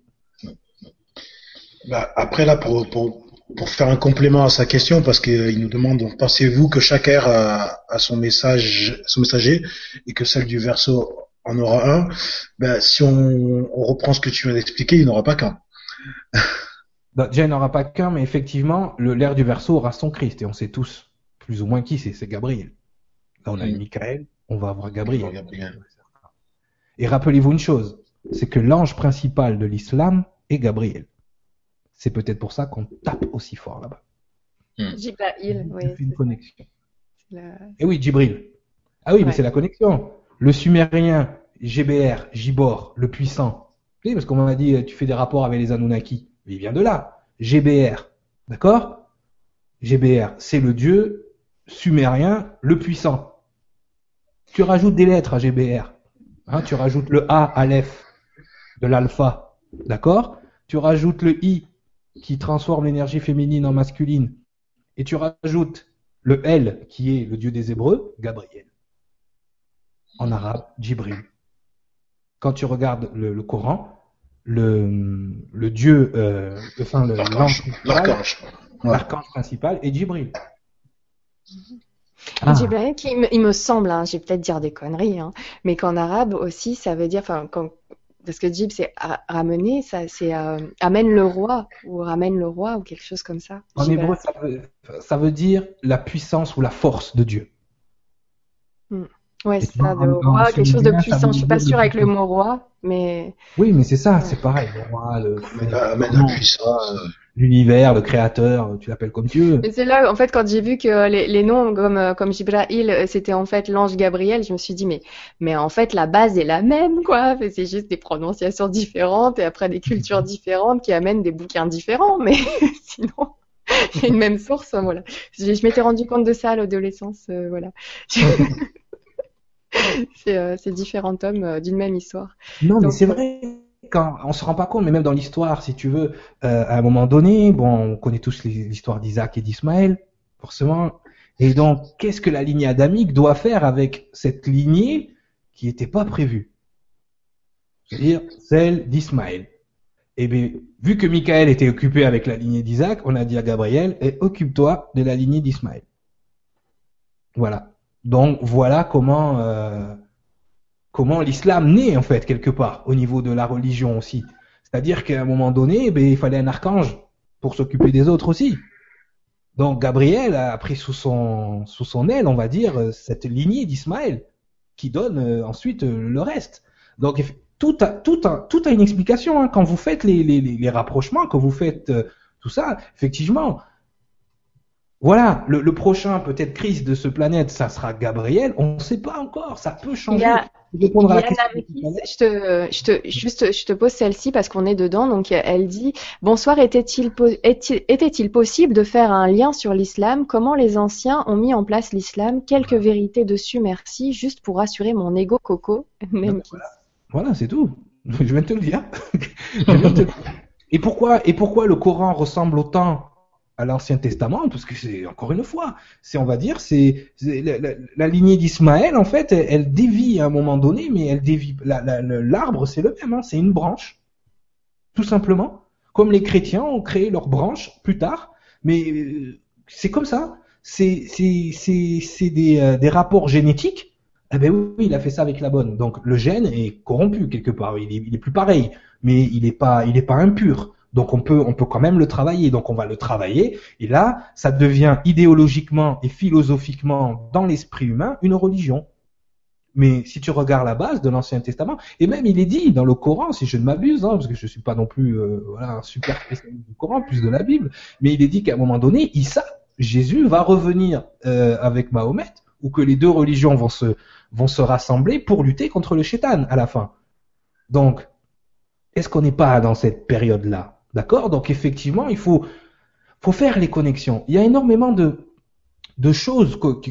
Bah, après là, pour, pour, pour faire un complément à sa question, parce qu'il nous demande, pensez-vous que chaque ère a, a, son message, son messager, et que celle du verso en aura un? Ben, Si on, on reprend ce que tu viens d'expliquer, il n'aura pas qu'un. Bah, déjà, il n'aura pas qu'un, mais effectivement, l'ère du verso aura son Christ, et on sait tous plus ou moins qui c'est, c'est Gabriel. Là, on a eu Michael, on va avoir Gabriel. Gabriel. Et rappelez-vous une chose, c'est que l'ange principal de l'islam est Gabriel. C'est peut-être pour ça qu'on tape aussi fort là-bas. Hmm. Jibril, oui. une connexion. Et eh oui, Jibril. Ah oui, mais c'est la connexion. Le sumérien, GBR, Gibor, le puissant. Oui, parce qu'on m'a dit, tu fais des rapports avec les Anunnaki. Il vient de là. GBR. D'accord? GBR, c'est le dieu sumérien, le puissant. Tu rajoutes des lettres à GBR. Hein, tu rajoutes le A, Aleph, de l'alpha. D'accord? Tu rajoutes le I, qui transforme l'énergie féminine en masculine, et tu rajoutes le L qui est le dieu des Hébreux, Gabriel. en arabe, Jibril. Quand tu regardes le, le Coran, le, le dieu, euh, enfin le L'archange. L'archange. Ouais. l'archange principal est Jibril. Ah. Jibril, qui me- il me semble, hein, je vais peut-être dire des conneries, hein, mais qu'en arabe aussi, ça veut dire, enfin, quand, parce que Jib, c'est ra- ramener, ça, c'est euh, amène le roi ou ramène le roi ou quelque chose comme ça. En hébreu, ça veut, ça veut dire la puissance ou la force de Dieu. Ouais, Et c'est dans- ça, de roi, quelque chose de puissant. Je suis pas sûre avec le mot roi, mais Oui, mais c'est ça, c'est pareil. Le roi, le- La, mais la puissance. euh, l'univers, le créateur, tu l'appelles comme tu veux. Mais c'est là, en fait, quand j'ai vu que les, les noms comme, euh, comme Jibraïl, euh, c'était en fait l'ange Gabriel, je me suis dit, mais, mais en fait, la base est la même, quoi. C'est juste des prononciations différentes et après des cultures différentes qui amènent des bouquins différents, mais sinon, il y a une même source, hein, voilà. Je, je m'étais rendu compte de ça à l'adolescence, euh, voilà. C'est euh, différents tomes euh, d'une même histoire. Non, mais c'est vrai. Quand on se rend pas compte, mais même dans l'histoire, si tu veux, euh, à un moment donné, bon, on connaît tous l'histoire d'Isaac et d'Ismaël, forcément. Et donc, qu'est-ce que la lignée adamique doit faire avec cette lignée qui n'était pas prévue? C'est-à-dire celle d'Ismaël. Et bien, vu que Michael était occupé avec la lignée d'Isaac, on a dit à Gabriel, eh, occupe-toi de la lignée d'Ismaël. Voilà. Donc voilà comment euh, comment l'islam naît en fait quelque part au niveau de la religion aussi. C'est-à-dire qu'à un moment donné, ben, il fallait un archange pour s'occuper des autres aussi. Donc Gabriel a pris sous son sous son aile, on va dire, euh, cette lignée d'Ismaël qui donne euh, ensuite euh, le reste. Donc tout a tout a tout a une explication hein. quand vous faites les les, les les rapprochements, quand vous faites euh, tout ça, effectivement. Voilà, le, le prochain peut-être crise de ce planète, ça sera Gabriel. On ne sait pas encore, ça peut changer. Je à la je te, je te, juste, je te pose celle-ci parce qu'on est dedans. Donc, elle dit Bonsoir, était-il, po- possible de faire un lien sur l'islam? Comment les anciens ont mis en place l'islam? Quelques vérités dessus, merci, juste pour rassurer mon ego coco. Même Voilà, c'est tout. Je viens de te le dire. Je viens de te le dire. Et pourquoi et pourquoi le Coran ressemble autant à l'Ancien Testament Parce que c'est encore une fois, c'est on va dire c'est la, lignée d'Ismaël en fait, elle, dévie à un moment donné, mais elle dévie l'arbre c'est le même, hein, c'est une branche, tout simplement. Comme les chrétiens ont créé leur branche plus tard, mais euh, c'est comme ça. C'est euh, des rapports génétiques eh ben oui, il a fait ça avec la bonne. Donc le gène est corrompu quelque part. Il est, plus pareil, mais il est pas, il est pas impur. Donc on peut, on peut quand même le travailler. Donc on va le travailler. Et là, ça devient idéologiquement et philosophiquement dans l'esprit humain une religion. Mais si tu regardes la base de l'Ancien Testament, et même il est dit dans le Coran, si je ne m'abuse, hein, parce que je suis pas non plus euh, voilà, un super spécialiste du Coran, plus de la Bible, mais il est dit qu'à un moment donné, Issa, Jésus va revenir euh, avec Mahomet, ou que les deux religions vont se vont se rassembler pour lutter contre le chétan à la fin. Donc, est-ce qu'on n'est pas dans cette période-là? D'accord? Donc effectivement, il faut faire les connexions. Il y a énormément de choses que-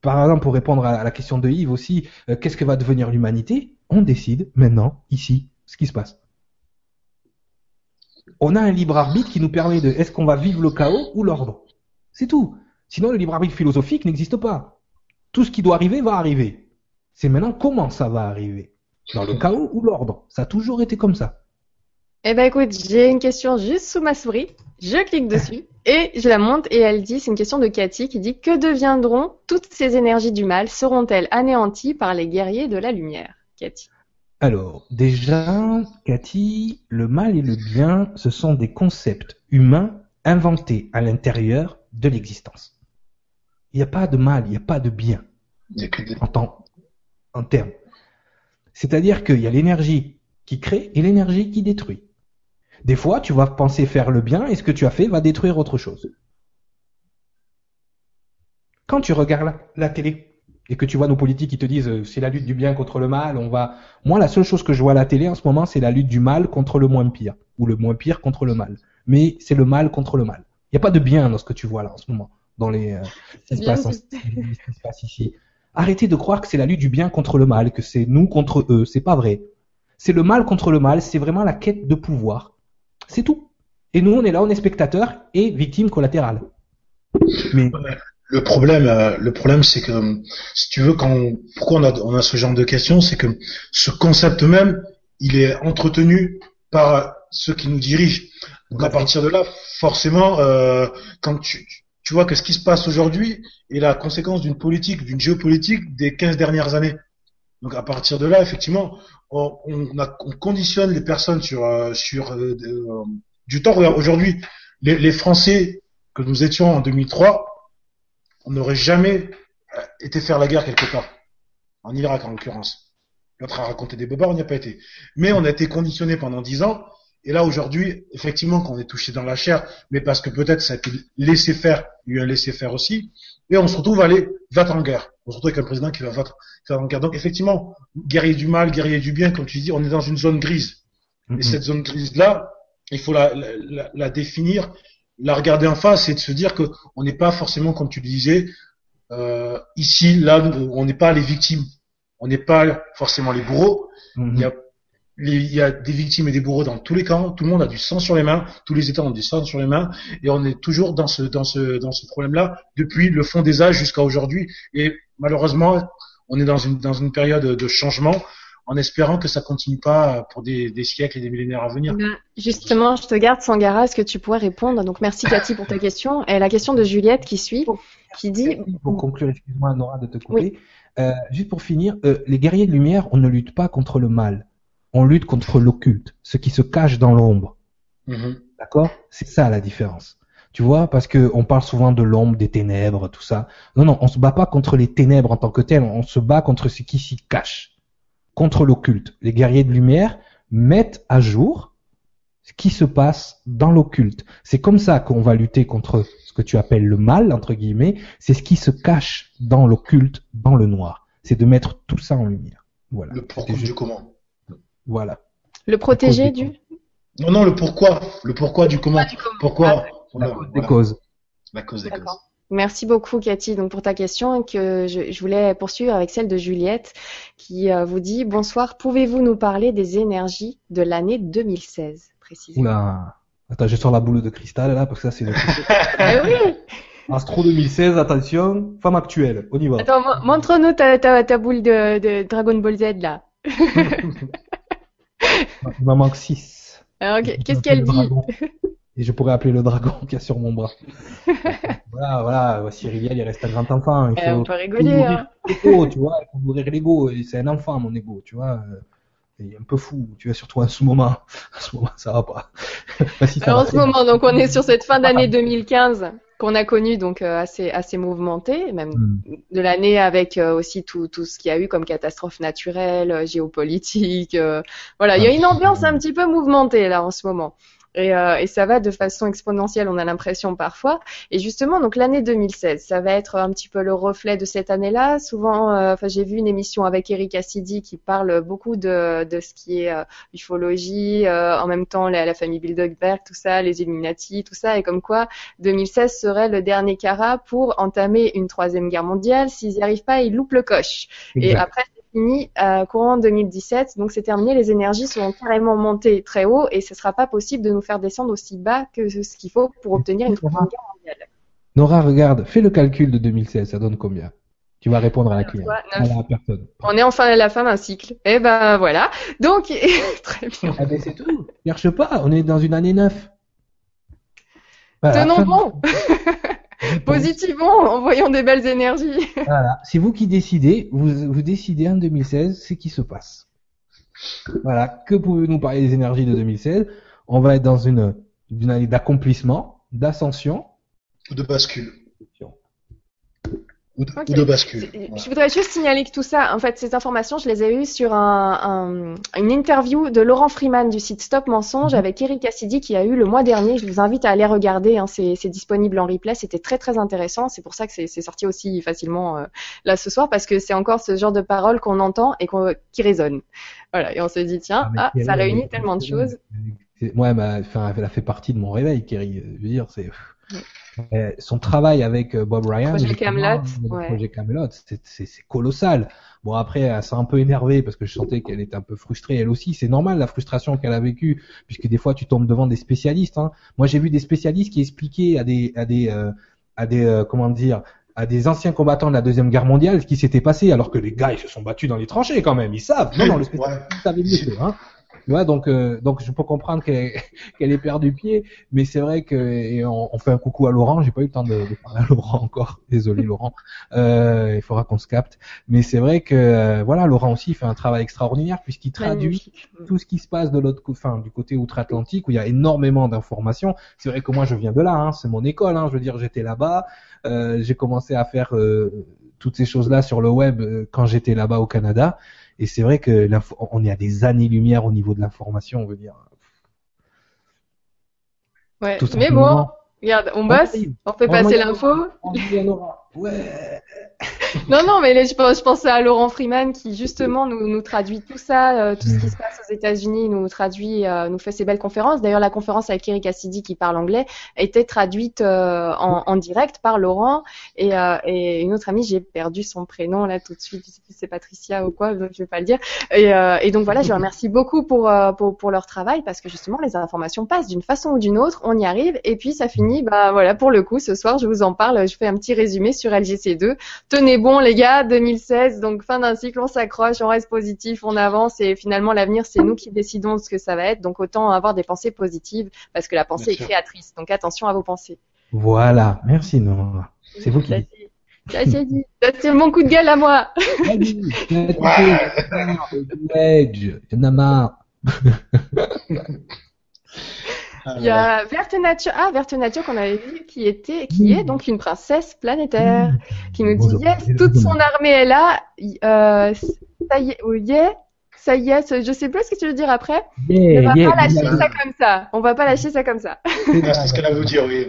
par exemple, pour répondre à la question de Yves aussi, euh, qu'est-ce que va devenir l'humanité? On décide maintenant, ici, ce qui se passe. On a un libre arbitre qui nous permet de est-ce qu'on va vivre le chaos ou l'ordre? C'est tout. Sinon, le libre arbitre philosophique n'existe pas. Tout ce qui doit arriver va arriver. C'est maintenant comment ça va arriver? Dans le chaos ou l'ordre? Ça a toujours été comme ça. Eh ben écoute, j'ai une question juste sous ma souris. Je clique dessus et je la monte et elle dit, c'est une question de Cathy qui dit que deviendront toutes ces énergies du mal? Seront-elles anéanties par les guerriers de la lumière? Cathy. Alors, déjà, Cathy, le mal et le bien, ce sont des concepts humains inventés à l'intérieur de l'existence. Il n'y a pas de mal, il n'y a pas de bien Il y a que des- en temps, en termes. C'est-à-dire qu'il y a l'énergie qui crée et l'énergie qui détruit. Des fois, tu vas penser faire le bien et ce que tu as fait va détruire autre chose. Quand tu regardes la, la télé et que tu vois nos politiques qui te disent euh, c'est la lutte du bien contre le mal, on va. Moi, la seule chose que je vois à la télé en ce moment, c'est la lutte du mal contre le moins pire ou le moins pire contre le mal. Mais c'est le mal contre le mal. Il n'y a pas de bien dans ce que tu vois là en ce moment, dans les. euh, ce qui se passe ici. Arrêtez de croire que c'est la lutte du bien contre le mal, que c'est nous contre eux. C'est pas vrai. C'est le mal contre le mal. C'est vraiment la quête de pouvoir. C'est tout. Et nous, on est là, on est spectateurs et victimes collatérales. Mais. Le problème, euh, le problème, c'est que si tu veux, quand pourquoi on a, on a ce genre de questions, c'est que ce concept même, il est entretenu par ceux qui nous dirigent. Donc à partir de là, forcément, euh, quand tu, tu vois que ce qui se passe aujourd'hui est la conséquence d'une politique, d'une géopolitique des 15 dernières années. Donc à partir de là, effectivement, on, conditionne les personnes sur euh, sur euh, du temps. Aujourd'hui, les, Français que nous étions en 2003, on n'aurait jamais euh, été faire la guerre quelque part, en Irak en l'occurrence. L'autre a raconté des bobards, on n'y a pas été. Mais on a été conditionné pendant dix ans. Et là aujourd'hui, effectivement, qu'on est touché dans la chair, mais parce que peut-être ça a été laissé faire, il y a un laisser faire aussi. Et on se retrouve à aller va en guerre. On se retrouve avec un président qui va battre, en guerre. Donc effectivement, guerrier du mal, guerrier du bien, comme tu dis, on est dans une zone grise. Et cette zone grise là, il faut la, la, la, définir, la regarder en face et de se dire que on n'est pas forcément, comme tu le disais, euh, ici, là, on n'est pas les victimes, on n'est pas forcément les bourreaux. Il, y a, il y a des victimes et des bourreaux dans tous les camps. Tout le monde a du sang sur les mains, tous les États ont du sang sur les mains, et on est toujours dans ce dans ce dans ce problème-là depuis le fond des âges jusqu'à aujourd'hui. Et malheureusement, on est dans une dans une période de changement en espérant que ça continue pas pour des, des siècles et des millénaires à venir. Ben, justement, je te garde, Sangara, est-ce que tu pourrais répondre? Donc, merci Cathy pour ta question. Et la question de Juliette qui suit, qui dit... Pour conclure, excuse-moi Nora de te couper, euh, juste pour finir, euh, les guerriers de lumière, on ne lutte pas contre le mal, on lutte contre l'occulte, ce qui se cache dans l'ombre. Mm-hmm. D'accord? C'est ça la différence. Tu vois, parce que on parle souvent de l'ombre, des ténèbres, tout ça. Non, non, on se bat pas contre les ténèbres en tant que tel, on se bat contre ce qui s'y cache contre l'occulte. Les guerriers de lumière mettent à jour ce qui se passe dans l'occulte. C'est comme ça qu'on va lutter contre ce que tu appelles le mal, entre guillemets. C'est ce qui se cache dans l'occulte, dans le noir. C'est de mettre tout ça en lumière. Voilà. Le pourquoi du comment? Voilà. Le protéger du. Non, non, le pourquoi. Le pourquoi du comment. Pourquoi. Ah, la cause des causes. La cause des causes. Merci beaucoup Cathy donc pour ta question que je, je, voulais poursuivre avec celle de Juliette qui euh, vous dit bonsoir pouvez-vous nous parler des énergies de l'année 2016 précisément? Oula attends je sors la boule de cristal là parce que ça c'est le eh oui Astro 2016 attention femme actuelle on y va attends montre-nous ta, ta, ta, boule de, de, Dragon Ball Z là il m'en manque 6 ah, ok qu'est-ce qu'elle dit et je pourrais appeler le dragon qui a sur mon bras. voilà, voilà, voici Rivière, il reste un grand enfant. Il eh, faut, on peut rigoler. Hein. tu vois, il faut nourrir l'ego. C'est un enfant, mon ego, tu vois. Il est un peu fou, tu vois, surtout en ce moment. En ce moment, ça va pas. Alors, en ce moment, donc on est sur cette fin d'année 2015 qu'on a connue donc euh, assez assez mouvementée, même hmm. de l'année avec euh, aussi tout tout ce qu'il y a eu comme catastrophe naturelle, euh, géopolitique. voilà, il y a une ambiance un petit peu mouvementée là en ce moment. Et, euh, et, ça va de façon exponentielle, on a l'impression parfois. Et justement, donc l'année 2016, ça va être un petit peu le reflet de cette année-là. Souvent, euh, enfin, j'ai vu une émission avec Eric Assidi qui parle beaucoup de, de ce qui est euh, ufologie, euh, en même temps la, la, famille Bilderberg, tout ça, les Illuminati, tout ça, et comme quoi 2016 serait le dernier carat pour entamer une troisième guerre mondiale. S'ils n'y arrivent pas, ils loupent le coche. Et après, fini euh, courant 2017. Donc c'est terminé, les énergies sont carrément montées très haut et ce ne sera pas possible de nous faire descendre aussi bas que ce qu'il faut pour obtenir une troisième guerre mondiale. Nora, regarde, fais le calcul de 2016, ça donne combien? Tu vas répondre à la cliente, à la personne. On est enfin à la fin d'un cycle. Et eh ben voilà. Donc très bien. Ah ben c'est tout. Cherche pas. On est dans une année neuf. Tenons bon. Positivement, envoyons des belles énergies. Voilà. C'est vous qui décidez. Vous, vous décidez en 2016 ce qui se passe. Voilà. Que pouvez-vous nous parler des énergies de 2016 On va être dans une, une année d'accomplissement, d'ascension. De bascule ou de, bascule. Je voudrais juste signaler que tout ça, en fait, ces informations, je les ai eues sur un, un, une interview de Laurent Freeman du site Stop Mensonge mhm. avec Eric Cassidy qui a eu le mois dernier. Je vous invite à aller regarder, hein, c'est disponible en replay. C'était très très intéressant. C'est pour ça que c'est sorti aussi facilement euh, là ce soir parce que c'est encore ce genre de paroles qu'on entend et qui résonnent. Voilà, et on se dit tiens, ah, ah ça réunit tellement de choses. Ouais, bah, elle a fait partie de mon réveil, Kerry. Je veux dire, c'est. Euh, son travail avec euh, Bob Ryan, projet Camelot, projet Camelot, c'est colossal. Bon après, elle s'est un peu énervée parce que je sentais qu'elle était un peu frustrée elle aussi. C'est normal la frustration qu'elle a vécue puisque des fois tu tombes devant des spécialistes. Hein. Moi j'ai vu des spécialistes qui expliquaient à des à des euh, à des comment dire à des anciens combattants de la deuxième guerre mondiale ce qui s'était passé, alors que les gars ils se sont battus dans les tranchées quand même, ils savent. Non, non, le spécialiste savait mieux hein. Tu vois, donc, euh, donc je peux comprendre qu'elle qu'elle ait perdu pied, mais c'est vrai que et on, on, fait un coucou à Laurent. J'ai pas eu le temps de, de parler à Laurent encore. Désolé Laurent. Euh, il faudra qu'on se capte. Mais c'est vrai que euh, voilà, Laurent aussi fait un travail extraordinaire puisqu'il traduit tout ce qui se passe de l'autre, enfin du côté outre-Atlantique où il y a énormément d'informations. C'est vrai que moi je viens de là, hein, c'est mon école. Hein, je veux dire, j'étais là-bas. Euh, j'ai commencé à faire toutes ces choses-là sur le web quand j'étais là-bas au Canada. Et c'est vrai que on est à des années-lumière au niveau de l'information, on veut dire. Ouais, mais bon, regarde, on bosse, on fait passer l'info. Ouais. non, non, mais je, je, pensais à Laurent Freeman qui justement nous, nous traduit tout ça, euh, tout ce qui se passe aux États-Unis, nous traduit, euh, nous fait ces belles conférences. D'ailleurs, la conférence avec Eric Assidi qui parle anglais était traduite euh, en, en, direct par Laurent et, et une autre amie, j'ai perdu son prénom là tout de suite, c'est Patricia ou quoi, donc je vais pas le dire. Et, et donc voilà, je les remercie beaucoup pour, pour, pour leur travail parce que justement les informations passent d'une façon ou d'une autre, on y arrive et puis ça finit, bah voilà, pour le coup, ce soir je vous en parle, je fais un petit résumé sur LGC2. Tenez bon les gars, 2016, donc fin d'un cycle, on s'accroche, on reste positif, on avance et finalement l'avenir c'est nous qui décidons de ce que ça va être. Donc autant avoir des pensées positives parce que la pensée est créatrice. Donc attention à vos pensées. Voilà, merci Nora. C'est vous qui C'est dit. C'est mon coup de gueule à moi. il y a Verte Nature, ah, Verte Nature qu'on avait vu qui était, qui est donc une princesse planétaire, qui nous dit, yes, toute son armée est là, euh, ça y est, oh, yeah, ça y est, je sais plus ce que tu veux dire après. Yeah, on va pas lâcher ça comme ça. On va pas lâcher ça comme ça. C'est ce qu'elle a voulu dire, oui.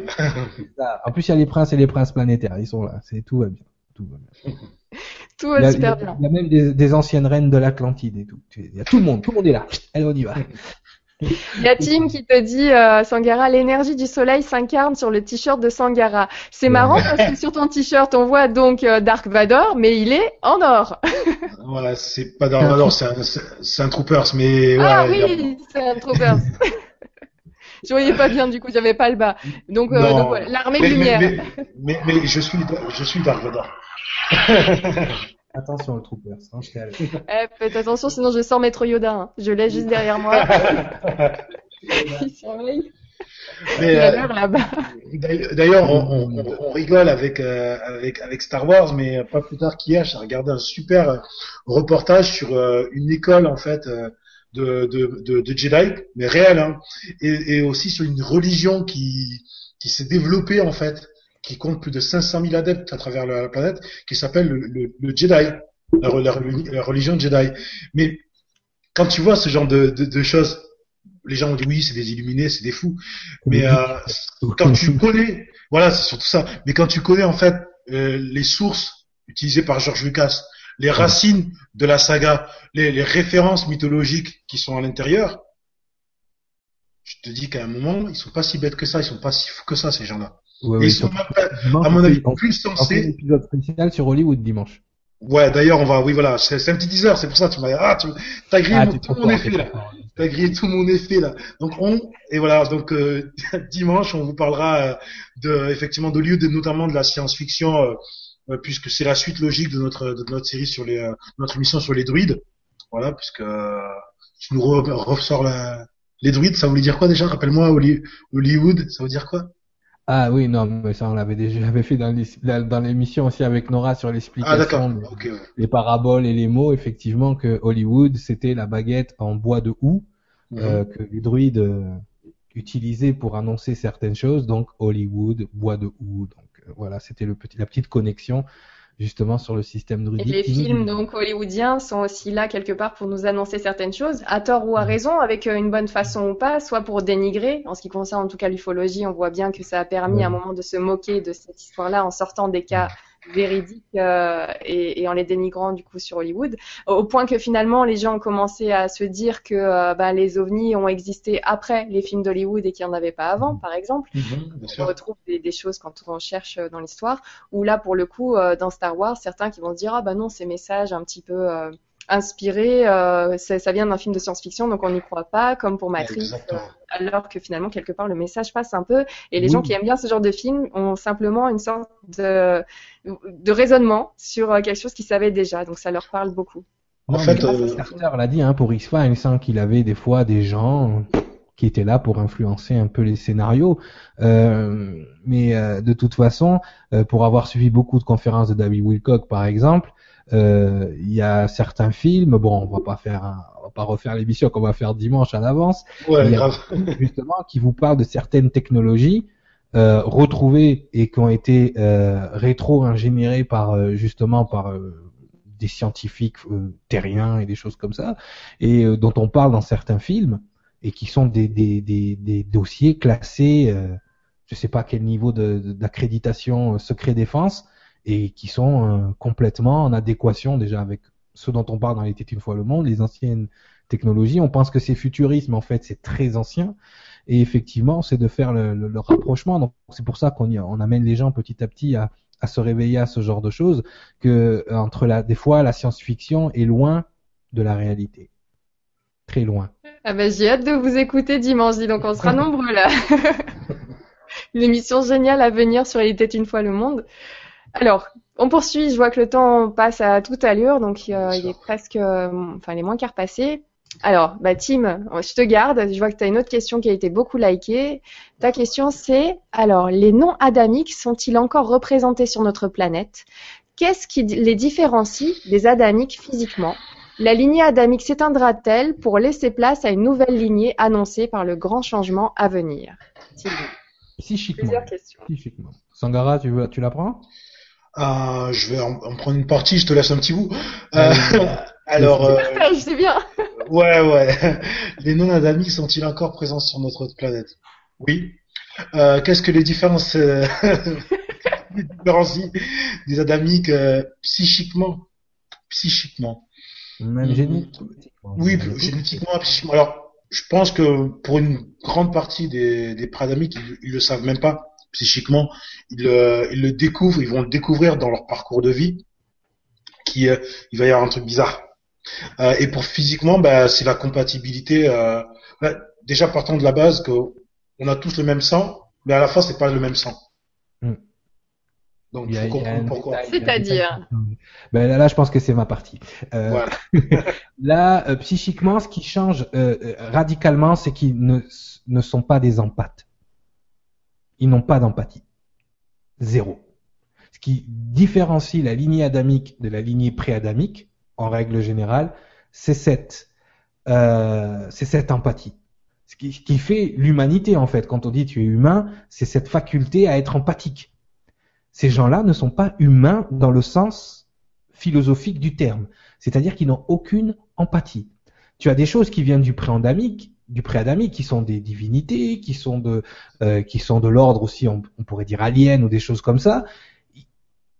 en plus, il y a les princes et les princes planétaires. Ils sont là. C'est tout va bien. Tout va bien. tout va super bien. Il y a même des, des anciennes reines de l'Atlantide et tout. Il y a tout le monde. Tout le monde est là. Allez, on y va. Il y a Tim qui te dit euh, Sangara, l'énergie du soleil s'incarne sur le t-shirt de Sangara. C'est marrant parce que sur ton t-shirt on voit donc euh, Dark Vador, mais il est en or. voilà, c'est pas Dark Vador, c'est un, un Troopers, mais ah oui, c'est un Troopers. je voyais pas bien du coup, j'avais pas le bas. Donc, euh, voilà, l'armée de lumière. Mais, mais, mais, je suis je suis Dark Vador. Attention le trooper, hein, je eh, faites attention, sinon je sors Maître Yoda. Hein. Je l'ai juste derrière moi. Il surveille. Euh, d'ailleurs, on, on, on, rigole avec, euh, avec, avec Star Wars, mais pas plus tard qu'hier, j'ai regardé un super reportage sur euh, une école en fait de, de, de, de Jedi, mais réelle, hein, et, et, aussi sur une religion qui, qui s'est développée en fait qui compte plus de 500 000 adeptes à travers la planète, qui s'appelle le, le, Jedi, la, religion Jedi. Mais quand tu vois ce genre de, de, de choses, les gens ont dit oui, c'est des illuminés, c'est des fous. Mais euh, quand tu connais, voilà, c'est surtout ça. Mais quand tu connais en fait euh, les sources utilisées par George Lucas, les racines de la saga, les, les références mythologiques qui sont à l'intérieur, je te dis qu'à un moment, ils sont pas si bêtes que ça, ils sont pas si fous que ça, ces gens-là. Ouais, ils sont, à mon avis, plus sensés. un épisode spécial sur Hollywood dimanche. Ouais, d'ailleurs, on va, oui, voilà, c'est un petit teaser, c'est pour ça, tu m'as, ah, tu as grillé ah, tout mon effet, là. T'as grillé tout mon effet, là. Donc, on, et voilà, donc, euh, dimanche, on vous parlera, euh, de, effectivement, d'Hollywood et notamment de la science-fiction, euh, euh, puisque c'est la suite logique de notre, de notre série sur les, notre émission sur les druides. Voilà, puisque, tu nous ressors la, les druides, ça voulait dire quoi déjà? Rappelle-moi, Hollywood, ça veut dire quoi? Ah oui, non, mais ça on l'avait déjà fait dans l'émission aussi avec Nora sur l'explication ah, des paraboles et les mots, effectivement, que Hollywood c'était la baguette en bois de houx mhm. euh, que les druides euh, utilisaient pour annoncer certaines choses, donc Hollywood, bois de houx. Donc euh, voilà, c'était le petit, la petite connexion justement sur le système druidique. Et les films donc hollywoodiens sont aussi là quelque part pour nous annoncer certaines choses, à tort ou à raison, avec euh, une bonne façon ou pas, soit pour dénigrer. En ce qui concerne en tout cas l'ufologie, on voit bien que ça a permis à un moment de se moquer de cette histoire-là en sortant des cas véridiques euh, et, et, en les dénigrant du coup sur Hollywood, au point que finalement les gens ont commencé à se dire que euh, ben, les ovnis ont existé après les films d'Hollywood et qu'il n'y en avait pas avant, par exemple. Mhm, on retrouve des, des, choses quand on cherche dans l'histoire, où là pour le coup euh, dans Star Wars, certains qui vont se dire ah ben non ces messages un petit peu inspiré, euh, ça, ça vient d'un film de science-fiction, donc on n'y croit pas, comme pour Matrix, Exactement. euh, alors que finalement quelque part le message passe un peu. Et les Oui. gens qui aiment bien ce genre de film ont simplement une sorte de, de raisonnement sur euh, quelque chose qu'ils savaient déjà, donc ça leur parle beaucoup. En Non, fait, euh, Carter l'a dit hein, pour X-Files, hein, qu'il avait des fois des gens qui étaient là pour influencer un peu les scénarios. Euh, mais euh, de toute façon, euh, pour avoir suivi beaucoup de conférences de David Wilcock, par exemple, il y a certains films. Bon, on va pas faire, un- on va pas refaire l'émission qu'on va faire dimanche à l'avance. Ouais, grave. justement qui vous parlent de certaines technologies euh, retrouvées et qui ont été euh, rétro-ingénierées par euh, justement par euh, des scientifiques euh, terriens et des choses comme ça et euh, dont on parle dans certains films et qui sont des des des, des dossiers classés euh, je sais pas quel niveau d'accréditation euh, secret défense et qui sont euh, complètement en adéquation déjà avec ce dont on parle dans les Têtes une fois le monde les anciennes technologies on pense que c'est futuriste mais en fait c'est très ancien et effectivement, c'est de faire le, le- le rapprochement. Donc, c'est pour ça qu'on on amène les gens petit à petit à, à se réveiller à ce genre de choses, que euh, entre la, des fois, la science-fiction est loin de la réalité, très loin. Ah ben, j'ai hâte de vous écouter dimanche, dis donc on sera nombreux là. Une émission géniale à venir sur Il était une fois le monde. Alors, on poursuit, je vois que le temps passe à toute allure, donc euh, il est presque, euh, enfin il est moins qu'à repasser. Alors, bah Tim, je te garde, je vois que tu as une autre question qui a été beaucoup likée. Ta question c'est, alors, les noms adamiques sont-ils encore représentés sur notre planète? Qu'est-ce qui les différencie des adamiques physiquement? La lignée adamique s'éteindra-t-elle pour laisser place à une nouvelle lignée annoncée par le grand changement à venir? Sylvie, Psychiquement. plusieurs questions. Psychiquement. Sangara, tu, veux, tu la prends? Euh, je vais en, en prendre une partie, je te laisse un petit bout. Euh, alors, euh, Partage, c'est bien. ouais, ouais. Les non-adamiques sont-ils encore présents sur notre planète? Oui. Euh, Qu'est-ce que les différences euh, les différencies des adamiques euh, psychiquement Psychiquement? Même Mhm. génétiquement. Oui, génétiquement, psychiquement. Alors, je pense que pour une grande partie des, des préadamiques, ils, ils le savent même pas psychiquement. Ils, euh, ils le découvrent, ils vont le découvrir dans leur parcours de vie. Qui, euh, il va y avoir un truc bizarre. Euh, et pour physiquement, bah, c'est la compatibilité. Euh, bah, déjà partant de la base que on a tous le même sang, mais à la fois c'est pas le même sang. Mm. Donc Il y il a- faut comprendre pourquoi. C'est-à-dire. Ben là, là, je pense que c'est ma partie. Euh, Voilà. Là, euh, psychiquement, ce qui change euh, radicalement, c'est qu'ils ne, ne sont pas des empathes. Ils n'ont pas d'empathie. Zéro. Ce qui différencie la lignée adamique de la lignée préadamique, en règle générale, c'est cette, euh, c'est cette empathie. Ce qui, ce qui fait l'humanité, en fait. Quand on dit tu es humain, c'est cette faculté à être empathique. Ces gens-là ne sont pas humains dans le sens philosophique du terme. C'est-à-dire qu'ils n'ont aucune empathie. Tu as des choses qui viennent du préadamique, du préadamique, qui sont des divinités, qui sont de, euh, qui sont de l'ordre aussi, on, pourrait dire aliens ou des choses comme ça.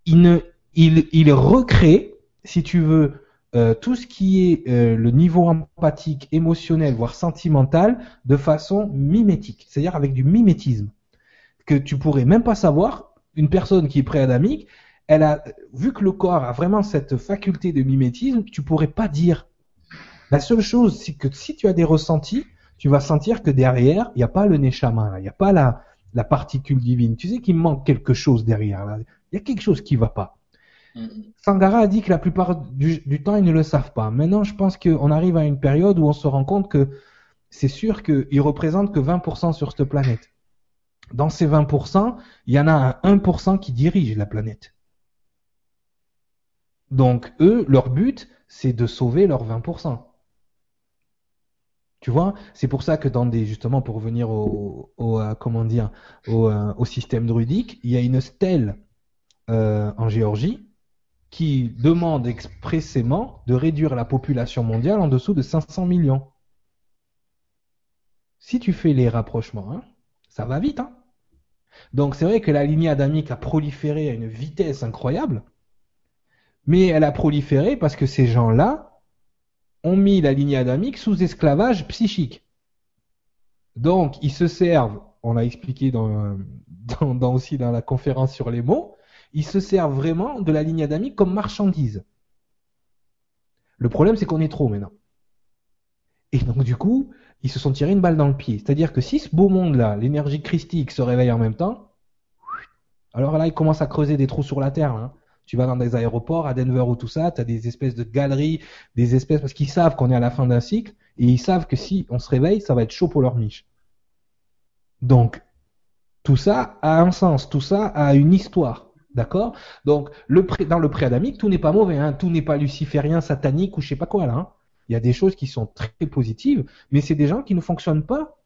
Il ne, il, il recrée, si tu veux, euh, tout ce qui est euh, le niveau empathique, émotionnel, voire sentimental, de façon mimétique, c'est-à-dire avec du mimétisme que tu pourrais même pas savoir. Une personne qui est préadamique, elle a vu que le corps a vraiment cette faculté de mimétisme, tu pourrais pas dire. La seule chose, c'est que si tu as des ressentis, tu vas sentir que derrière, il n'y a pas le neshama, il n'y a pas la, la particule divine. Tu sais qu'il manque quelque chose derrière. Là. Il y a quelque chose qui va pas. Sangara a dit que la plupart du, du temps, ils ne le savent pas. Maintenant, je pense qu'on arrive à une période où on se rend compte que c'est sûr qu'ils représentent que 20% sur cette planète. Dans ces 20%, il y en a un 1% qui dirige la planète. Donc, eux, leur but, c'est de sauver leurs 20%. Tu vois, c'est pour ça que dans des, justement, pour revenir au, au euh, système druidique, il y a une stèle euh, en Géorgie qui demande expressément de réduire la population mondiale en dessous de 500 millions. Si tu fais les rapprochements, hein, ça va vite. Hein Donc c'est vrai que la lignée adamique a proliféré à une vitesse incroyable, mais elle a proliféré parce que ces gens-là ont mis la lignée adamique sous esclavage psychique. Donc ils se servent, on l'a expliqué dans aussi dans la conférence sur les mots, ils se servent vraiment de la ligne adamique comme marchandise. Le problème, c'est qu'on est trop maintenant. Et donc, du coup, ils se sont tirés une balle dans le pied. C'est-à-dire que si ce beau monde-là, l'énergie christique, se réveille en même temps, alors là, ils commencent à creuser des trous sur la Terre. Hein. Tu vas dans des aéroports, à Denver ou tout ça, tu as des espèces de galeries, des espèces, parce qu'ils savent qu'on est à la fin d'un cycle, et ils savent que si on se réveille, ça va être chaud pour leur niche. Donc, tout ça a un sens, tout ça a une histoire. D'accord? Donc, le dans le pré-adamique, tout n'est pas mauvais, hein, tout n'est pas luciférien, satanique ou je sais pas quoi là. Hein. Il y a des choses qui sont très positives, mais c'est des gens qui ne fonctionnent pas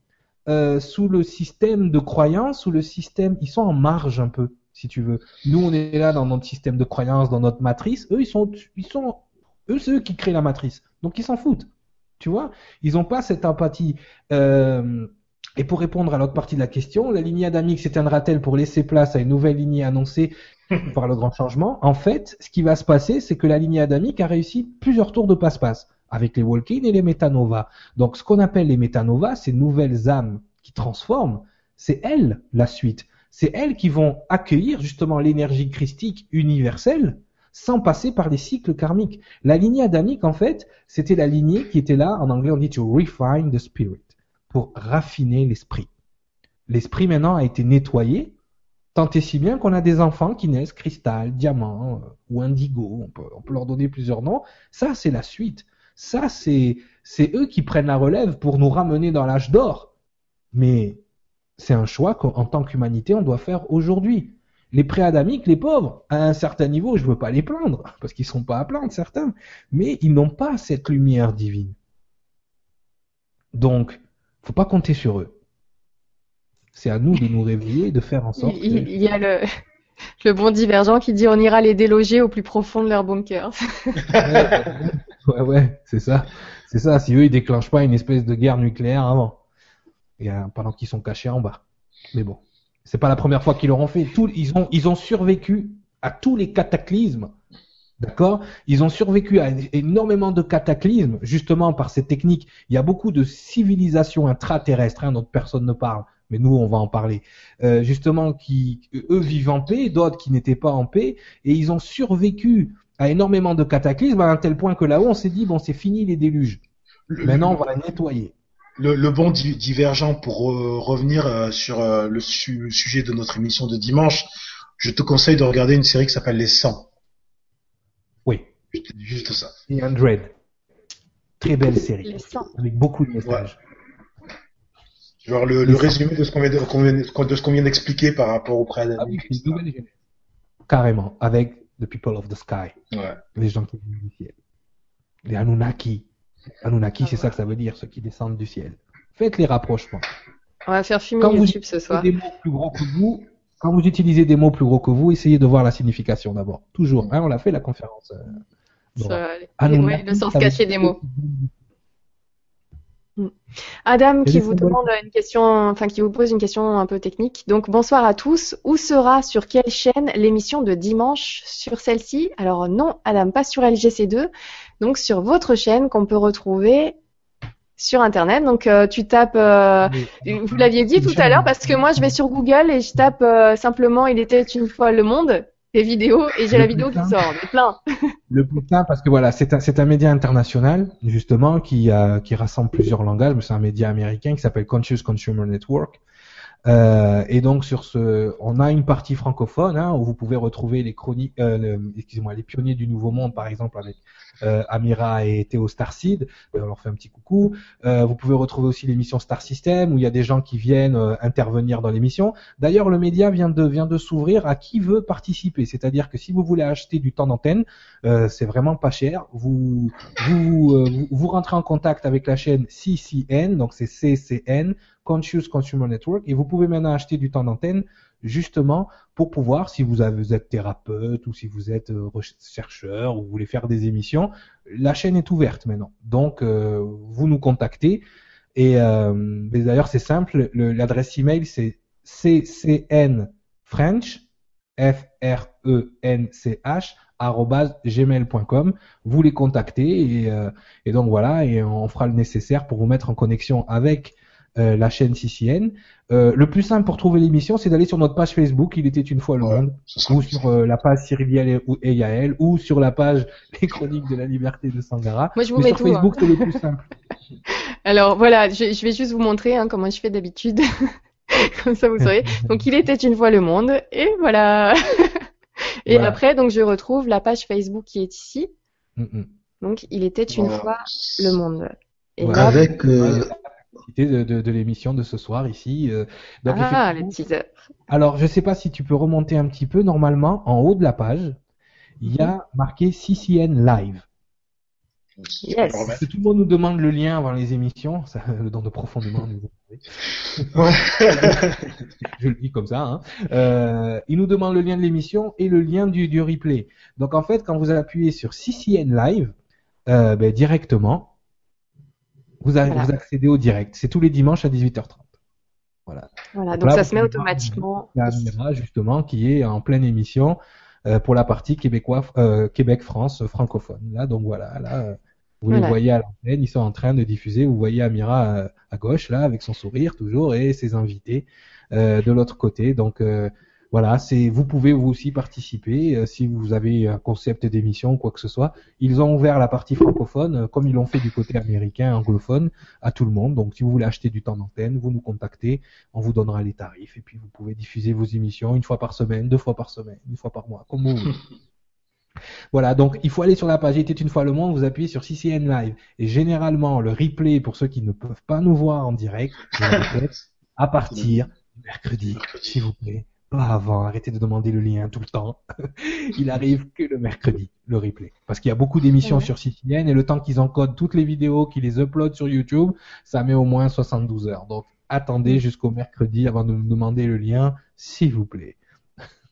euh, sous le système de croyance, sous le système, ils sont en marge un peu, si tu veux. Nous, on est là dans notre système de croyance, dans notre matrice. Eux, ils sont, ils sont, eux, c'est eux qui créent la matrice. Donc, ils s'en foutent. Tu vois? Ils n'ont pas cette empathie. Euh, et pour répondre à l'autre partie de la question, la lignée adamique s'éteindra-t-elle pour laisser place à une nouvelle lignée annoncée par le grand changement? En fait, ce qui va se passer, c'est que la lignée adamique a réussi plusieurs tours de passe-passe avec les walk-in et les métanovas. Donc, ce qu'on appelle les métanovas, ces nouvelles âmes qui transforment, c'est elles la suite. C'est elles qui vont accueillir justement l'énergie christique universelle sans passer par les cycles karmiques. La lignée adamique, en fait, c'était la lignée qui était là, en anglais on dit to refine the spirit, pour raffiner l'esprit. L'esprit maintenant a été nettoyé, tant et si bien qu'on a des enfants qui naissent cristal, diamant euh, ou indigo, on peut, on peut leur donner plusieurs noms. Ça, c'est la suite. Ça, c'est, c'est eux qui prennent la relève pour nous ramener dans l'âge d'or. Mais c'est un choix qu'en tant qu'humanité, on doit faire aujourd'hui. Les préadamiques, les pauvres, à un certain niveau, je veux pas les plaindre, parce qu'ils sont pas à plaindre, certains, mais ils n'ont pas cette lumière divine. Donc, faut pas compter sur eux. C'est à nous de nous réveiller de faire en sorte. Il, il y a le, le bon divergent qui dit on ira les déloger au plus profond de leur bunker. ouais, ouais, c'est ça. C'est ça. Si eux ils déclenchent pas une espèce de guerre nucléaire avant, et, pendant qu'ils sont cachés en bas. Mais bon c'est pas la première fois qu'ils l'auront fait. Tout, ils ont, ils ont survécu à tous les cataclysmes. D'accord? Ils ont survécu à énormément de cataclysmes, justement par ces techniques. Il y a beaucoup de civilisations intraterrestres hein, dont personne ne parle, mais nous, on va en parler. Euh, justement, qui eux vivent en paix, d'autres qui n'étaient pas en paix, et ils ont survécu à énormément de cataclysmes à un tel point que là-haut, on s'est dit bon, c'est fini les déluges. Maintenant, on va nettoyer le, bon divergent pour euh, revenir euh, sur euh, le sujet de notre émission de dimanche, je te conseille de regarder une série qui s'appelle Les 100. Oui. Je te dis juste ça. Et Android. Très belle série. Avec beaucoup de messages. Genre le, le résumé de ce qu'on vient de, ce qu'on vient d'expliquer par rapport au préalable. Carrément. Avec The People of the Sky. Ouais. Les gens qui viennent du ciel. Les Anunnaki. Anunnaki, c'est ça que ça veut dire, ceux qui descendent du ciel. Faites les rapprochements. On va faire fumer YouTube ce soir. Des mots plus gros que vous, quand vous utilisez des mots plus gros que vous, essayez de voir la signification d'abord. Toujours. Hein, on l'a fait la conférence. Euh, le sens caché des mots. Adam qui vous demande une question, enfin qui vous pose une question un peu technique. Donc bonsoir à tous. Où sera sur quelle chaîne l'émission de dimanche sur celle-ci? Alors non, Adam, pas sur LGC2, donc sur votre chaîne qu'on peut retrouver sur internet. Donc euh, tu tapes, euh, vous l'aviez dit tout à l'heure, parce que moi je vais sur Google et je tape euh, simplement il était une fois le monde des vidéos et j'ai la vidéo qui sort, mais plein. le bouquin parce que voilà c'est un c'est un média international justement qui qui rassemble plusieurs langages, mais c'est un média américain qui s'appelle Conscious Consumer Network. Euh, et donc sur ce, on a une partie francophone hein, où vous pouvez retrouver les chroniques, euh, excusez-moi, les pionniers du Nouveau Monde par exemple avec euh, Amira et Théo Starseed. On leur fait un petit coucou. Euh, vous pouvez retrouver aussi l'émission Star System où il y a des gens qui viennent euh, intervenir dans l'émission. D'ailleurs, le média vient de vient de s'ouvrir à qui veut participer. C'est-à-dire que si vous voulez acheter du temps d'antenne, c'est vraiment pas cher. Vous vous, vous rentrez en contact avec la chaîne CCN, donc c'est CCN Conscious Consumer Network et vous pouvez maintenant acheter du temps d'antenne justement pour pouvoir, si vous, avez, êtes thérapeute ou si vous êtes euh, chercheur ou vous voulez faire des émissions, la chaîne est ouverte maintenant. Donc, euh, vous nous contactez. Et euh, d'ailleurs, c'est simple, l'adresse email c'est ccnfrench, f r e n c h gmail.com. Vous les contactez et, et donc voilà, et on fera le nécessaire pour vous mettre en connexion avec euh, la chaîne CCN. Euh, le plus simple pour trouver l'émission, c'est d'aller sur notre page Facebook, Il était une fois le Ouais, monde, ou sur euh, la page Cyril ou et Yael, ou sur la page Les Chroniques de la Liberté de Sangara. Moi, je vous Mais mets sur tout. hein. Facebook, c'est le plus simple. Alors voilà, je, je vais juste vous montrer hein, comment je fais d'habitude. Comme ça, vous saurez. Donc, il était une fois le monde, et voilà. et Voilà. après, donc, je retrouve la page Facebook qui est ici. Mm, mm. Donc, il était une Voilà. fois le monde. Et Voilà. là, Avec euh, de, de, de l'émission de ce soir ici. euh, donc ah, effectivement- le teaser. Alors, je sais pas si tu peux remonter un petit peu. Normalement, en haut de la page, il y a marqué CCN Live. Si Yes. que tout le monde nous demande le lien avant les émissions. Ça, le don de profondément nous Ouais. je le dis comme ça. Hein. Euh, il nous demande le lien de l'émission et le lien du, du replay. Donc en fait, quand vous appuyez sur CCN Live, euh, ben, directement, vous, a- Voilà. vous accédez au direct. C'est tous les dimanches à 18h30. Voilà. Voilà, Donc donc là, ça se met automatiquement. La Mira, justement, qui est en pleine émission euh, pour la partie québécois, euh, Québec-France francophone. Là, donc voilà, là, euh, vous les voyez à l'antenne, ils sont en train de diffuser. Vous voyez Amira à gauche, là, avec son sourire toujours, et ses invités euh, de l'autre côté. Donc euh, voilà, c'est vous pouvez vous aussi participer euh, si vous avez un concept d'émission ou quoi que ce soit. Ils ont ouvert la partie francophone, euh, comme ils l'ont fait du côté américain, anglophone, à tout le monde. Donc si vous voulez acheter du temps d'antenne, vous nous contactez, on vous donnera les tarifs et puis vous pouvez diffuser vos émissions une fois par semaine, deux fois par semaine, une fois par mois, comme vous voulez. Voilà, donc il faut aller sur la page Il était une fois le monde, vous appuyez sur CCN Live. Et généralement, le replay, pour ceux qui ne peuvent pas nous voir en direct, à partir mercredi, s'il vous plaît. Pas avant, arrêtez de demander le lien tout le temps. il arrive que le mercredi, le replay. Parce qu'il y a beaucoup d'émissions Ouais. sur CCN et le temps qu'ils encodent toutes les vidéos, qu'ils les uploadent sur YouTube, ça met au moins 72 heures. Donc attendez jusqu'au mercredi avant de nous demander le lien, s'il vous plaît.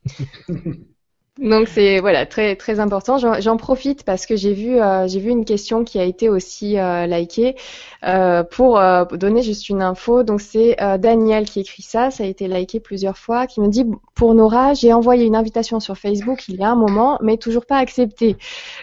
Donc c'est voilà très très important. J'en profite parce que j'ai vu euh, j'ai vu une question qui a été aussi euh, likée euh, pour euh, donner juste une info. Donc c'est euh, Daniel qui écrit ça. Ça a été liké plusieurs fois. Qui me dit pour Nora j'ai envoyé une invitation sur Facebook il y a un moment mais toujours pas accepté.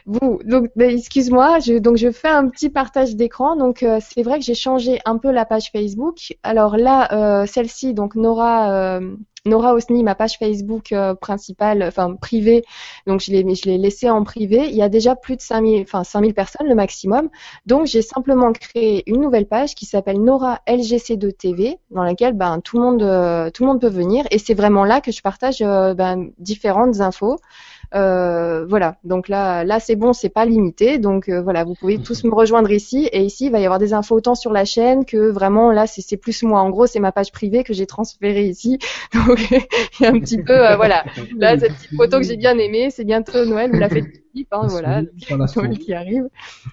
Vous donc ben, excuse-moi. Je, donc je fais un petit partage d'écran. Donc euh, c'est vrai que j'ai changé un peu la page Facebook. Alors là celle-ci donc Nora Nora Osni, ma page Facebook euh, principale, enfin privée, donc je l'ai, je l'ai laissée en privé. Il y a déjà plus de 5000, enfin 5000 personnes le maximum. Donc j'ai simplement créé une nouvelle page qui s'appelle Nora LGC2 TV, dans laquelle ben tout le monde, euh, tout le monde peut venir. Et c'est vraiment là que je partage euh, ben, différentes infos. Euh, voilà, donc là, là c'est bon, c'est pas limité, donc euh, voilà, vous pouvez tous me rejoindre ici. Et ici il va y avoir des infos autant sur la chaîne que vraiment là c'est plus moi. En gros c'est ma page privée que j'ai transférée ici, donc il y a un petit peu euh, voilà. Là cette petite photo que j'ai bien aimée, c'est bientôt Noël ou la type, hein, voilà, qui arrive.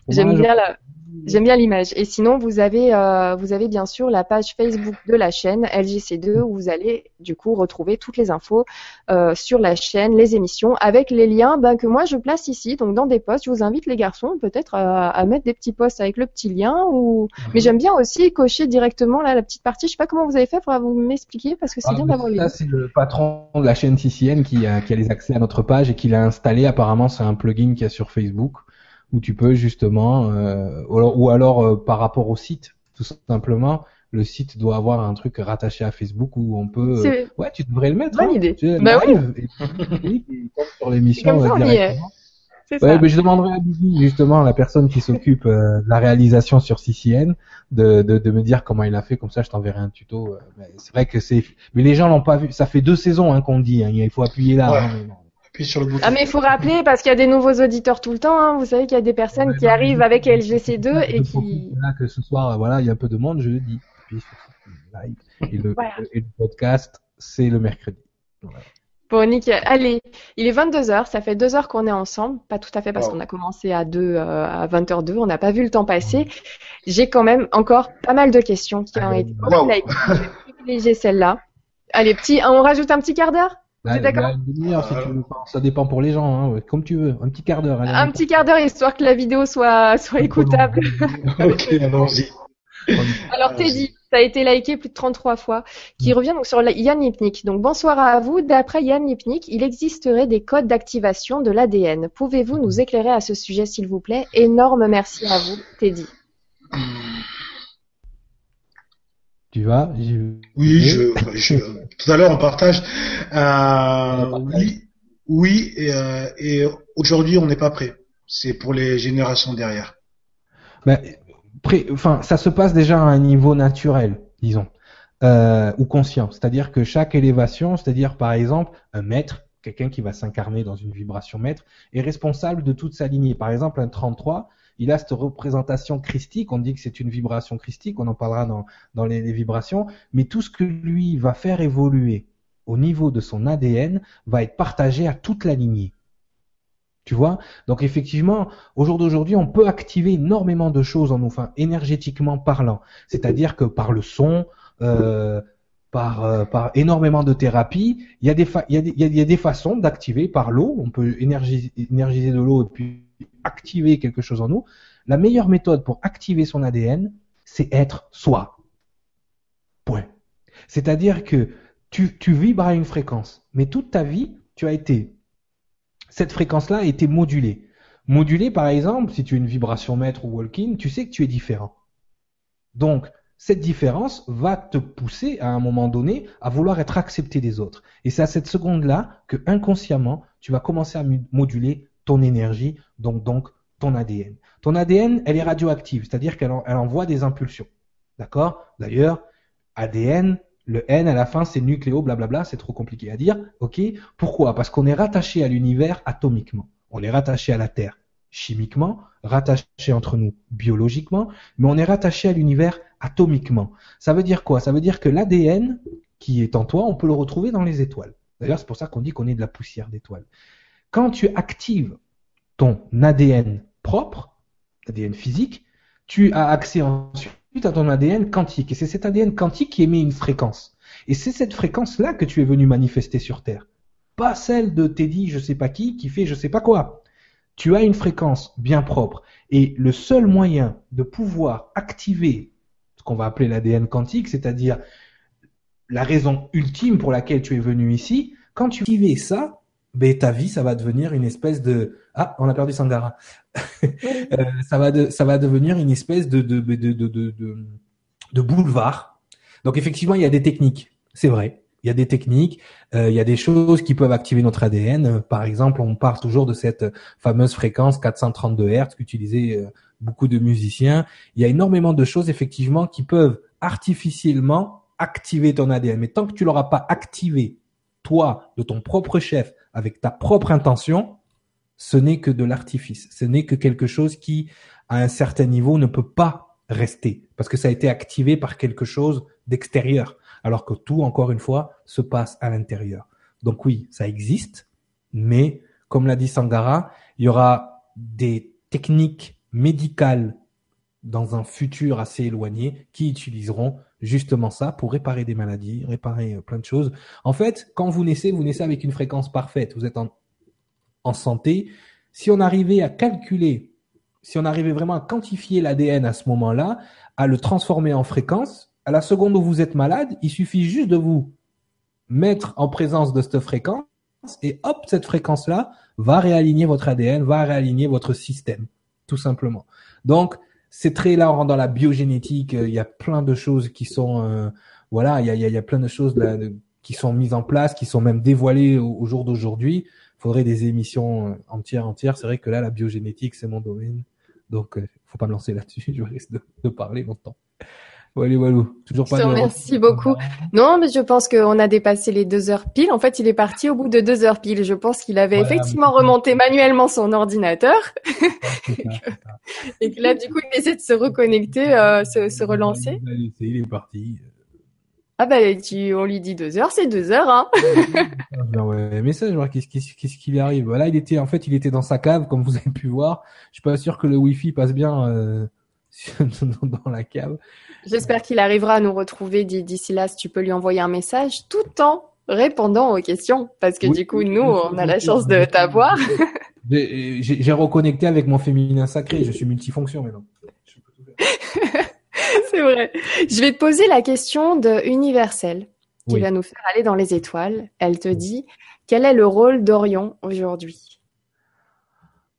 J'aime bien la, j'aime bien l'image. Et sinon, vous avez, euh, vous avez bien sûr la page Facebook de la chaîne LGC2 où vous allez du coup retrouver toutes les infos euh, sur la chaîne, les émissions, avec les liens ben, que moi je place ici. Donc dans des posts, je vous invite les garçons peut-être à, à mettre des petits posts avec le petit lien. Ou mais j'aime bien aussi cocher directement là la petite partie. Je sais pas comment vous avez fait, faudra vous m'expliquer parce que c'est Ah, bien d'avoir les. Ça, c'est le patron de la chaîne CCN qui a, qui a les accès à notre page et qui l'a installé. Apparemment, c'est un plugin qu'il y a sur Facebook où tu peux justement, euh, ou alors, ou alors, euh, par rapport au site, tout simplement, le site doit avoir un truc rattaché à Facebook où on peut. euh, ouais, tu devrais le mettre. Bonne hein. idée. Tu sais, Bah live, et et sur l'émission euh, directement. C'est Ouais, ça. mais je demanderai à Bibi, justement, la personne qui s'occupe euh, de la réalisation sur CCN, de, de, de me dire comment il a fait, comme ça je t'enverrai un tuto. euh, mais c'est vrai que c'est... Mais les gens l'ont pas vu, ça fait deux saisons hein, qu'on le dit, hein, il faut appuyer là. Ouais. hein, mais non. Appuie sur le bouton. Ah mais il faut rappeler parce qu'il y a des nouveaux auditeurs tout le temps. Hein. Vous savez qu'il y a des personnes Ouais, qui non, arrivent avec je- LGC2 et qui Là, que ce soir, voilà, il y a un peu de monde, je le dis. Puis sur CCN Live. Et le, Voilà. et le podcast, c'est le mercredi. Voilà. Bon, nickel. Allez, il est 22h, ça fait deux heures qu'on est ensemble. Pas tout à fait parce Wow. qu'on a commencé à 2 euh, à 20h02, on n'a pas vu le temps passer. J'ai quand même encore pas mal de questions qui ont Allez, été wow. likées. Je vais privilégier celle-là. Allez, petit, on rajoute un petit quart d'heure? Là, une demi-heure, si tu veux. Enfin, Ça dépend pour les gens, hein, ouais, comme tu veux. Un petit quart d'heure. Un petit quart d'heure histoire que la vidéo soit, soit écoutable. ok, allons-y. Alors Teddy, ça a été liké plus de 33 fois, qui revient donc sur la- Yann Lipnik. Donc bonsoir à vous. D'après Yann Lipnik, il existerait des codes d'activation de l'ADN. Pouvez-vous nous éclairer à ce sujet, s'il vous plaît? Énorme merci à vous, Teddy. Tu vois Oui, je, je, tout à l'heure on partage. Euh, oui, oui, et, euh, et aujourd'hui on n'est pas prêt. C'est pour les générations derrière. Ben, enfin, ça se passe déjà à un niveau naturel, disons, euh, ou conscient. C'est-à-dire que chaque élévation, c'est-à-dire par exemple un maître, quelqu'un qui va s'incarner dans une vibration maître, est responsable de toute sa lignée. Par exemple, un 33, il a cette représentation christique, on dit que c'est une vibration christique, on en parlera dans, les, vibrations, mais tout ce que lui va faire évoluer au niveau de son ADN va être partagé à toute la lignée. Tu vois? Donc effectivement, au jour d'aujourd'hui, on peut activer énormément de choses en nous, enfin énergétiquement parlant. C'est-à-dire que par le son, euh, par, euh, par énormément de thérapies, il y a des façons d'activer par l'eau. On peut énergiser, énergiser de l'eau et puis activer quelque chose en nous. La meilleure méthode pour activer son ADN, c'est être soi. Point. C'est-à-dire que tu, vibres à une fréquence, mais toute ta vie, tu as été cette fréquence-là a été modulée. Modulée, par exemple, si tu as une vibration maître ou walking, tu sais que tu es différent. Donc, cette différence va te pousser à un moment donné à vouloir être accepté des autres. Et c'est à cette seconde-là que inconsciemment, tu vas commencer à moduler ton énergie, donc, ton ADN. Ton ADN, elle est radioactive, c'est-à-dire qu'elle envoie des impulsions. D'accord? D'ailleurs, ADN, le N à la fin, c'est nucléo, blablabla, c'est trop compliqué à dire. Ok? Pourquoi? Parce qu'on est rattaché à l'univers atomiquement. On est rattaché à la Terre chimiquement, rattaché entre nous biologiquement, mais on est rattaché à l'univers atomiquement. Ça veut dire quoi? Ça veut dire que l'ADN qui est en toi, on peut le retrouver dans les étoiles. D'ailleurs, c'est pour ça qu'on dit qu'on est de la poussière d'étoiles. Quand tu actives ton ADN propre, ADN physique, tu as accès ensuite à ton ADN quantique. Et c'est cet ADN quantique qui émet une fréquence. Et c'est cette fréquence-là que tu es venu manifester sur Terre. Pas celle de Teddy, je sais pas qui, qui fait je sais pas quoi. Tu as une fréquence bien propre. Et le seul moyen de pouvoir activer ce qu'on va appeler l'ADN quantique, c'est-à-dire la raison ultime pour laquelle tu es venu ici, quand tu actives ça, ben, ta vie, ça va devenir une espèce de ah, on a perdu Sangara. Euh, ça va de, ça va devenir une espèce de de, de, de, de, de boulevard. Donc effectivement, il y a des techniques, c'est vrai. Il y a des techniques, euh, il y a des choses qui peuvent activer notre ADN. Par exemple, on parle toujours de cette fameuse fréquence 432 Hz qu'utilisaient euh, beaucoup de musiciens. Il y a énormément de choses effectivement qui peuvent artificiellement activer ton ADN. Mais tant que tu l'auras pas activé, toi, de ton propre chef, avec ta propre intention, ce n'est que de l'artifice. Ce n'est que quelque chose qui, à un certain niveau, ne peut pas rester parce que ça a été activé par quelque chose d'extérieur, alors que tout, encore une fois, se passe à l'intérieur. Donc oui, ça existe, mais comme l'a dit Sangara, il y aura des techniques médicales dans un futur assez éloigné qui utiliseront justement ça pour réparer des maladies, réparer plein de choses. En fait, quand vous naissez, vous naissez avec une fréquence parfaite. Vous êtes en, en santé, si on arrivait à calculer, si on arrivait vraiment à quantifier l'ADN à ce moment-là, à le transformer en fréquence, à la seconde où vous êtes malade, il suffit juste de vous mettre en présence de cette fréquence et hop, cette fréquence-là va réaligner votre ADN, va réaligner votre système, tout simplement. Donc, c'est très là, dans la biogénétique, il y a plein de choses qui sont, euh, voilà, il y a, il y a plein de choses qui sont mises en place, qui sont même dévoilées au jour d'aujourd'hui faudrait des émissions euh, entières, entières. C'est vrai que là, la biogénétique, c'est mon domaine. Donc, euh, faut pas me lancer là-dessus. Je risque de, de parler longtemps. Voilà, voilà. Toujours pas. Merci beaucoup. Non, mais je pense qu'on a dépassé les deux heures pile. En fait, il est parti au bout de deux heures pile. Je pense qu'il avait effectivement remonté manuellement son ordinateur. Et que là, du coup, il essaie de se reconnecter, euh, se, se relancer. Il est parti. Ah bah tu, on lui dit deux heures, c'est deux heures, hein. ouais, message, qu'est-ce qu'est-ce qui lui arrive? Là, il était, en fait, il était dans sa cave, comme vous avez pu voir. Je suis pas sûr que le Wi-Fi passe bien euh, dans la cave. J'espère qu'il arrivera à nous retrouver d'ici là. Si tu peux lui envoyer un message, tout en répondant aux questions, parce que du coup, nous, on a la chance de t'avoir. J'ai reconnecté avec mon féminin sacré. Je suis multifonction maintenant. C'est vrai. Je vais te poser la question de universelle qui va nous faire aller dans les étoiles. Elle te dit quel est le rôle d'Orion aujourd'hui?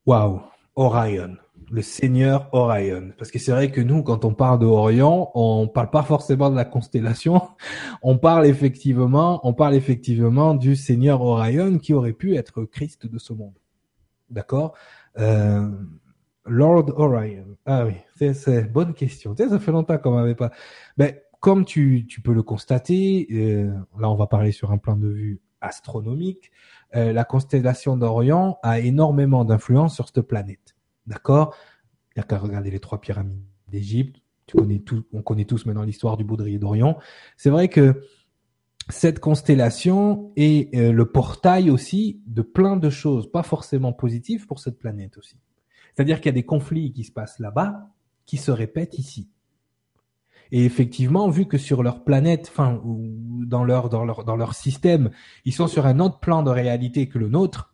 Waouh, Orion. Le Seigneur Orion. Parce que c'est vrai que nous, quand on parle de Orion, on parle pas forcément de la constellation. On parle effectivement, on parle effectivement du Seigneur Orion qui aurait pu être Christ de ce monde. D'accord? Euh, Lord Orion. Ah oui, c'est bonne question. Tu ça fait longtemps qu'on m'avait pas. Ben, comme tu, tu peux le constater, euh, là on va parler sur un plan de vue astronomique, euh, la constellation d'Orion a énormément d'influence sur cette planète. D'accord? Il n'y a qu'à regarder les trois pyramides d'Égypte. Tu connais tout, on connaît tous maintenant l'histoire du baudrier d'Orion. C'est vrai que cette constellation est euh, le portail aussi de plein de choses, pas forcément positives pour cette planète aussi. C'est-à-dire qu'il y a des conflits qui se passent là-bas, qui se répètent ici. Et effectivement, vu que sur leur planète, enfin, ou dans leur, dans leur, dans leur système, ils sont sur un autre plan de réalité que le nôtre,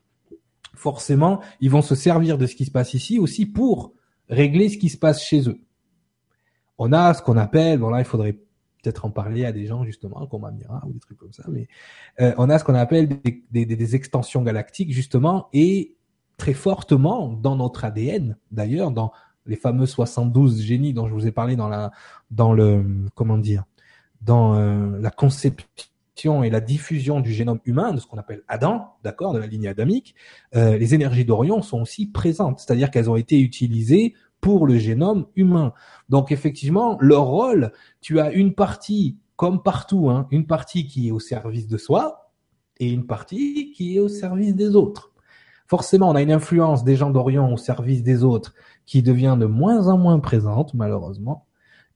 forcément, ils vont se servir de ce qui se passe ici aussi pour régler ce qui se passe chez eux. On a ce qu'on appelle, bon là, il faudrait peut-être en parler à des gens justement comme Amira ou des trucs comme ça, mais euh, on a ce qu'on appelle des, des, des, extensions galactiques justement et très fortement dans notre ADN d'ailleurs, dans les fameux 72 génies dont je vous ai parlé dans la dans le comment dire dans euh, la conception et la diffusion du génome humain de ce qu'on appelle Adam, d'accord, de la lignée adamique, euh, les énergies d'Orion sont aussi présentes, c'est-à-dire qu'elles ont été utilisées pour le génome humain. Donc effectivement, leur rôle, tu as une partie comme partout, hein, une partie qui est au service de soi et une partie qui est au service des autres. Forcément, on a une influence des gens d'Orion au service des autres qui devient de moins en moins présente, malheureusement.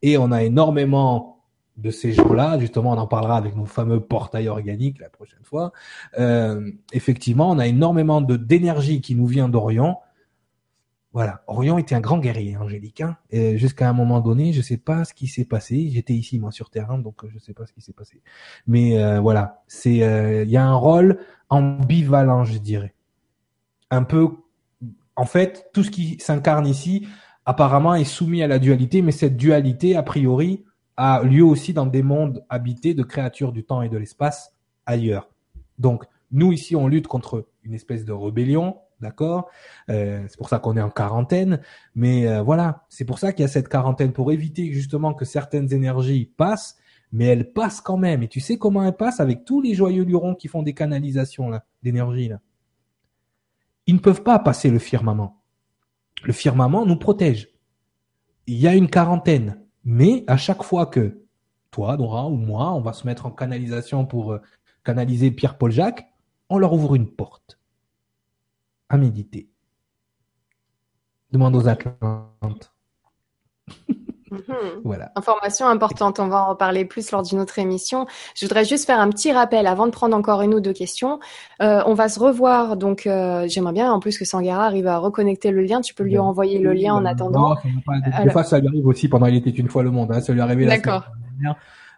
Et on a énormément de ces gens-là, justement, on en parlera avec nos fameux portails organiques la prochaine fois. Euh, effectivement, on a énormément de d'énergie qui nous vient d'Orion. Voilà, Orion était un grand guerrier, Angélique. Hein. Jusqu'à un moment donné, je sais pas ce qui s'est passé. J'étais ici moi sur terrain, donc je sais pas ce qui s'est passé. Mais euh, voilà, c'est euh, il y a un rôle ambivalent, je dirais, un peu en fait, tout ce qui s'incarne ici, apparemment, est soumis à la dualité, mais cette dualité, a priori, a lieu aussi dans des mondes habités de créatures du temps et de l'espace ailleurs. Donc, nous ici, on lutte contre une espèce de rébellion, d'accord euh, C'est pour ça qu'on est en quarantaine, mais euh, voilà, c'est pour ça qu'il y a cette quarantaine pour éviter justement que certaines énergies passent, mais elles passent quand même. Et tu sais comment elles passent avec tous les joyeux lurons qui font des canalisations là, d'énergie là ils ne peuvent pas passer le firmament. Le firmament nous protège. Il y a une quarantaine, mais à chaque fois que toi, Dora ou moi, on va se mettre en canalisation pour euh, canaliser Pierre-Paul Jacques, on leur ouvre une porte. À méditer. Demande aux Atlantes. Mhm. Voilà. Information importante, on va en reparler plus lors d'une autre émission. Je voudrais juste faire un petit rappel avant de prendre encore une ou deux questions. Euh, on va se revoir, donc euh, j'aimerais bien en plus que Sangara arrive à reconnecter le lien. Tu peux lui envoyer le lien en attendant. des fois, ça lui arrive aussi pendant Il était une fois le monde. Hein. Ça lui arrivait D'accord.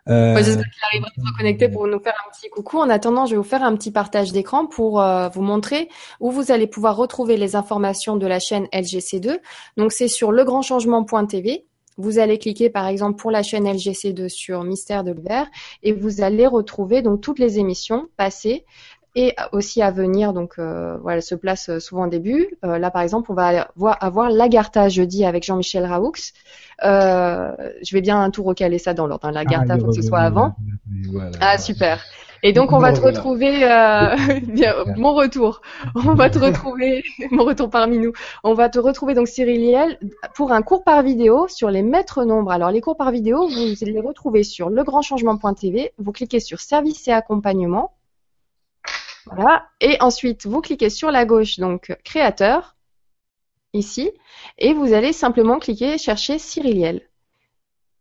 Euh... J'espère qu'il arrivera à se reconnecter pour nous faire un petit coucou. En attendant, je vais vous faire un petit partage d'écran pour euh, vous montrer où vous allez pouvoir retrouver les informations de la chaîne LGC2. Donc c'est sur legrandchangement.tv. Vous allez cliquer par exemple pour la chaîne LGC2 sur Mystère de l'hiver et vous allez retrouver donc toutes les émissions passées et aussi à venir. Donc euh, voilà, se place euh, souvent au début. Euh, là par exemple, on va avoir l'Agartha jeudi avec Jean-Michel Raoux. je vais bien tout recaler ça dans l'ordre. Hein. L'Agartha, ah, faut que ce soit avant. ah super. Et donc on va te retrouver, euh, bien, mon retour. On va te retrouver, mon retour parmi nous. On va te retrouver donc Cyril pour un cours par vidéo sur les maîtres nombres. Alors les cours par vidéo, vous les retrouvez sur legrandchangement.tv. Vous cliquez sur service et accompagnement. Voilà. Et ensuite vous cliquez sur la gauche donc créateur ici et vous allez simplement cliquer chercher Cyriliel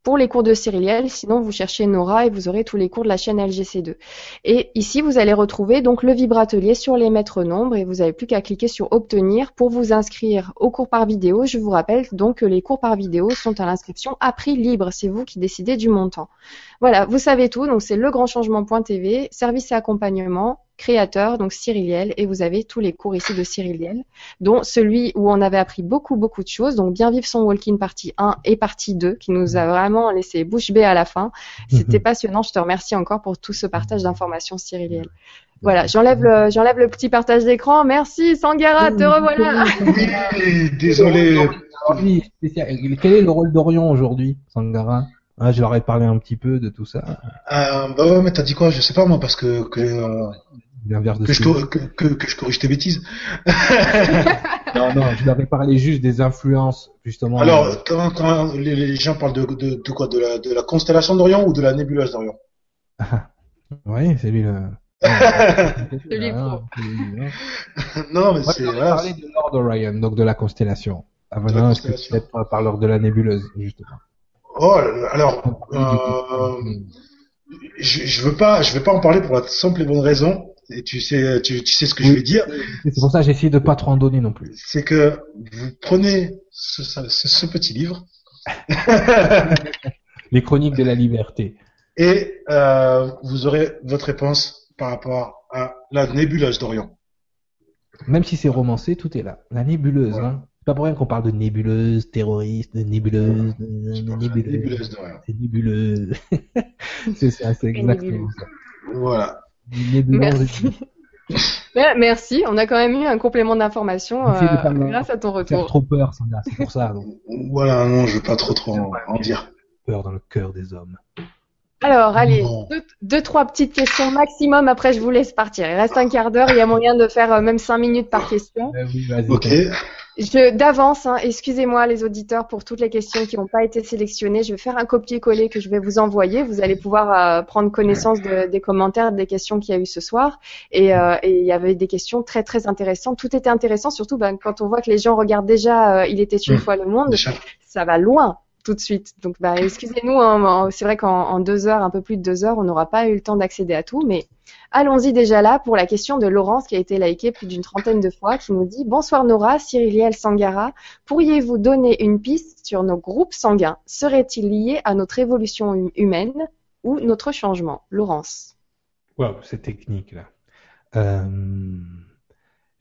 pour les cours de Cyriliel. Sinon, vous cherchez Nora et vous aurez tous les cours de la chaîne LGC2. Et ici, vous allez retrouver donc le vibratelier sur les maîtres nombres et vous n'avez plus qu'à cliquer sur obtenir pour vous inscrire au cours par vidéo. Je vous rappelle donc que les cours par vidéo sont à l'inscription à prix libre. C'est vous qui décidez du montant. Voilà, vous savez tout. Donc, c'est legrandchangement.tv, service et accompagnement, créateur, donc Cyriliel, et vous avez tous les cours ici de Cyriliel, dont celui où on avait appris beaucoup, beaucoup de choses, donc Bien vivre son walking partie 1 et partie 2, qui nous a vraiment laissé bouche bée à la fin. C'était passionnant, je te remercie encore pour tout ce partage d'informations, Cyriliel. Voilà, j'enlève le, j'enlève le petit partage d'écran. Merci, Sangara, te revoilà. désolé. Quel est le rôle d'Orion aujourd'hui, Sangara? Ah, je leur ai parlé un petit peu de tout ça. Euh, bah ouais, mais t'as dit quoi? Je sais pas moi, parce que que euh, que, je, que, que, je corrige tes bêtises. non, non, je leur ai parlé juste des influences, justement. Alors, quand, quand les, gens parlent de, de, de quoi? De la, de la constellation d'Orion ou de la nébuleuse d'Orion? Oui, c'est lui le. lui non, mais c'est. On parlé de Lord Orion, donc de la constellation. Ah, voilà, peut-être par l'ordre de la nébuleuse, justement. Oh, alors, euh, je, je veux pas, je vais pas en parler pour la simple et bonne raison. Et tu sais, tu, tu sais ce que je vais dire. C'est pour ça que j'ai essayé de pas trop en donner non plus. C'est que vous prenez ce, ce, ce petit livre. Les chroniques de la liberté. Et euh, vous aurez votre réponse par rapport à la nébuleuse d'Orion. Même si c'est romancé, tout est là. La nébuleuse, hein. C'est pas pour rien qu'on parle de nébuleuse, terroriste, de nébuleuse, de, nébuleuse. C'est nébuleuse. c'est ça, c'est exactement ça. Voilà. Merci. Merci, on a quand même eu un complément d'information euh, grâce à ton retour. Faire trop peur, c'est pour ça. Voilà, non, je veux pas trop trop en, dire. Peur dans le cœur des hommes. Alors, allez, deux, trois petites questions maximum. Après, je vous laisse partir. Il reste un quart d'heure. Il y a moyen de faire euh, même cinq minutes par question. Euh, oui, vas-y. Ok. Je d'avance, hein, excusez-moi les auditeurs pour toutes les questions qui n'ont pas été sélectionnées. Je vais faire un copier-coller que je vais vous envoyer. Vous allez pouvoir euh, prendre connaissance de, des commentaires, des questions qu'il y a eu ce soir. Et, euh, et, il y avait des questions très très intéressantes. Tout était intéressant, surtout ben, quand on voit que les gens regardent déjà euh, Il était une mmh. fois le monde. Ça va loin tout de suite. Donc, bah, excusez-nous, hein, c'est vrai qu'en deux heures, un peu plus de deux heures, on n'aura pas eu le temps d'accéder à tout, mais allons-y déjà là pour la question de Laurence qui a été likée plus d'une trentaine de fois, qui nous dit Bonsoir Nora, Cyriliel Sangara, pourriez-vous donner une piste sur nos groupes sanguins? Seraient-ils liés à notre évolution hum-, humaine ou notre changement? Laurence. Wow, c'est technique là. Euh,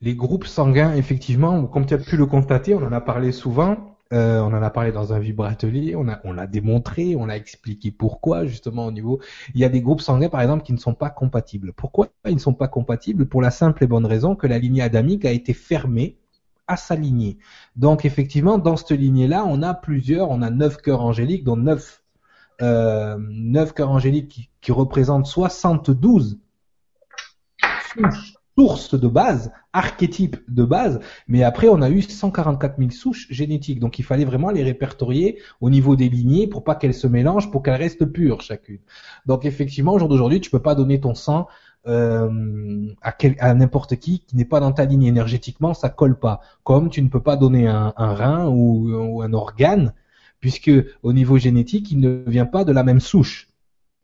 les groupes sanguins, effectivement, comme tu as pu le constater, on en a parlé souvent, euh, on en a parlé dans un vibratelier, on on l'a démontré, on a expliqué pourquoi justement au niveau. Il y a des groupes sanguins par exemple qui ne sont pas compatibles. Pourquoi ils ne sont pas compatibles? Pour la simple et bonne raison que la lignée adamique a été fermée à sa lignée. Donc effectivement, dans cette lignée-là, on a plusieurs, on a neuf cœurs angéliques, dont neuf, euh, neuf cœurs angéliques qui, qui représentent 72 souches source de base, archétype de base, mais après on a eu 144 000 souches génétiques, donc il fallait vraiment les répertorier au niveau des lignées pour pas qu'elles se mélangent, pour qu'elles restent pures chacune. Donc effectivement, au jour d'aujourd'hui, tu peux pas donner ton sang euh, à, n'importe qui qui n'est pas dans ta ligne énergétiquement, ça colle pas. Comme tu ne peux pas donner un, un rein ou, ou un organe, puisque au niveau génétique, il ne vient pas de la même souche.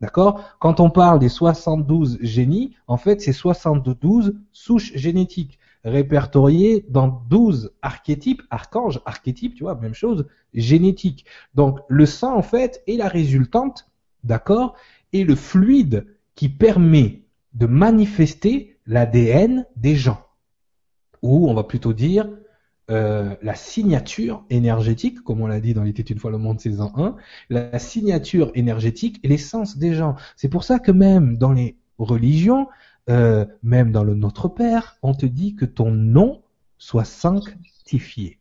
D'accord? Quand on parle des 72 génies, en fait, c'est 72 souches génétiques répertoriées dans 12 archétypes, archanges, archétypes, tu vois, même chose, génétiques. Donc, le sang, en fait, est la résultante, d'accord? Et le fluide qui permet de manifester l'ADN des gens. Ou, on va plutôt dire, euh, la signature énergétique, comme on l'a dit dans Il était une fois le monde saison 1, la signature énergétique et l'essence des gens. C'est pour ça que même dans les religions, euh, même dans le Notre Père, on te dit que ton nom soit sanctifié.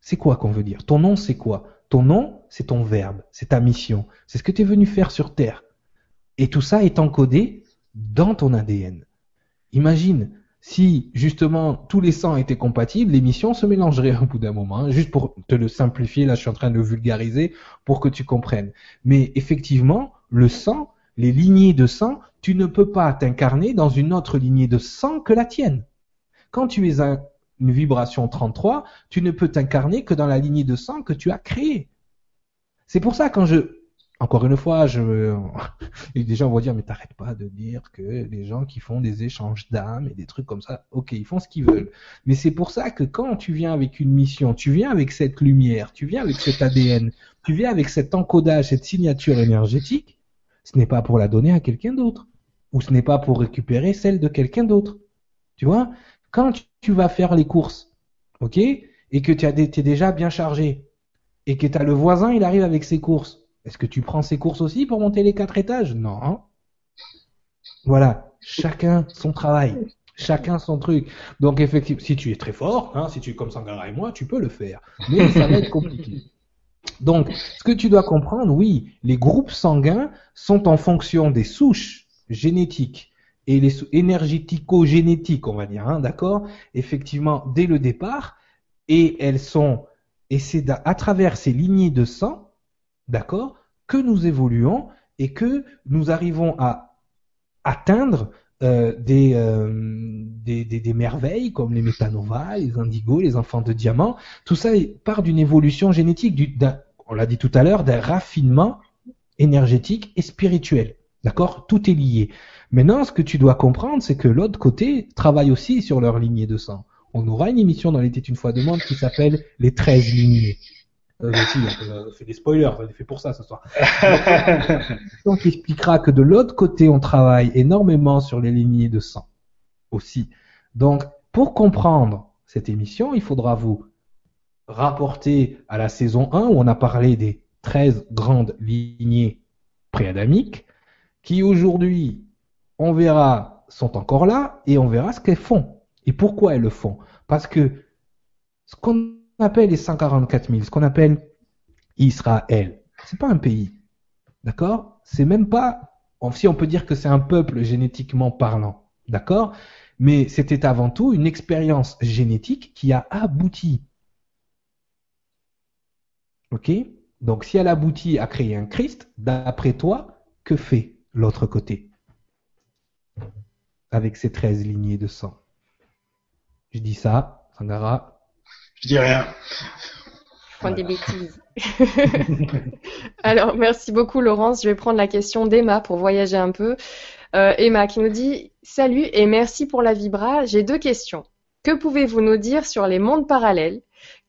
C'est quoi qu'on veut dire? Ton nom, c'est quoi? Ton nom, c'est ton verbe, c'est ta mission, c'est ce que tu es venu faire sur Terre. Et tout ça est encodé dans ton ADN. Imagine, si justement tous les sangs étaient compatibles, l'émission se mélangerait au bout d'un moment. Hein. Juste pour te le simplifier, là je suis en train de vulgariser pour que tu comprennes. Mais effectivement, le sang, les lignées de sang, tu ne peux pas t'incarner dans une autre lignée de sang que la tienne. Quand tu es à une vibration 33, tu ne peux t'incarner que dans la lignée de sang que tu as créée. C'est pour ça quand je encore une fois, je et déjà on va dire mais t'arrêtes pas de dire que les gens qui font des échanges d'âmes et des trucs comme ça, ok, ils font ce qu'ils veulent. Mais c'est pour ça que quand tu viens avec une mission, tu viens avec cette lumière, tu viens avec cet ADN, tu viens avec cet encodage, cette signature énergétique, ce n'est pas pour la donner à quelqu'un d'autre ou ce n'est pas pour récupérer celle de quelqu'un d'autre. Tu vois? Quand tu vas faire les courses, ok, et que tu es déjà bien chargé et que tu as le voisin, il arrive avec ses courses est-ce que tu prends ces courses aussi pour monter les quatre étages? Non. Voilà, chacun son travail. Chacun son truc. Donc effectivement, si tu es très fort, hein, si tu es comme Sangara et moi, tu peux le faire. Mais ça va être compliqué. Donc, ce que tu dois comprendre, oui, les groupes sanguins sont en fonction des souches génétiques et les énergético-génétiques, on va dire, hein, d'accord? Effectivement, dès le départ, et elles sont, et c'est à travers ces lignées de sang, d'accord, que nous évoluons et que nous arrivons à atteindre euh, des, euh, des, des, des, merveilles comme les métanovas, les indigos, les enfants de diamant. Tout ça part d'une évolution génétique, du, on l'a dit tout à l'heure, d'un raffinement énergétique et spirituel. D'accord? Tout est lié. Maintenant, ce que tu dois comprendre, c'est que l'autre côté travaille aussi sur leur lignée de sang. On aura une émission dans l'été une fois de monde qui s'appelle les 13 lignées. Euh, on fait des spoilers, on fait pour ça ce soir. Donc, il expliquera que de l'autre côté, on travaille énormément sur les lignées de sang aussi. Donc, pour comprendre cette émission, il faudra vous rapporter à la saison 1 où on a parlé des 13 grandes lignées préadamiques qui aujourd'hui, on verra, sont encore là et on verra ce qu'elles font et pourquoi elles le font. Parce que ce qu'on appelle les 144 000, ce qu'on appelle Israël. C'est pas un pays. D'accord? C'est même pas, si on peut dire que c'est un peuple génétiquement parlant. D'accord? Mais c'était avant tout une expérience génétique qui a abouti. Ok? Donc si elle aboutit à créer un Christ, d'après toi, que fait l'autre côté? Avec ses 13 lignées de sang. Je dis ça, Sangara, je dis rien. Prends des bêtises. Alors, merci beaucoup, Laurence. Je vais prendre la question d'Emma pour voyager un peu. Euh, Emma qui nous dit Salut et merci pour la vibra. J'ai deux questions. Que pouvez-vous nous dire sur les mondes parallèles?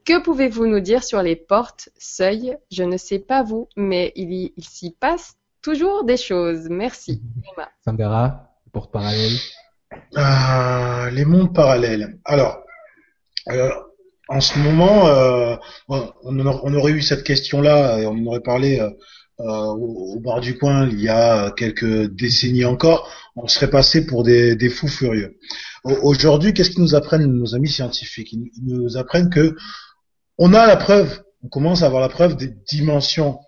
Que pouvez-vous nous dire sur les portes, seuils? Je ne sais pas vous, mais il, s'y passe toujours des choses. Merci. Emma. Portes parallèles euh, Les mondes parallèles. Alors, alors euh, en ce moment, euh, on, aurait eu cette question-là et on en aurait parlé euh, euh, au, bar du coin il y a quelques décennies encore, on serait passé pour des, fous furieux. Aujourd'hui, qu'est-ce qu'ils nous apprennent nos amis scientifiques? Ils nous apprennent que on a la preuve, on commence à avoir la preuve des dimensions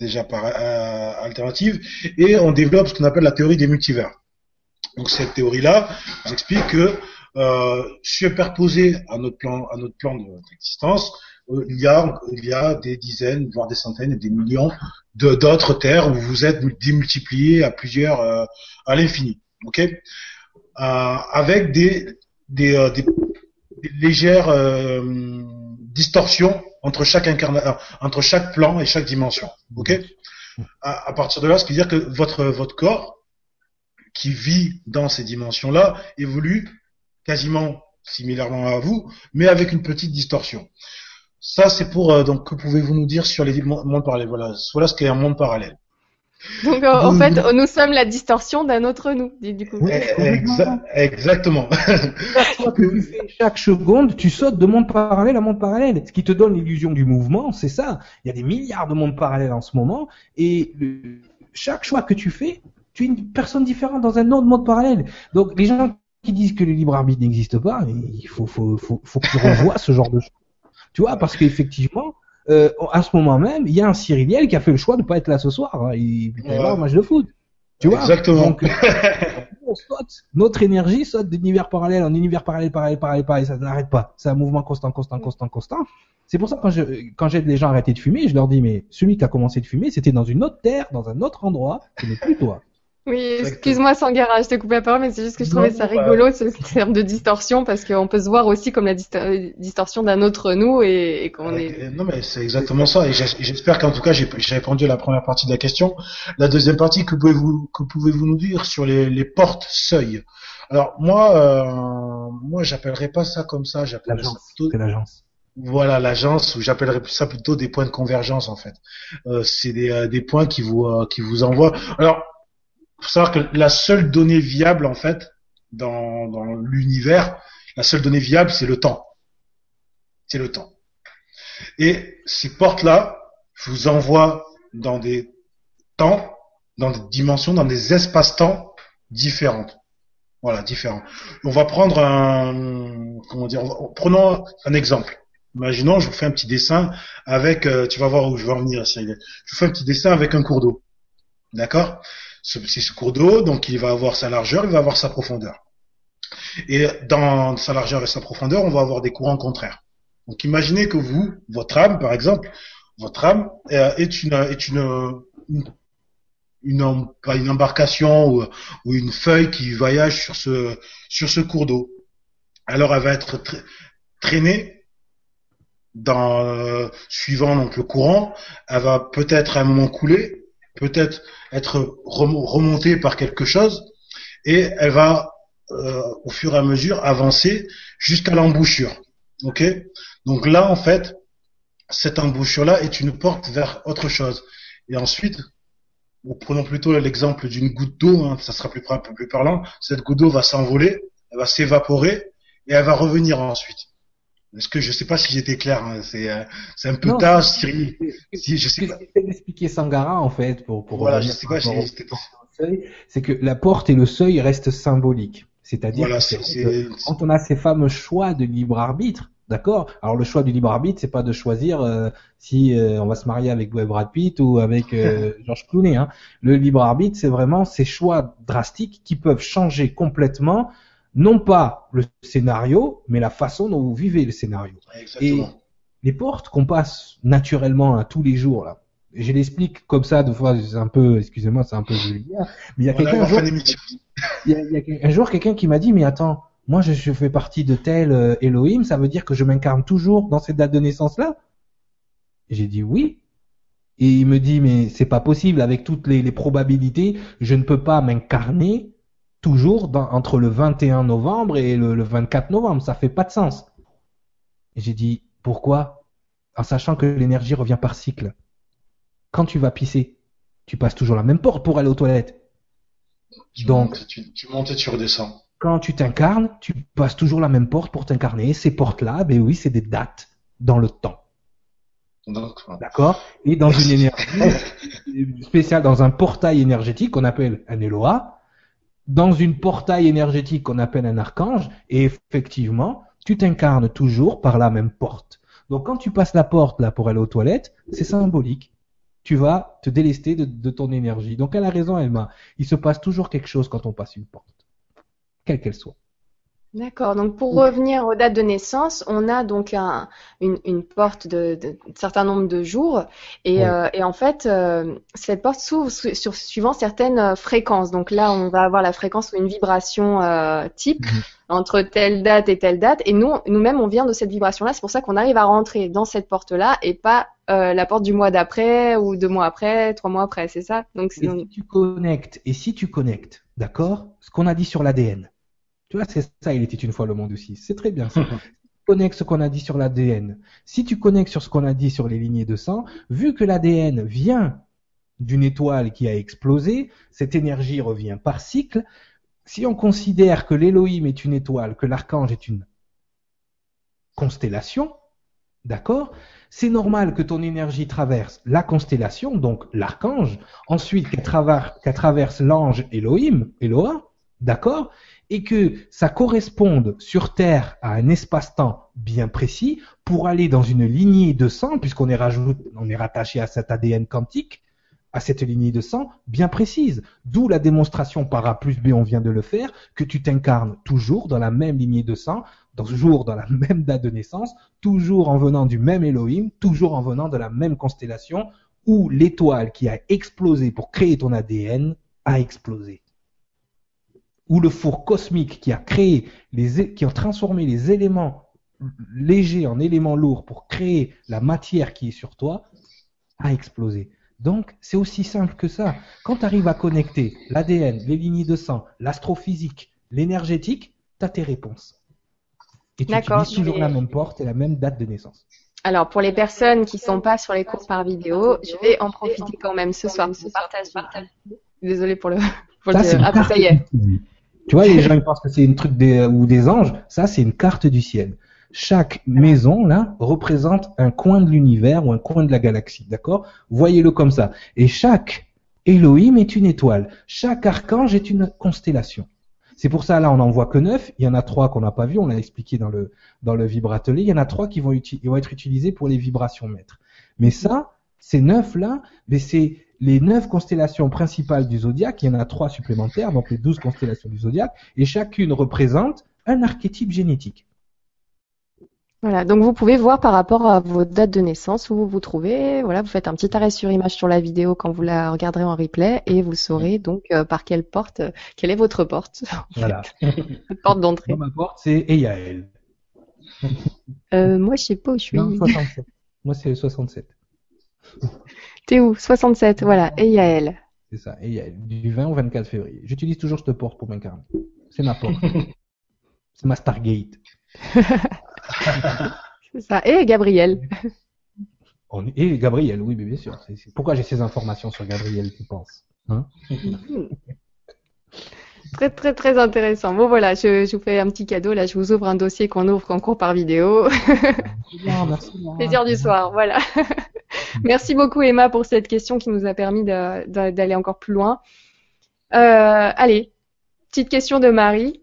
déjà par, alternatives et on développe ce qu'on appelle la théorie des multivers. Donc cette théorie-là nous explique que euh, superposé à notre plan, à notre plan d'existence, euh, il y a, il y a des dizaines, voire des centaines et des millions d'autres terres où vous êtes démultipliés à plusieurs, euh, à l'infini, ok, avec des des, euh, des, légères distorsions entre chaque incarnation, entre chaque plan et chaque dimension, ok? À partir de là, ce qui veut dire que votre votre corps qui vit dans ces dimensions-là évolue quasiment similairement à vous, mais avec une petite distorsion. Ça, c'est pour euh, donc que pouvez-vous nous dire sur les mondes parallèles Voilà, voilà ce qu'est un monde parallèle. Donc en fait, nous sommes la distorsion d'un autre nous, du coup. exactement. chaque seconde, tu sautes de monde parallèle à monde parallèle. Ce qui te donne l'illusion du mouvement, c'est ça. Il y a des milliards de mondes parallèles en ce moment, et chaque choix que tu fais, tu es une personne différente dans un autre monde parallèle. Donc les gens qui disent que le libre arbitre n'existe pas, il faut, faut, faut, faut qu'ils revoient ce genre de choses. Tu vois, parce qu'effectivement, euh, à ce moment même, il y a un Cyriliel qui a fait le choix de pas être là ce soir. Hein. Il, il ouais. un match de foot. Tu vois? Exactement. Donc, on saute, notre énergie saute d'univers parallèle en univers parallèle, parallèle, parallèle, parallèle, ça n'arrête pas. C'est un mouvement constant, constant, constant, constant. C'est pour ça que quand je, quand j'aide les gens à arrêter de fumer, je leur dis, mais celui qui a commencé de fumer, c'était dans une autre terre, dans un autre endroit, ce n'est plus toi. Oui, excuse-moi Sangara, je te coupe la parole, mais c'est juste que je trouvais ça rigolo ce terme de distorsion parce qu'on peut se voir aussi comme la distorsion d'un autre nous et, qu'on est. Non mais c'est exactement ça et j'espère qu'en tout cas j'ai répondu à la première partie de la question. La deuxième partie, que pouvez-vous que pouvez-vous nous dire sur les, les portes seuils Alors moi, euh, moi j'appellerais pas ça comme ça, j'appellerais ça plutôt. L'agence. Voilà l'agence, ou j'appellerais ça plutôt des points de convergence en fait. Euh, c'est des, euh, des points qui vous euh, qui vous envoient. Alors faut savoir que la seule donnée viable en fait dans, dans l'univers, la seule donnée viable c'est le temps. C'est le temps. Et ces portes-là vous envoient dans des temps, dans des dimensions, dans des espaces-temps différentes. Voilà, différent. On va prendre un, comment dire, prenons un exemple. Imaginons, je vous fais un petit dessin avec, euh, tu vas voir où je vais en venir, Cyril. Je vous fais un petit dessin avec un cours d'eau. D'accord? C'est ce cours d'eau, donc il va avoir sa largeur, il va avoir sa profondeur. Et dans sa largeur et sa profondeur, on va avoir des courants contraires. Donc imaginez que vous, votre âme, par exemple, votre âme euh, est une, est une, une, une, embarcation ou, ou, une feuille qui voyage sur ce, sur ce cours d'eau. Alors elle va être traînée dans, euh, suivant donc le courant, elle va peut-être à un moment couler, peut-être être remontée par quelque chose, et elle va euh, au fur et à mesure avancer jusqu'à l'embouchure. Ok? Donc là, en fait, cette embouchure-là est une porte vers autre chose. Et ensuite, prenons plutôt l'exemple d'une goutte d'eau, hein, ça sera plus, plus parlant. Cette goutte d'eau va s'envoler, elle va s'évaporer et elle va revenir ensuite. Est-ce que je sais pas si j'étais clair hein, C'est euh, un peu tard, Cyril. Si, je sais pas. d'expliquer Sangara en fait pour pour. Voilà, je sais pas. C'est que la porte et le seuil restent symboliques. C'est-à-dire quand on a ces fameux choix de libre arbitre, d'accord? Alors le choix du libre arbitre, c'est pas de choisir euh, si euh, on va se marier avec Brad Pitt ou avec euh, George Clooney. Hein. Le libre arbitre, c'est vraiment ces choix drastiques qui peuvent changer complètement, non pas le scénario, mais la façon dont vous vivez le scénario. Exactement. Et les portes qu'on passe naturellement à tous les jours là, je l'explique comme ça, de fois, c'est un peu, excusez-moi, c'est un peu vulgaire, mais il y a quelqu'un un jour, il y a, un jour quelqu'un qui m'a dit, mais attends, moi je, je fais partie de tel euh, Elohim, ça veut dire que je m'incarne toujours dans cette date de naissance là J'ai dit oui. Et il me dit, mais c'est pas possible, avec toutes les, les, probabilités, je ne peux pas m'incarner toujours dans, entre le 21 novembre et le, le 24 novembre, ça fait pas de sens. Et j'ai dit, pourquoi? En sachant que l'énergie revient par cycle quand tu vas pisser, tu passes toujours la même porte pour aller aux toilettes. Donc, tu, montes et tu redescends. Quand tu t'incarnes, tu passes toujours la même porte pour t'incarner. Ces portes-là, ben oui, c'est des dates dans le temps. D'accord? Et dans une énergie spéciale, dans un portail énergétique qu'on appelle un Eloa, dans une portail énergétique qu'on appelle un archange, et effectivement, tu t'incarnes toujours par la même porte. Donc quand tu passes la porte là pour aller aux toilettes, c'est symbolique tu vas te délester de, ton énergie. Donc elle a raison, Emma. Il se passe toujours quelque chose quand on passe une porte, quelle qu'elle soit. D'accord. Donc pour revenir aux dates de naissance, on a donc un, une, une, porte de, de, certain nombre de jours et, euh, et en fait euh, cette porte s'ouvre sur, suivant certaines euh, fréquences. Donc là, on va avoir la fréquence ou une vibration euh, type mhm. entre telle date et telle date et nous nous-mêmes on vient de cette vibration-là. C'est pour ça qu'on arrive à rentrer dans cette porte-là et pas la porte du mois d'après ou deux mois après, trois mois après. C'est ça? Donc et si tu connectes et si tu connectes, d'accord, ce qu'on a dit sur l'ADN tu vois, c'est ça, il était une fois le monde aussi. C'est très bien. Ça. connectes ce qu'on a dit sur l'ADN. Si tu connectes sur ce qu'on a dit sur les lignées de sang, vu que l'ADN vient d'une étoile qui a explosé, cette énergie revient par cycle. Si on considère que l'Elohim est une étoile, que l'archange est une constellation, d'accord C'est normal que ton énergie traverse la constellation, donc l'archange, ensuite qu'elle traverse, traverse l'ange Elohim, Eloah, d'accord et que ça corresponde sur Terre à un espace-temps bien précis pour aller dans une lignée de sang, puisqu'on est, est rattaché à cet ADN quantique, à cette lignée de sang bien précise. D'où la démonstration par A plus B, on vient de le faire, que tu t'incarnes toujours dans la même lignée de sang, toujours dans la même date de naissance, toujours en venant du même Elohim, toujours en venant de la même constellation, où l'étoile qui a explosé pour créer ton ADN a explosé ou le four cosmique qui a créé les, qui a transformé les éléments légers en éléments lourds pour créer la matière qui est sur toi, a explosé. Donc, c'est aussi simple que ça. Quand tu arrives à connecter l'ADN, les lignées de sang, l'astrophysique, l'énergétique, tu as tes réponses. Et tu utilises toujours la même porte et la même date de naissance. Alors, pour les personnes qui sont pas sur les cours par vidéo, je vais en profiter quand même ce soir. Désolée pour le. Pour ça, le... ça y est. Tu vois, les gens ils pensent que c'est une truc des, ou des anges. Ça, c'est une carte du ciel. Chaque maison, là, représente un coin de l'univers ou un coin de la galaxie. D'accord? Voyez-le comme ça. Et chaque Elohim est une étoile. Chaque archange est une constellation. C'est pour ça là, on n'en voit que neuf. Il y en a trois qu'on n'a pas vu. On l'a expliqué dans le dans le vibratelier. Il y en a trois qui vont, vont être utilisés pour les vibrations mètres. Mais ça, ces neuf là, mais c'est les neuf constellations principales du zodiaque. Il y en a trois supplémentaires, donc les douze constellations du zodiaque, et chacune représente un archétype génétique. Voilà, donc vous pouvez voir par rapport à vos dates de naissance où vous vous trouvez. Voilà, vous faites un petit arrêt sur image sur la vidéo quand vous la regarderez en replay et vous saurez donc euh, par quelle porte, euh, quelle est votre porte. Voilà. Votre porte d'entrée. ma porte, c'est Eyael. Euh, moi, je sais pas où je suis. Non, 67. Moi, c'est 67. T'es où? 67, voilà, Eyael. C'est ça, Eyael, du 20 au 24 février. J'utilise toujours cette porte pour m'incarner. C'est ma porte. c'est ma Stargate. c'est ça. Et Gabriel. Et Gabriel, oui, bien sûr. Pourquoi j'ai ces informations sur Gabriel, tu penses hein? Très très très intéressant. Bon voilà, je, je, vous fais un petit cadeau. Là, je vous ouvre un dossier qu'on ouvre en cours par vidéo. Plaisir du soir, voilà. merci beaucoup Emma pour cette question qui nous a permis d'aller encore plus loin. Euh, allez, petite question de Marie,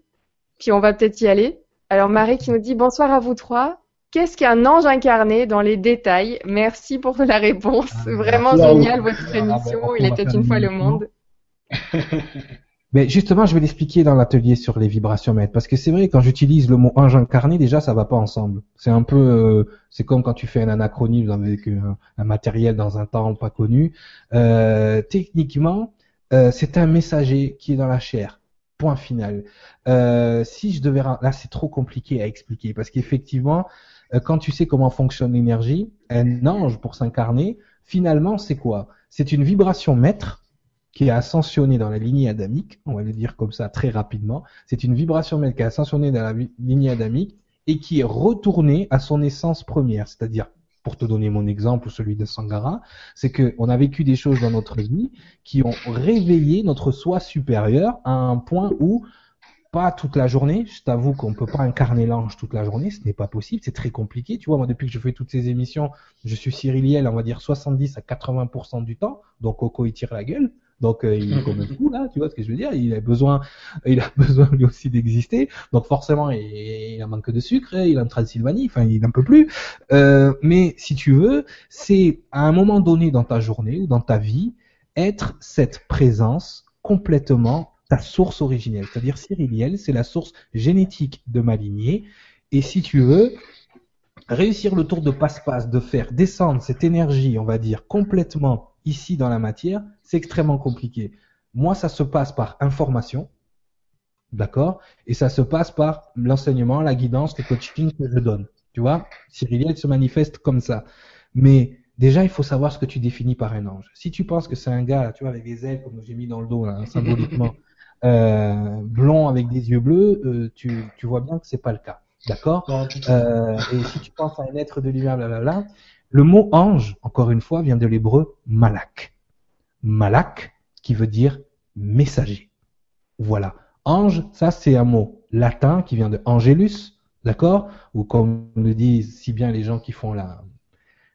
puis on va peut-être y aller. Alors Marie qui nous dit bonsoir à vous trois. Qu'est-ce qu'un ange incarné dans les détails? Merci pour la réponse. Ah, Vraiment génial votre ah, émission. Ben, Il était une fois le monde. Mais justement, je vais l'expliquer dans l'atelier sur les vibrations mètres, parce que c'est vrai quand j'utilise le mot ange incarné, déjà ça va pas ensemble. C'est un peu, euh, c'est comme quand tu fais un anachronisme avec un, un matériel dans un temps pas connu. Euh, techniquement, euh, c'est un messager qui est dans la chair. Point final. Euh, si je devais, là c'est trop compliqué à expliquer parce qu'effectivement, euh, quand tu sais comment fonctionne l'énergie, un ange pour s'incarner, finalement c'est quoi? C'est une vibration maître qui est ascensionnée dans la lignée adamique, on va le dire comme ça très rapidement. C'est une vibration maître qui est ascensionnée dans la lignée adamique et qui est retournée à son essence première, c'est-à-dire pour te donner mon exemple ou celui de Sangara, c'est que on a vécu des choses dans notre vie qui ont réveillé notre soi supérieur à un point où pas toute la journée. Je t'avoue qu'on peut pas incarner l'ange toute la journée, ce n'est pas possible, c'est très compliqué. Tu vois, moi depuis que je fais toutes ces émissions, je suis Cyriliel, on va dire 70 à 80% du temps. Donc Coco il tire la gueule. Donc euh, il est comme un fou là, tu vois ce que je veux dire? Il a besoin, il a besoin lui aussi d'exister. Donc forcément, il, il a manque de sucre, il a en Transylvanie, enfin il n'en peut plus. Euh, mais si tu veux, c'est à un moment donné dans ta journée ou dans ta vie être cette présence complètement ta source originelle. C'est-à-dire Cyriliel, c'est la source génétique de ma lignée. Et si tu veux, réussir le tour de passe-passe, de faire descendre cette énergie, on va dire, complètement ici dans la matière, c'est extrêmement compliqué. Moi, ça se passe par information, d'accord? Et ça se passe par l'enseignement, la guidance, le coaching que je donne. Tu vois? Cyriliel se manifeste comme ça. Mais déjà, il faut savoir ce que tu définis par un ange. Si tu penses que c'est un gars, tu vois, avec des ailes, comme j'ai mis dans le dos, là, hein, symboliquement, euh, blond avec des yeux bleus, euh, tu, tu vois bien que c'est pas le cas. D'accord? Euh, Et si tu penses à un être de lumière, blablabla, le mot ange, encore une fois, vient de l'hébreu malak. Malak, qui veut dire messager. Voilà. Ange, ça c'est un mot latin qui vient de angelus, d'accord? Ou comme le disent si bien les gens qui font la,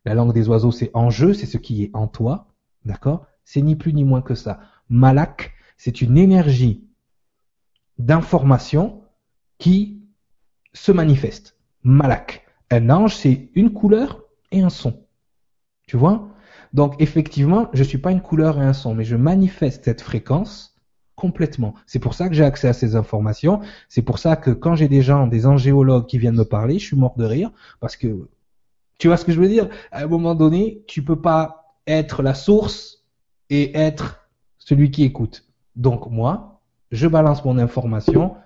la langue des oiseaux, c'est enjeu, c'est ce qui est en toi, d'accord? C'est ni plus ni moins que ça. Malak, c'est une énergie d'information qui se manifeste. Malak. Un ange, c'est une couleur un son. Tu vois? Donc effectivement, je suis pas une couleur et un son, mais je manifeste cette fréquence complètement. C'est pour ça que j'ai accès à ces informations. C'est pour ça que quand j'ai des gens, des angéologues qui viennent me parler, je suis mort de rire parce que tu vois ce que je veux dire? À un moment donné, tu peux pas être la source et être celui qui écoute. Donc moi, je balance mon information,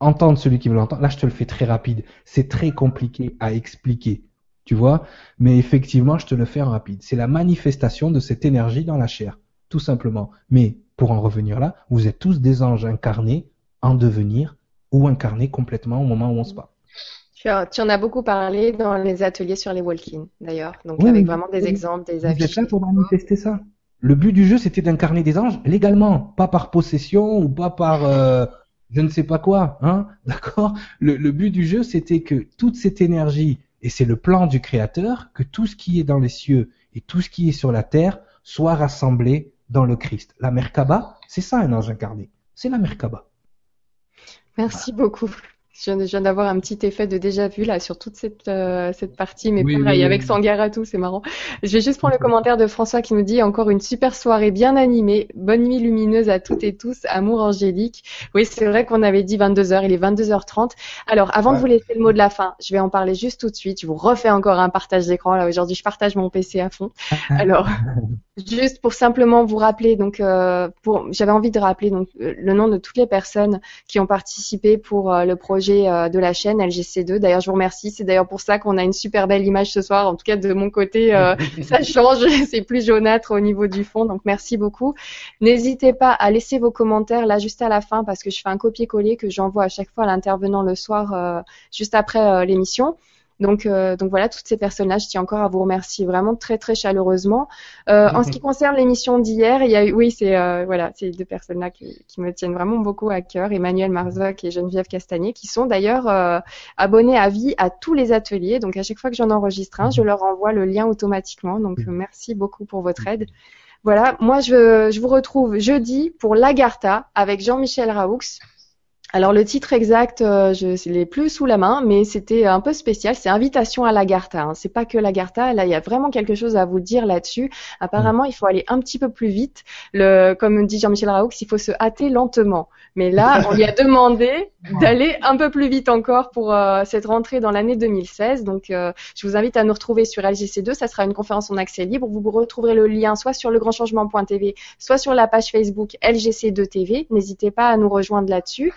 entendre celui qui veut l'entendre. Là, je te le fais très rapide. C'est très compliqué à expliquer tu vois. Mais effectivement, je te le fais en rapide. C'est la manifestation de cette énergie dans la chair, tout simplement. Mais pour en revenir là, vous êtes tous des anges incarnés en devenir ou incarnés complètement au moment où on se bat. Tu en as beaucoup parlé dans les ateliers sur les walk-in, d'ailleurs. Donc, avec vraiment des exemples, des affiches. Vous êtes là pour manifester ça. Le but du jeu, c'était d'incarner des anges légalement, pas par possession ou pas par euh, je ne sais pas quoi, hein, d'accord? Le, le but du jeu, c'était que toute cette énergie et c'est le plan du Créateur que tout ce qui est dans les cieux et tout ce qui est sur la terre soit rassemblé dans le Christ. La Merkaba, c'est ça un ange incarné. C'est la Merkaba. Merci beaucoup. Je viens d'avoir un petit effet de déjà vu là sur toute cette, euh, cette partie, mais pareil, avec Sangara tout, c'est marrant. Je vais juste prendre le commentaire de François qui nous dit encore une super soirée bien animée, bonne nuit lumineuse à toutes et tous, amour angélique. Oui, c'est vrai qu'on avait dit 22h, il est 22h30. Alors, avant de vous laisser le mot de la fin, je vais en parler juste tout de suite. Je vous refais encore un partage d'écran. Là, aujourd'hui, je partage mon PC à fond. Alors, juste pour simplement vous rappeler, donc, euh, pour, j'avais envie de rappeler donc le nom de toutes les personnes qui ont participé pour euh, le projet euh, de la chaîne LGC2. D'ailleurs, je vous remercie. C'est d'ailleurs pour ça qu'on a une super belle image ce soir. En tout cas, de mon côté, euh, ça change. C'est plus jaunâtre au niveau du fond. Donc, merci beaucoup. N'hésitez pas à laisser vos commentaires là juste à la fin parce que je fais un copier-coller que j'envoie à chaque fois à l'intervenant le soir euh, juste après l'émission. Donc, euh, donc voilà, toutes ces personnes-là, je tiens encore à vous remercier vraiment très très chaleureusement. Euh, en ce qui concerne l'émission d'hier, il y a eu, oui, c'est euh, voilà, ces deux personnes-là qui, qui, me tiennent vraiment beaucoup à cœur, Emmanuel Marzoc et Geneviève Castagnier, qui sont d'ailleurs euh, abonnés à vie à tous les ateliers. Donc à chaque fois que j'en enregistre un, je leur envoie le lien automatiquement. Donc merci beaucoup pour votre aide. Voilà, moi je, je vous retrouve jeudi pour l'Agartha avec Jean-Michel Raoux. Alors le titre exact, euh, je l'ai plus sous la main, mais c'était un peu spécial. C'est Invitation à l'Agartha. Hein. C'est pas que l'Agartha. Là, il y a vraiment quelque chose à vous dire là-dessus. Apparemment, il faut aller un petit peu plus vite. Le, comme dit Jean-Michel Raoux, il faut se hâter lentement. Mais là, on lui a demandé d'aller un peu plus vite encore pour euh, cette rentrée dans l'année 2016. Donc, euh, je vous invite à nous retrouver sur LGC2. Ça sera une conférence en accès libre. Vous, vous retrouverez le lien soit sur legrandchangement.tv, soit sur la page Facebook LGC2 TV. N'hésitez pas à nous rejoindre là-dessus.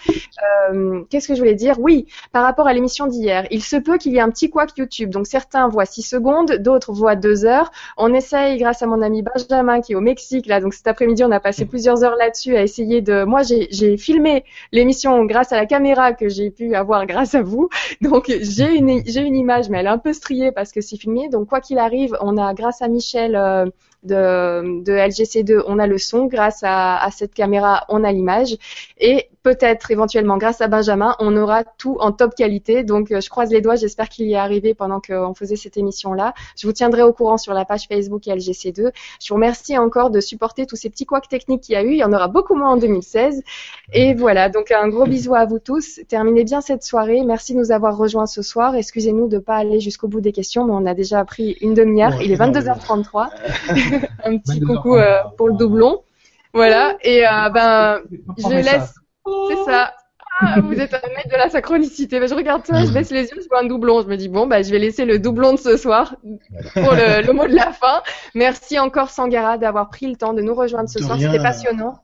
Euh, Qu'est-ce que je voulais dire? Oui, par rapport à l'émission d'hier, il se peut qu'il y ait un petit couac YouTube. Donc, certains voient 6 secondes, d'autres voient 2 heures. On essaye, grâce à mon ami Benjamin qui est au Mexique, là. Donc, cet après-midi, on a passé plusieurs heures là-dessus à essayer de... Moi, j'ai filmé l'émission grâce à la caméra que j'ai pu avoir grâce à vous. Donc j'ai une j'ai une image, mais elle est un peu striée parce que c'est filmé. Donc quoi qu'il arrive, on a grâce à Michel euh, de, de LGC2, on a le son. Grâce à, à cette caméra, on a l'image. Et peut-être éventuellement grâce à Benjamin, on aura tout en top qualité. Donc euh, je croise les doigts, j'espère qu'il y est arrivé pendant qu'on faisait cette émission-là. Je vous tiendrai au courant sur la page Facebook LGC2. Je vous remercie encore de supporter tous ces petits couacs techniques qu'il y a eu. Il y en aura beaucoup moins en 2016. Et voilà, donc un gros bisou à vous tous. Terminez bien cette soirée. Merci de nous avoir rejoints ce soir. Excusez-nous de ne pas aller jusqu'au bout des questions, mais on a déjà pris une demi-heure. Il est 22h33. un petit coucou euh, pour le doublon. Voilà. Et euh, ben, je laisse. C'est ça. Ah, vous êtes un maître de la synchronicité. Ben, je regarde ça, je baisse les yeux, je vois un doublon. Je me dis bon, ben, je vais laisser le doublon de ce soir pour le, mot de la fin. Merci encore Sangara d'avoir pris le temps de nous rejoindre ce soir. C'était passionnant.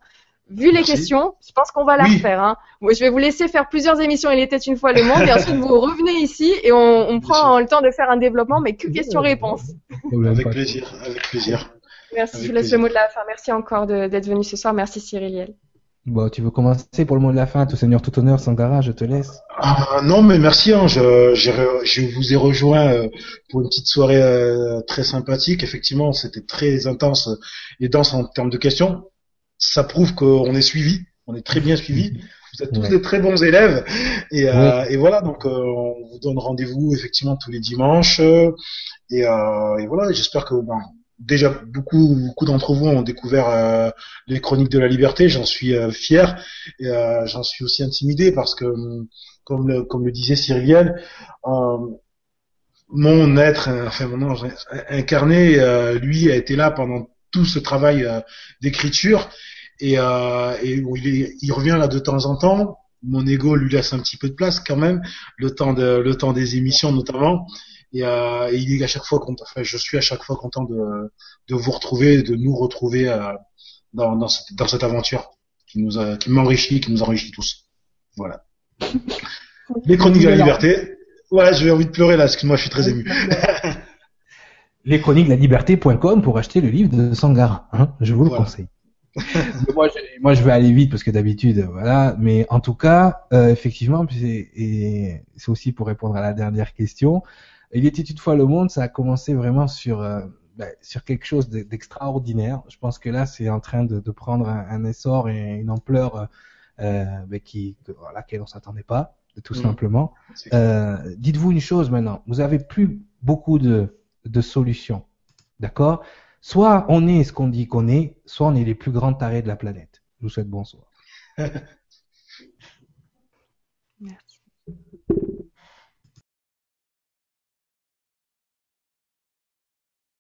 Vu les questions, je pense qu'on va la refaire. Hein. je vais vous laisser faire plusieurs émissions. Il était une fois le monde, et ensuite vous revenez ici et on, on prend le temps de faire un développement, mais que questions-réponses. Avec plaisir, avec plaisir. Merci, je vous laisse le mot de la fin. Merci encore d'être venu ce soir. Merci Cyriliel. Bon, tu veux commencer pour le mot de la fin, tout seigneur, tout honneur, Sangara, je te laisse. Ah, non, mais merci. Hein, je, je, vous ai rejoint euh, pour une petite soirée euh, très sympathique. Effectivement, c'était très intense et dense en termes de questions. Ça prouve qu'on est suivi, on est très bien suivi. Vous êtes tous des très bons élèves et, euh, et voilà. Donc, on vous donne rendez-vous effectivement tous les dimanches et, et voilà. J'espère que ben, déjà beaucoup beaucoup d'entre vous ont découvert euh, les chroniques de la liberté j'en suis euh, fier et euh, j'en suis aussi intimidé parce que comme le comme le disait Cyriliel mon être enfin mon ange incarné lui a été là pendant tout ce travail d'écriture et, et il, il revient là de temps en temps mon ego lui laisse un petit peu de place quand même le temps de le temps des émissions notamment et, euh, il est à chaque fois content, enfin, je suis à chaque fois content de, de vous retrouver, de nous retrouver euh, dans, dans, cette, dans cette aventure qui nous a, qui m'enrichit, qui nous enrichit tous. Voilà. Les chroniques de la liberté. Ouais, j'ai envie de pleurer là, excuse-moi, je suis très ému. Les chroniques de la liberté.com pour acheter le livre de Sangara, hein, je vous le conseille. moi, je, moi, je vais aller vite parce que d'habitude, voilà. Mais en tout cas, euh, effectivement, et c'est aussi pour répondre à la dernière question. Il était une fois le monde, ça a commencé vraiment sur euh, ben, sur quelque chose d'extraordinaire. Je pense que là, c'est en train de, de prendre un, essor et une ampleur euh, ben, qui à laquelle on s'attendait pas, tout mmh. simplement. Euh, Dites-vous une chose maintenant, vous avez plus beaucoup de de solutions, d'accord? Soit on est ce qu'on dit qu'on est, soit on est les plus grands tarés de la planète. Je vous souhaite bonsoir.